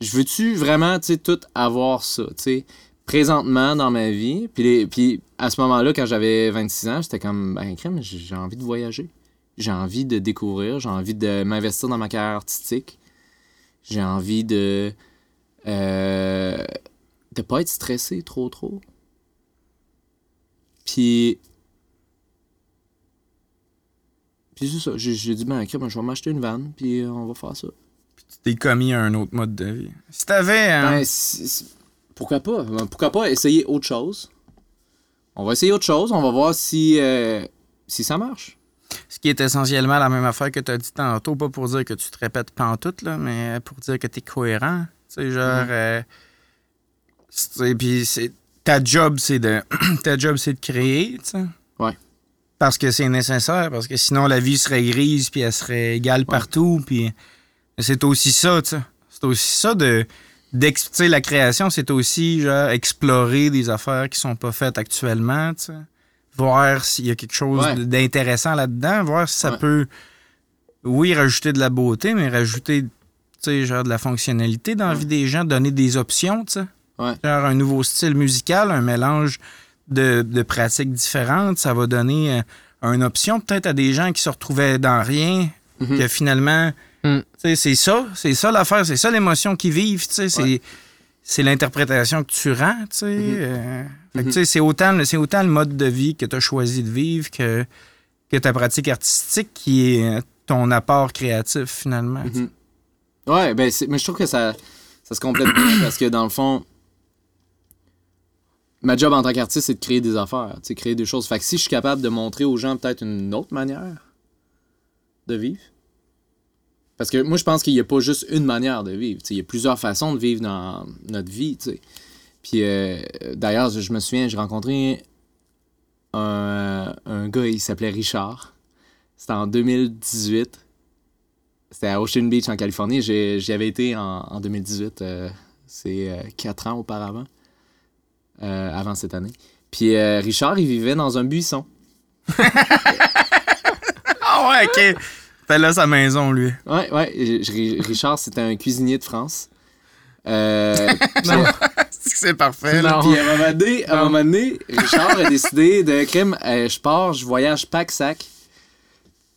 Speaker 3: Je veux-tu vraiment, tu sais, tout avoir ça, tu sais? Présentement dans ma vie. Puis, les- puis à ce moment-là, quand j'avais 26 ans, j'étais comme, ben, crème, j'ai envie de voyager. J'ai envie de découvrir. J'ai envie de m'investir dans ma carrière artistique. J'ai envie de. Euh, de pas être stressé trop, trop. Puis. Puis c'est ça. J'ai dit, ben, crème, je vais m'acheter une vanne, puis on va faire ça.
Speaker 2: Tu t'es commis à un autre mode de vie. Si t'avais. hein,
Speaker 3: Ben, pourquoi pas? Ben, Pourquoi pas essayer autre chose? On va essayer autre chose, on va voir si, euh, si ça marche.
Speaker 2: Ce qui est essentiellement la même affaire que tu as dit tantôt, pas pour dire que tu te répètes pas en tout, là, mais pour dire que tu es cohérent. Tu sais, genre. euh, puis c'est- ta job, c'est de. ta job, c'est de créer, tu sais.
Speaker 3: Ouais.
Speaker 2: Parce que c'est nécessaire, parce que sinon la vie serait grise, puis elle serait égale partout, puis c'est aussi ça, tu sais. C'est aussi ça de. D'ex- tu sais, la création, c'est aussi genre explorer des affaires qui sont pas faites actuellement. Voir s'il y a quelque chose
Speaker 3: Ouais.
Speaker 2: d'intéressant là-dedans, voir si ça
Speaker 3: Ouais.
Speaker 2: peut, oui, rajouter de la beauté, mais rajouter, genre de la fonctionnalité dans la vie des gens, donner des options, tu sais.
Speaker 3: Ouais.
Speaker 2: Genre un nouveau style musical, un mélange de, de pratiques différentes, ça va donner euh, une option peut-être à des gens qui se retrouvaient dans rien,
Speaker 3: Mhm.
Speaker 2: que finalement,
Speaker 1: Mm.
Speaker 2: c'est ça, c'est ça l'affaire, c'est ça l'émotion qu'ils vivent, c'est
Speaker 3: Ouais.
Speaker 2: c'est l'interprétation que tu rends, euh, c'est autant, le- c'est autant le mode de vie que tu as choisi de vivre que que ta pratique artistique qui est ton apport créatif, finalement.
Speaker 3: Mhm. Ouais, ben, mais je trouve que ça, ça se complète bien parce que dans le fond, ma job en tant qu'artiste, c'est de créer des affaires, créer des choses. Fait que si je suis capable de montrer aux gens peut-être une autre manière de vivre, parce que moi, je pense qu'il n'y a pas juste une manière de vivre. Il y a plusieurs façons de vivre dans notre vie. tu sais. Puis euh, d'ailleurs, je me souviens, j'ai rencontré un, un gars, il s'appelait Richard. C'était en 2018. C'était à Ocean Beach, en Californie. J'y avais été en, en 2018. euh, C'est euh, quatre ans auparavant, avant cette année. Puis Richard, il vivait dans un buisson.
Speaker 2: Ah ouais, ok. C'était là sa maison, lui.
Speaker 3: Ouais, ouais. Richard, c'était un cuisinier de France. Euh,
Speaker 2: C'est parfait, là.
Speaker 1: Non.
Speaker 3: Puis à un moment donné, à un moment donné, Richard a décidé de crime. euh, je pars, je voyage pack-sac.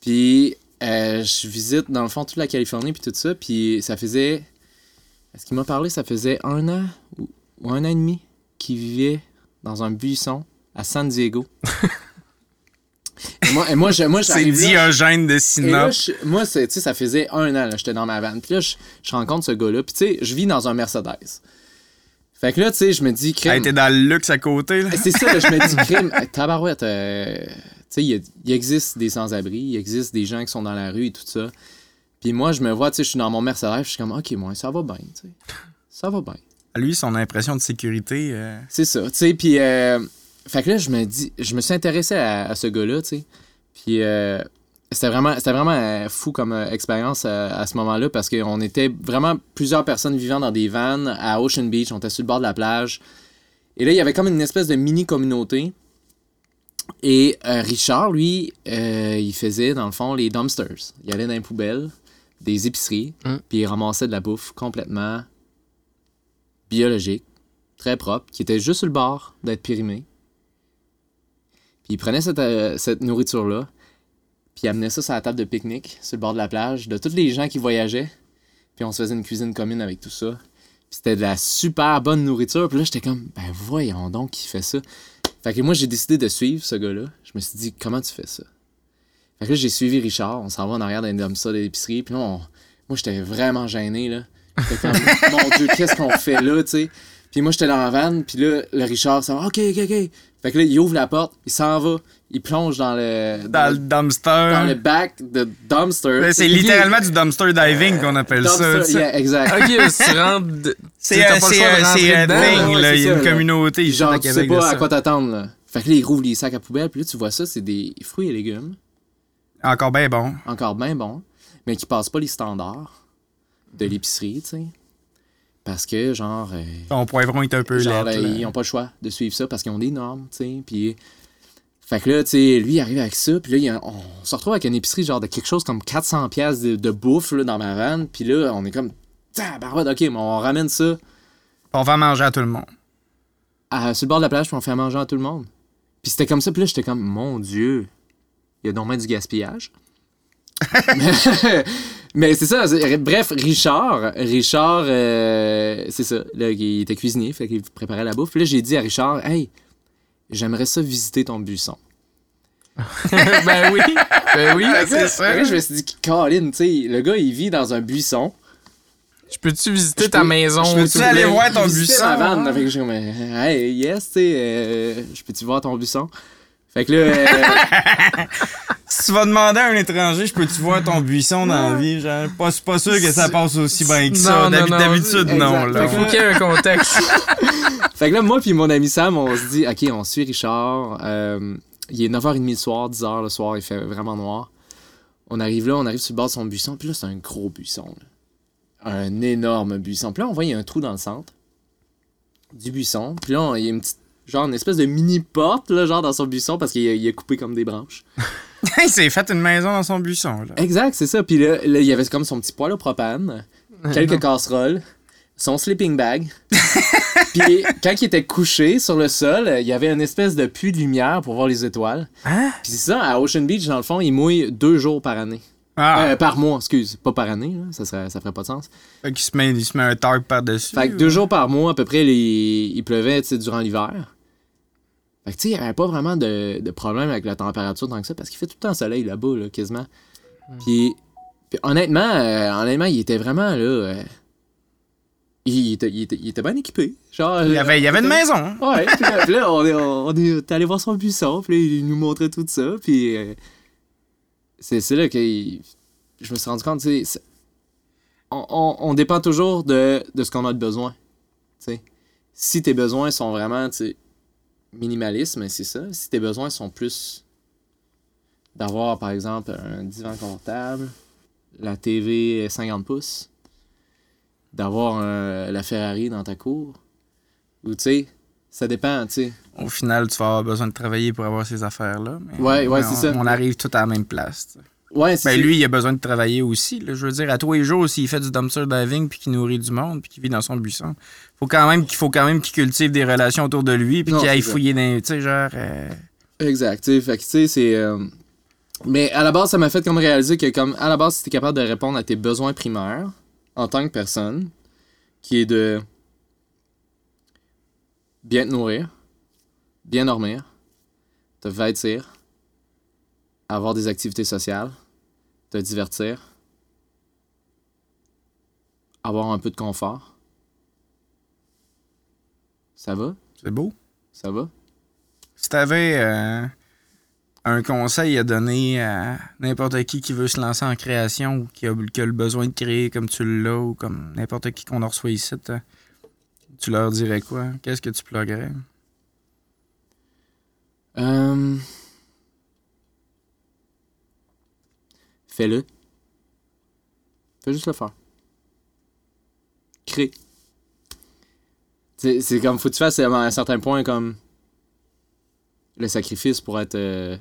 Speaker 3: Puis euh, je visite dans le fond toute la Californie puis tout ça. Puis ça faisait. Est-ce qu'il m'a parlé Ça faisait un an ou, ou un an et demi qu'il vivait dans un buisson à San Diego. moi, et moi, je, moi
Speaker 2: C'est Diogène de
Speaker 3: et là,
Speaker 2: Sinop.
Speaker 3: je- moi, c'est- tu sais, ça faisait un an, j'étais dans ma van. Puis là, je, je rencontre ce gars-là. Puis tu sais, je vis dans un Mercedes. Fait que là, tu sais, je me dis,
Speaker 2: Elle
Speaker 3: crème.
Speaker 2: était dans le luxe à côté, là.
Speaker 3: C'est ça, je me dis, crime, tabarouette, euh, tu sais, il existe des sans-abri, il existe des gens qui sont dans la rue et tout ça. Puis moi, je me vois, tu sais, je suis dans mon Mercedes, je suis comme, OK, moi, ça va bien, tu sais. Ça va bien.
Speaker 2: Lui, son impression de sécurité. euh,
Speaker 3: C'est ça, tu sais, puis... euh, fait que là, je me dis, je me suis intéressé à, à ce gars-là, tu sais. Puis euh, c'était vraiment, c'était vraiment euh, fou comme euh, expérience à ce moment-là parce qu'on était vraiment plusieurs personnes vivant dans des vannes à Ocean Beach, on était sur le bord de la plage. Et là, il y avait comme une espèce de mini-communauté. Et euh, Richard, lui, euh, il faisait, dans le fond, les dumpsters. Il allait dans les poubelles, des épiceries,
Speaker 1: Mm.
Speaker 3: puis il ramassait de la bouffe complètement biologique, très propre, qui était juste sur le bord d'être périmé. Il prenait cette, euh, cette nourriture-là, puis il amenait ça sur la table de pique-nique, sur le bord de la plage, de tous les gens qui voyageaient. Puis on se faisait une cuisine commune avec tout ça. Puis c'était de la super bonne nourriture. Puis là, j'étais comme, ben voyons donc qui fait ça. Fait que moi, j'ai décidé de suivre ce gars-là. Je me suis dit, comment tu fais ça? Fait que là, j'ai suivi Richard. On s'en va en arrière d'un dumpster de l'épicerie. Puis là, on- moi, j'étais vraiment gêné, là. J'étais comme, mon Dieu, qu'est-ce qu'on fait là, tu sais? Puis moi, j'étais dans la van. Puis là, le Richard, ça va, OK, OK, OK. Fait que là, il ouvre la porte. Il s'en va. Il plonge dans le...
Speaker 2: Dans le
Speaker 3: dans
Speaker 2: dumpster.
Speaker 3: le back de dumpster.
Speaker 2: C'est littéralement du dumpster diving qu'on appelle ça.
Speaker 3: Dumpster,
Speaker 2: tu sais.
Speaker 3: yeah, exact.
Speaker 1: Ok, mais si tu rentres.
Speaker 2: C'est un thing, là. Il y a une
Speaker 3: là.
Speaker 2: communauté
Speaker 3: Genre, tu sais pas à quoi t'attendre, là. Fait que là, il rouvre les sacs à poubelle, puis là, tu vois ça, c'est des fruits et légumes,
Speaker 2: Encore bien bon.
Speaker 3: encore bien bons, mais qui passent pas les standards de l'épicerie, tu sais. Parce que, genre, euh,
Speaker 2: Ton poivron est un peu
Speaker 3: genre,
Speaker 2: laid.
Speaker 3: euh, ils ont pas le choix de suivre ça parce qu'ils ont des normes, tu sais. Puis, fait que là, tu sais, lui, il arrive avec ça, puis là, il a- on se retrouve avec une épicerie, genre, de quelque chose comme 400 pièces de, de bouffe, là, dans ma vanne, puis là, on est comme, tabarouette, ok, mais on ramène ça
Speaker 2: On va manger à tout le monde.
Speaker 3: à- sur le bord de la plage, puis on fait à manger à tout le monde. Puis c'était comme ça, puis là, j'étais comme, mon Dieu, il y a donc du gaspillage. mais c'est ça, bref, Richard, Richard, euh, c'est ça, là, il était cuisinier, fait qu'il préparait la bouffe. Puis là, j'ai dit à Richard, hey, j'aimerais ça visiter ton buisson.
Speaker 1: ben oui. Ben oui.
Speaker 2: c'est ça.
Speaker 3: Fait que là, je me suis dit, Colin, tu sais, le gars, il vit dans un buisson.
Speaker 1: Je peux-tu visiter
Speaker 3: Je
Speaker 1: ta
Speaker 3: peux-
Speaker 1: maison?
Speaker 2: je peux-tu aller voir ton buisson,
Speaker 3: ma vanne.
Speaker 2: hein?
Speaker 3: Fait que j'ai comme, hey, yes, tu sais, euh, je peux-tu voir ton buisson? Fait que là, euh,
Speaker 2: Si tu vas demander à un étranger, je peux-tu voir ton buisson dans la vie? Genre, pas, pas sûr que ça passe aussi bien que ça.
Speaker 1: Non,
Speaker 2: D'habitude, non.
Speaker 3: Fait
Speaker 1: Faut qu'il y ait un contexte.
Speaker 3: Fait que là, moi puis mon ami Sam, on se dit, OK, on suit Richard. Euh, il est 9h30 le soir, 10h le soir, il fait vraiment noir. On arrive là, on arrive sur le bord de son buisson, puis là, c'est un gros buisson. là. Un énorme buisson. Puis là, on voit, il y a un trou dans le centre du buisson. Puis là, on- il y a une petite, genre, une espèce de mini porte, là, genre, dans son buisson, parce qu'il a, il a coupé comme des branches.
Speaker 2: Il s'est fait une maison dans son buisson. Là.
Speaker 3: Exact, c'est ça. Puis là, là, il y avait comme son petit poêle au propane, quelques casseroles, son sleeping bag. Puis quand il était couché sur le sol, il y avait une espèce de puits de lumière pour voir les étoiles.
Speaker 2: Hein?
Speaker 3: Puis c'est ça, à Ocean Beach, dans le fond, il mouille deux jours par année.
Speaker 2: Ah,
Speaker 3: Euh, par mois, excuse, pas par année, là, ça, serait, ça ferait pas de sens.
Speaker 2: fait qu'il se met, il se met un tarp par-dessus.
Speaker 3: Fait que deux jours par mois, à peu près, les- il pleuvait tu sais, durant l'hiver. Fait que tu sais, il n'y avait pas vraiment de, de problème avec la température tant que ça, parce qu'il fait tout le temps soleil là-bas, là, quasiment. Puis, puis honnêtement, euh, honnêtement, il était vraiment là. euh, il, il était, il, était, il était bien équipé. Genre,
Speaker 2: Il y avait, il y avait une maison. hein.
Speaker 3: Ouais, puis là, puis là, on est, on est allé voir son buisson, puis là, il nous montrait tout ça, puis euh, c'est là que je me suis rendu compte, tu on, dépend toujours de, ce qu'on a de besoin. Si tes besoins sont vraiment, minimalistes, c'est ça. Si tes besoins sont plus d'avoir, par exemple, un divan confortable, la TV 50 pouces, d'avoir la Ferrari dans ta cour, ou tu sais, ça dépend, tu sais.
Speaker 2: Au final, tu vas avoir besoin de travailler pour avoir ces affaires-là.
Speaker 3: Ouais, ouais, c'est ça.
Speaker 2: On arrive tous à la même place. tu sais.
Speaker 3: Ouais, c'est
Speaker 2: Ben lui, il a besoin de travailler aussi. là. Je veux dire, à tous les jours, s'il fait du dumpster diving puis qu'il nourrit du monde puis qu'il vit dans son buisson, faut quand même qu'il faut quand même qu'il cultive des relations autour de lui puis qu'il aille fouiller dans, tu sais, genre. euh,
Speaker 3: Exact, tu sais, fait que tu sais, c'est... euh, Mais à la base, ça m'a fait comme réaliser que, comme, à la base, si t'es capable de répondre à tes besoins primaires, en tant que personne, qui est de bien te nourrir, bien dormir, te vêtir, avoir des activités sociales, te divertir, avoir un peu de confort. Ça va?
Speaker 2: C'est beau.
Speaker 3: Ça va?
Speaker 2: Si t'avais euh, un conseil à donner à n'importe qui qui veut se lancer en création ou qui a, qui a le besoin de créer comme tu l'as ou comme n'importe qui qu'on en reçoit ici, tu leur dirais quoi? Qu'est-ce que tu pluguerais?
Speaker 3: Euh... Fais-le. Fais juste le faire. Crée. C'est comme, faut que tu fasses à un certain point comme le sacrifice pour être euh,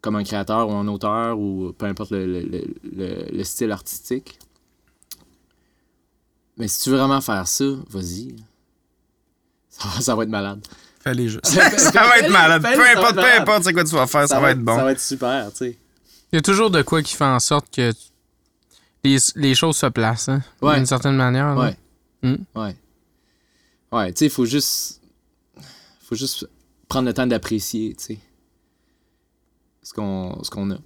Speaker 3: comme un créateur ou un auteur ou peu importe le style artistique. Mais si tu veux vraiment faire ça, vas-y. Ça va, ça va être malade.
Speaker 2: Fais-les juste.
Speaker 3: Fais-
Speaker 2: ça va être malade. Peu importe, peu importe c'est quoi tu vas faire, ça, va être bon.
Speaker 3: Ça va être super, tu sais.
Speaker 1: Il y a toujours de quoi qui fait en sorte que les, les choses se placent, hein,
Speaker 3: Ouais.
Speaker 1: d'une certaine manière. là.
Speaker 3: Ouais.
Speaker 1: Hmm?
Speaker 3: Ouais. Ouais, tu sais, il faut juste. faut juste prendre le temps d'apprécier, tu sais. Ce qu'on ce qu'on a.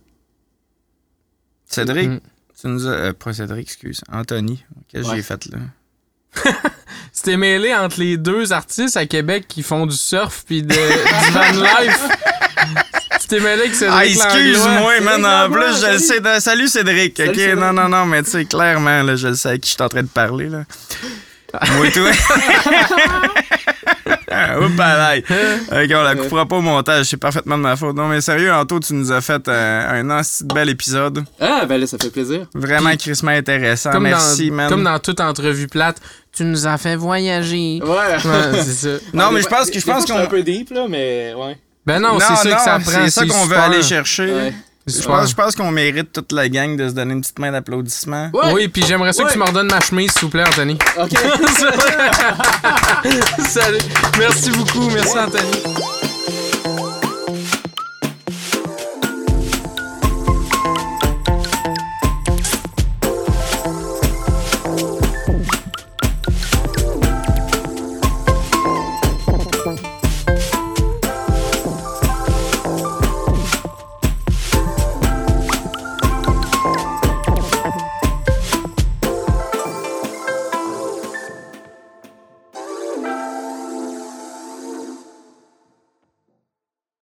Speaker 2: Cédric,
Speaker 1: Mm.
Speaker 2: Tu nous as. euh, pas Cédric, excuse. Anthony. Qu'est-ce que
Speaker 3: Ouais.
Speaker 2: j'ai fait là?
Speaker 1: T'es mêlé entre les deux artistes à Québec qui font du surf puis de, du van life. t'es mêlé avec Cédric
Speaker 2: Ah, excuse-moi, man. En plus, je le sais. Salut Cédric.
Speaker 3: Salut,
Speaker 2: ok,
Speaker 3: Cédric.
Speaker 2: non, non, non, mais tu sais, clairement, là, je le sais à qui je suis en train de parler. là. Moi et toi. Oups, là. Ok, on la coupera pas au montage, c'est parfaitement de ma faute. Non, mais sérieux, Anto, tu nous as fait euh, un assez bel épisode.
Speaker 3: Ah, ben là, ça fait plaisir.
Speaker 2: Vraiment crissement intéressant.
Speaker 1: Comme,
Speaker 2: Merci,
Speaker 1: dans,
Speaker 2: man.
Speaker 1: comme dans toute entrevue plate, tu nous as fait voyager.
Speaker 3: Ouais.
Speaker 1: Ouais, c'est ça.
Speaker 2: Non, mais je pense que je pense
Speaker 3: c'est
Speaker 2: qu'on.
Speaker 3: un peu deep, là, mais ouais.
Speaker 1: Ben non, c'est ça que ça prend.
Speaker 2: C'est ça qu'on veut aller chercher.
Speaker 3: Ouais.
Speaker 2: Je pense, je pense qu'on mérite toute la gang de se donner une petite main d'applaudissement.
Speaker 3: Ouais.
Speaker 1: Oui, puis j'aimerais ça que tu me redonnes ma chemise, s'il vous plaît, Anthony.
Speaker 3: Ok.
Speaker 1: Salut. Merci beaucoup. Merci, Anthony.